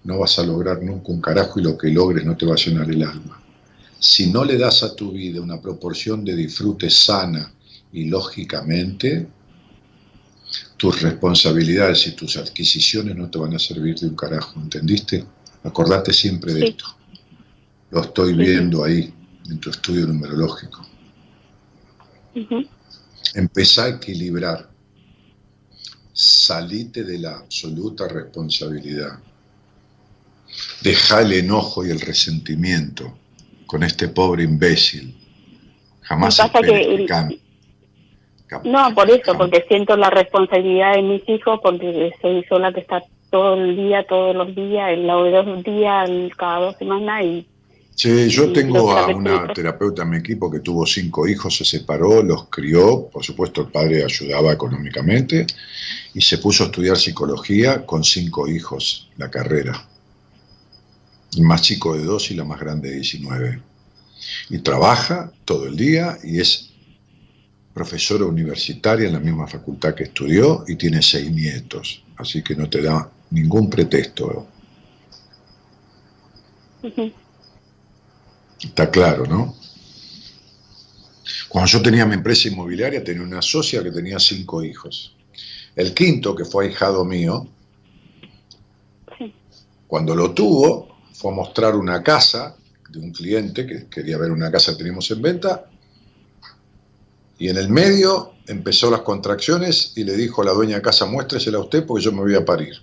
no vas a lograr nunca un carajo y lo que logres no te va a llenar el alma. Si no le das a tu vida una proporción de disfrute sana y lógicamente, tus responsabilidades y tus adquisiciones no te van a servir de un carajo, ¿entendiste? Acordate siempre de Sí. esto. Lo estoy viendo ahí, en tu estudio numerológico. Ujú. Empezá a equilibrar. Salite de la absoluta responsabilidad. Deja el enojo y el resentimiento con este pobre imbécil. Jamás pasa que el- cambie. Cam- No, por eso, Jamás. porque siento la responsabilidad de mis hijos, porque soy sola que está todo el día, todos los días, el lado de dos días, cada dos semanas y Sí, yo tengo a una terapeuta en mi equipo que tuvo cinco hijos, se separó, los crió, por supuesto el padre ayudaba económicamente y se puso a estudiar psicología con cinco hijos, la carrera. El más chico de dos y la más grande de 19. Y trabaja todo el día y es profesora universitaria en la misma facultad que estudió y tiene seis nietos, así que no te da ningún pretexto. ujú, Está claro, ¿no? Cuando yo tenía mi empresa inmobiliaria, tenía una socia que tenía cinco hijos. El quinto, que fue ahijado mío, sí, cuando lo tuvo, fue a mostrar una casa de un cliente que quería ver una casa que teníamos en venta. Y en el medio empezó las contracciones y le dijo a la dueña de casa, muéstresela a usted porque yo me voy a parir.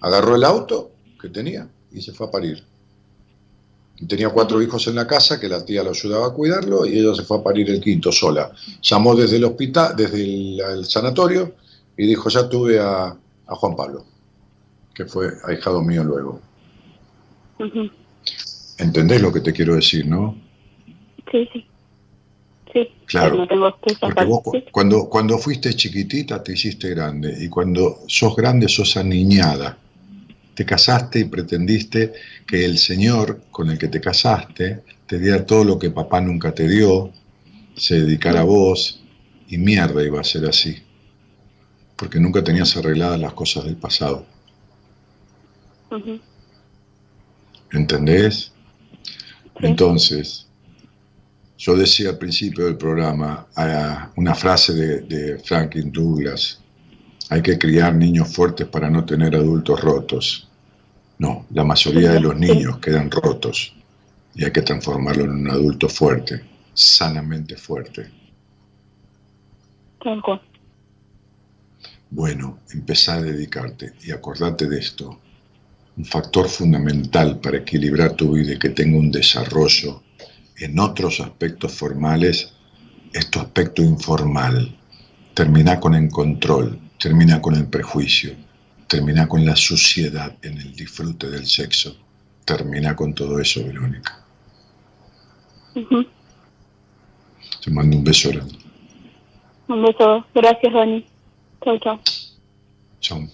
Agarró el auto que tenía y se fue a parir. Tenía cuatro hijos en la casa que la tía lo ayudaba a cuidarlo y ella se fue a parir el quinto sola. Llamó desde el hospital, desde el, el sanatorio y dijo, ya tuve a, a Juan Pablo, que fue ahijado mío luego. Ujú. ¿Entendés lo que te quiero decir, no? Sí, sí. Sí, Claro, no tengo Porque vos cuando fuiste chiquitita te hiciste grande y cuando sos grande sos aniñada. Te casaste y pretendiste que el Señor con el que te casaste te diera todo lo que papá nunca te dio, se dedicara a vos y mierda iba a ser así. Porque nunca tenías arregladas las cosas del pasado. ¿Entendés? Entonces, yo decía al principio del programa una frase de, de Franklin Douglas, hay que criar niños fuertes para no tener adultos rotos. No, la mayoría de los niños quedan rotos y hay que transformarlo en un adulto fuerte, sanamente fuerte. Bueno, empezá a dedicarte y acordate de esto. Un factor fundamental para equilibrar tu vida y que tenga un desarrollo en otros aspectos formales es tu aspecto informal. Termina con el control, termina con el prejuicio, termina con la suciedad en el disfrute del sexo. Termina con todo eso, Verónica. Ujú. Te mando un beso grande. Un beso. Gracias, Dani. Chau, chau. Chao.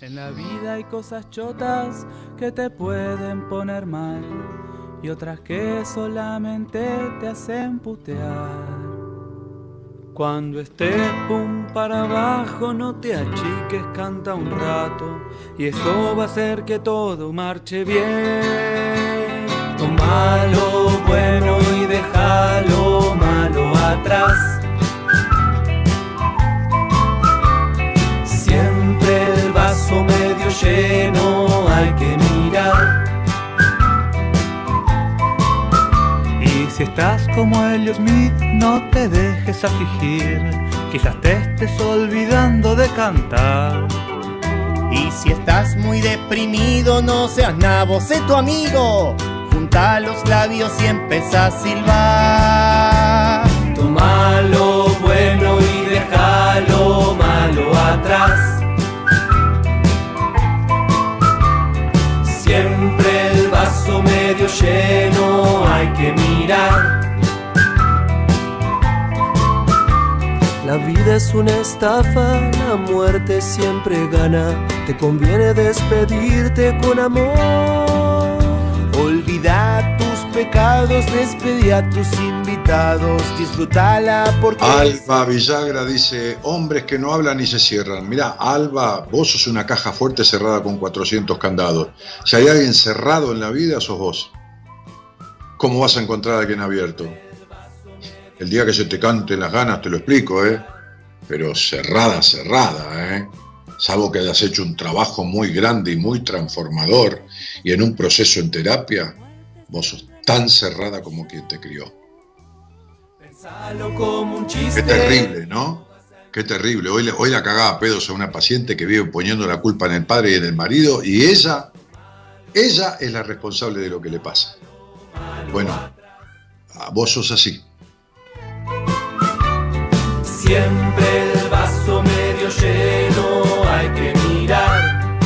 En la vida hay cosas chotas que te pueden poner mal y otras que solamente te hacen putear. Cuando estés pum para abajo no te achiques, canta un rato y eso va a hacer que todo marche bien. Toma lo bueno y deja lo malo atrás. Como Elliot Smith, no te dejes afligir. Quizás te estés olvidando de cantar. Y si estás muy deprimido, no seas nabo, sé tu amigo. Junta los labios y empieza a silbar. Toma lo bueno y deja lo malo atrás. Es una estafa, la muerte siempre gana. Te conviene despedirte con amor. Olvida tus pecados, despedí a tus invitados, disfrútala porque Alba Villagra dice, hombres que no hablan ni se cierran. Mirá, Alba, vos sos una caja fuerte cerrada con 400 candados. Si hay alguien cerrado en la vida, sos vos. ¿Cómo vas a encontrar a alguien abierto? El día que se te canten las ganas te lo explico, ¿eh? Pero cerrada, cerrada, ¿eh? Salvo que hayas hecho un trabajo muy grande y muy transformador y en un proceso en terapia, vos sos tan cerrada como quien te crió. Qué terrible, ¿no? Qué terrible. Hoy, la cagaba a pedos a una paciente que vive poniendo la culpa en el padre y en el marido y ella, ella es la responsable de lo que le pasa. Bueno, vos sos así. Siempre el vaso medio lleno hay que mirar.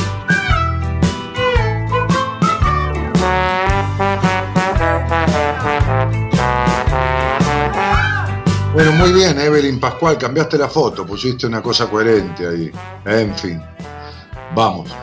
Bueno, muy bien, Evelyn Pascual, cambiaste la foto, pusiste una cosa coherente ahí. En fin, vamos.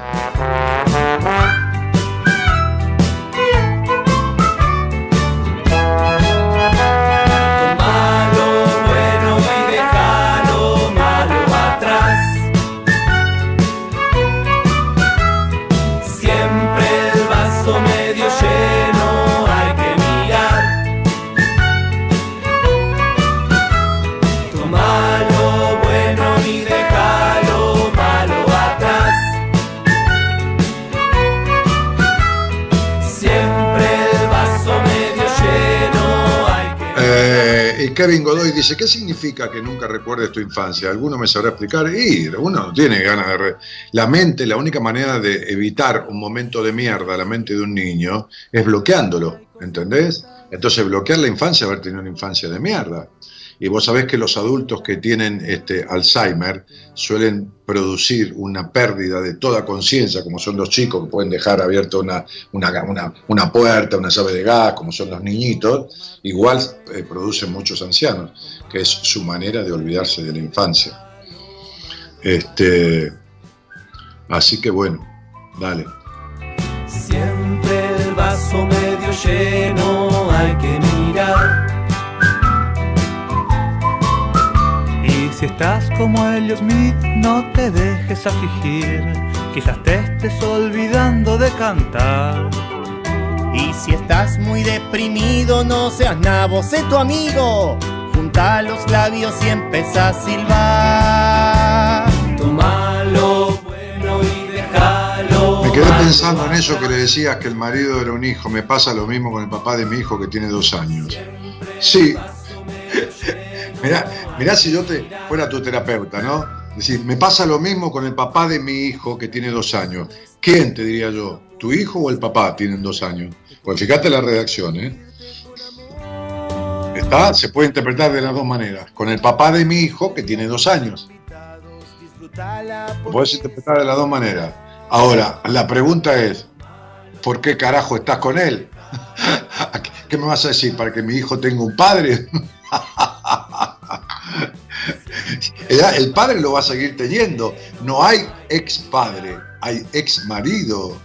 Kevin Godoy dice, ¿qué significa que nunca recuerdes tu infancia? ¿Alguno me sabrá explicar? Y uno no tiene ganas de... re- La mente, la única manera de evitar un momento de mierda la mente de un niño es bloqueándolo, ¿entendés? Entonces bloquear la infancia haber tenido una infancia de mierda. Y vos sabés que los adultos que tienen este, Alzheimer suelen producir una pérdida de toda conciencia, como son los chicos que pueden dejar abierta una, una, una- puerta, una llave de gas, como son los niñitos, igual eh, producen muchos ancianos, que es su manera de olvidarse de la infancia. Este, así que bueno, dale. Siempre el vaso medio lleno hay que estás como Elliot Smith, no te dejes afligir. Quizás te estés olvidando de cantar. Y si estás muy deprimido, no seas nabo, sé tu amigo. Junta los labios y empieza a silbar. Toma lo bueno y déjalo. Me quedé pensando en eso que le decías que el marido era un hijo. Me pasa lo mismo con el papá de mi hijo que tiene dos años. Sí. Mirá, mirá si yo te fuera tu terapeuta, ¿no? Es decir, me pasa lo mismo con el papá de mi hijo que tiene dos años. ¿Quién te diría yo? ¿Tu hijo o el papá tienen dos años? Pues fíjate la redacción, ¿eh? Está, se puede interpretar de las dos maneras. Con el papá de mi hijo que tiene dos años. Lo puedes interpretar de las dos maneras. Ahora, la pregunta es, ¿por qué carajo estás con él? [LAUGHS] ¿Qué me vas a decir? ¿Para que mi hijo tenga un padre? [LAUGHS] [LAUGHS] El padre lo va a seguir teniendo. No hay ex padre, hay ex marido.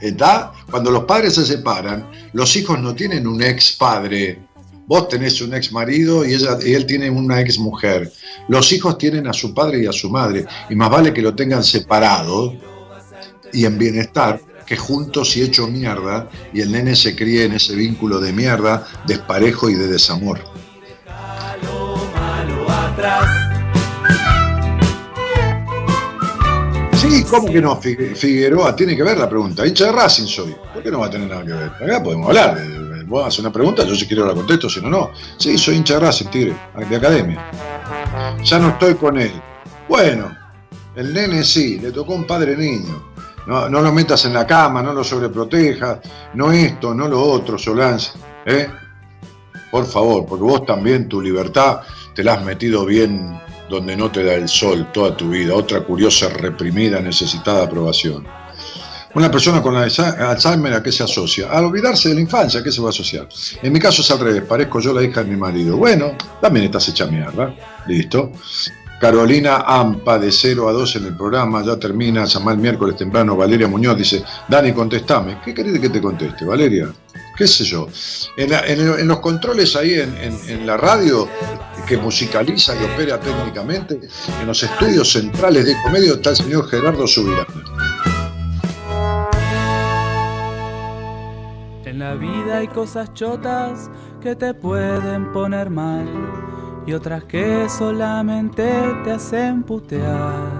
¿Está? Cuando los padres se separan, los hijos no tienen un ex padre. Vos tenés un ex marido y, ella, y él tiene una ex mujer. Los hijos tienen a su padre y a su madre. Y más vale que lo tengan separado y en bienestar que juntos y hecho mierda y el nene se críe en ese vínculo de mierda, desparejo y de desamor. Atrás. Sí, ¿cómo que no? Figue- Figueroa tiene que ver la pregunta. Hincha de Racing soy. ¿Por qué no va a tener nada que ver? Acá podemos hablar. Vos haces una pregunta, yo si quiero la contesto, si no, no. Sí, soy hincha de Racing, tigre, de academia. Ya no estoy con él. Bueno, el nene sí, le tocó un padre niño. No, no lo metas en la cama, no lo sobreprotejas, no esto, no lo otro, Solans. ¿eh? Por favor, porque vos también tu libertad te la has metido bien donde no te da el sol toda tu vida. Otra curiosa, reprimida, necesitada aprobación. Una persona con Alzheimer a qué se asocia? Al olvidarse de la infancia, ¿a qué se va a asociar? En mi caso es al revés, parezco yo la hija de mi marido. Bueno, también estás hecha mierda. Listo. Carolina Ampa de 0 a 2 en el programa, ya termina, llama el miércoles temprano, Valeria Muñoz dice, Dani, contestame. ¿Qué querés que te conteste, Valeria? ¿Qué sé yo? En, en- en los controles ahí en, en- en la radio, que musicaliza y opera técnicamente, en los estudios centrales de comedia está el señor Gerardo Subirán. En la vida hay cosas chotas que te pueden poner mal y otras que solamente te hacen putear.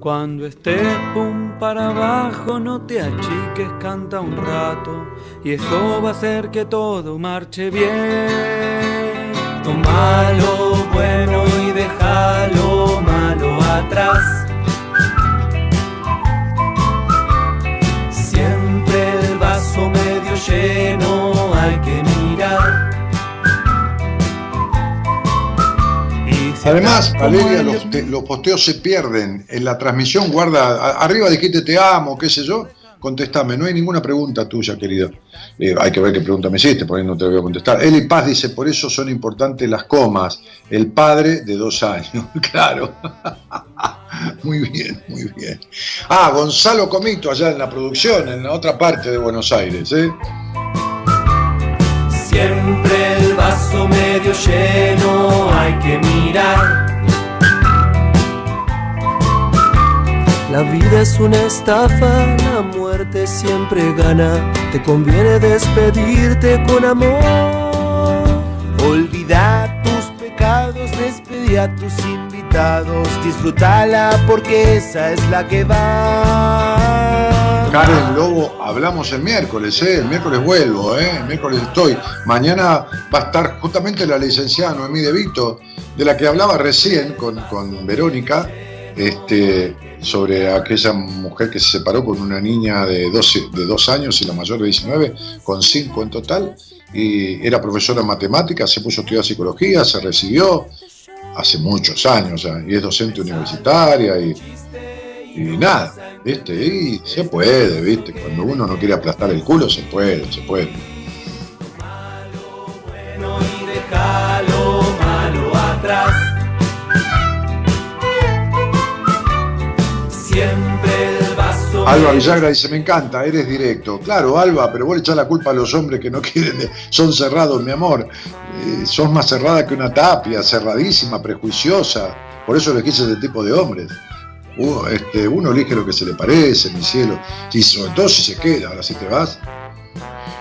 Cuando estés pum para abajo, no te achiques, canta un rato. Y eso va a hacer que todo marche bien. Toma lo bueno y deja lo malo atrás. Siempre el vaso medio lleno hay que Además, Valeria, los, te- los posteos se pierden. En la transmisión, guarda, a- arriba dijiste te amo, qué sé yo. Contestame, no hay ninguna pregunta tuya, querida. Eh, hay que ver qué pregunta me hiciste, por ahí no te voy a contestar. Eli Paz dice, por eso son importantes las comas. El padre de dos años, [LAUGHS] claro. [LAUGHS] muy bien, muy bien. Ah, Gonzalo Comito, allá en la producción, en la otra parte de Buenos Aires. ¿eh? Siempre medio lleno hay que mirar. La vida es una estafa, la muerte siempre gana. Te conviene despedirte con amor. Olvida tus pecados, despedí a tus invitados, disfrútala porque esa es la que va. Karen Lobo, hablamos el miércoles, ¿eh? El miércoles vuelvo, ¿eh? El miércoles estoy. Mañana va a estar justamente la licenciada Noemí De Vito, de la que hablaba recién con, con Verónica, este, sobre aquella mujer que se separó con una niña de, 12, de años y la mayor de 19, con cinco en total, y era profesora de matemáticas, se puso a estudiar psicología, se recibió hace muchos años y es docente universitaria y, y nada, ¿viste? Y se puede, ¿viste? Cuando uno no quiere aplastar el culo, se puede, se puede. y. Siempre el vaso. Alba Villagra dice, me encanta, eres directo. Claro, Alba, pero vos le echás la culpa a los hombres que no [LAUGHS] quieren, son cerrados, mi amor. Eh, sos más cerrada que una tapia, cerradísima, prejuiciosa. Por eso elegís ese tipo de hombres. Uno, este, uno elige lo que se le parece, mi cielo. Y sobre todo si se queda, ahora si te vas.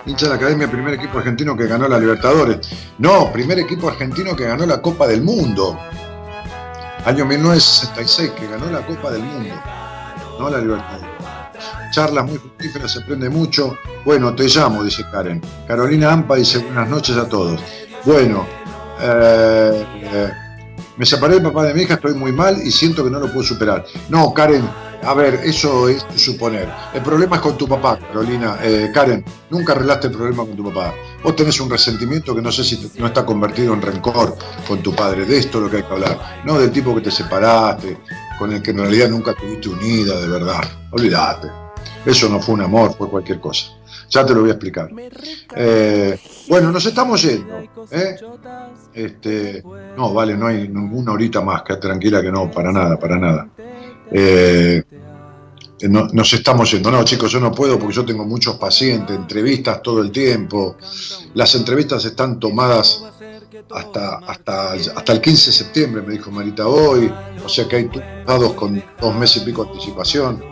Hincha de la Academia, primer equipo argentino que ganó la Libertadores. No, primer equipo argentino que ganó la Copa del Mundo. Año 1966, que ganó la Copa del Mundo. No la Libertadores. Charlas muy fructíferas, se aprende mucho. Bueno, te llamo, dice Karen. Carolina Ampa dice buenas noches a todos. Bueno, eh, eh, me separé del papá de mi hija, estoy muy mal y siento que no lo puedo superar. No, Karen, a ver, eso es suponer. El problema es con tu papá, Carolina. Eh, Karen, nunca arreglaste el problema con tu papá. Vos tenés un resentimiento que no sé si te- no está convertido en rencor con tu padre. De esto es lo que hay que hablar. No del tipo que te separaste, con el que en realidad nunca tuviste unida, de verdad. Olvídate. Eso no fue un amor, fue cualquier cosa. Ya te lo voy a explicar. Eh, bueno, nos estamos yendo. ¿eh? Este, no, vale, no hay ninguna horita más, quédate tranquila que no, para nada, para nada. Eh, no- nos estamos yendo. No, chicos, yo no puedo porque yo tengo muchos pacientes, entrevistas todo el tiempo. Las entrevistas están tomadas hasta, hasta, hasta el 15 de septiembre, me dijo Marita hoy. O sea que hay dados con dos meses y pico de anticipación.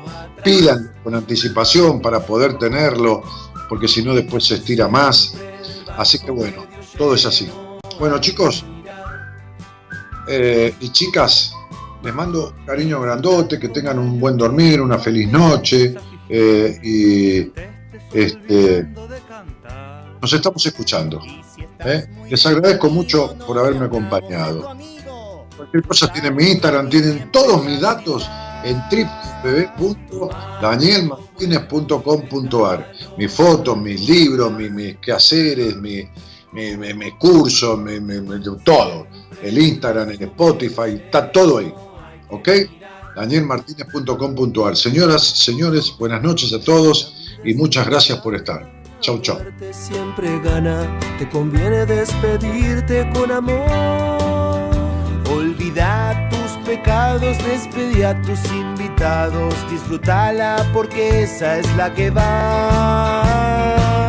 Pidan con anticipación para poder tenerlo, porque si no después se estira más. Así que bueno, todo es así. Bueno, chicos eh, y chicas, les mando cariño grandote, que tengan un buen dormir, una feliz noche eh, y este, nos estamos escuchando. ¿eh? Les agradezco mucho por haberme acompañado. Cualquier cosa tienen mi Instagram, tienen todos mis datos en www.danielmartinez.com.ar. Mis fotos, mis libros, mis, mis quehaceres, mis mi, mi- mi curso, mi- mi- mi- todo. El Instagram, el Spotify, está todo ahí. ¿Ok? danielmartinez.com.ar. Señoras, señores, buenas noches a todos y muchas gracias por estar. Chau, chau. Pecados, despedí a tus invitados, disfrútala porque esa es la que va.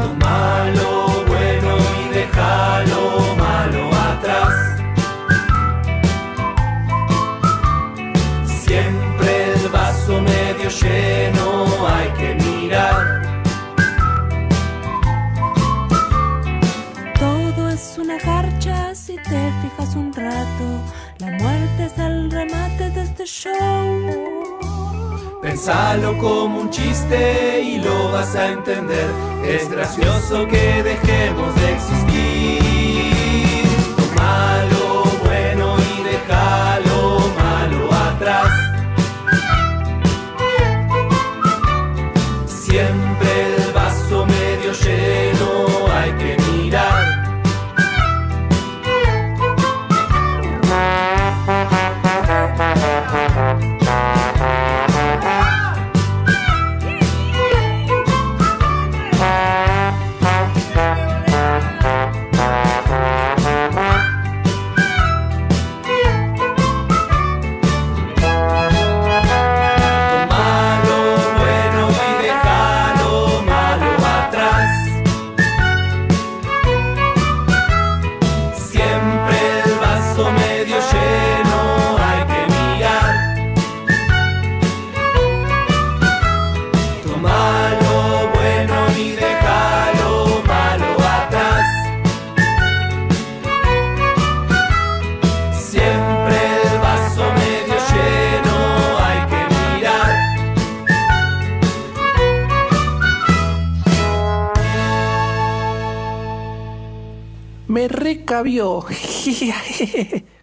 Toma lo bueno y deja lo malo atrás. Siempre el vaso medio lleno hay que mirar. Todo es una garcha si te fijas un rato. La muerte es el remate de este show. Pensalo como un chiste y lo vas a entender. Es gracioso que dejemos de existir. Me recabió. [LAUGHS]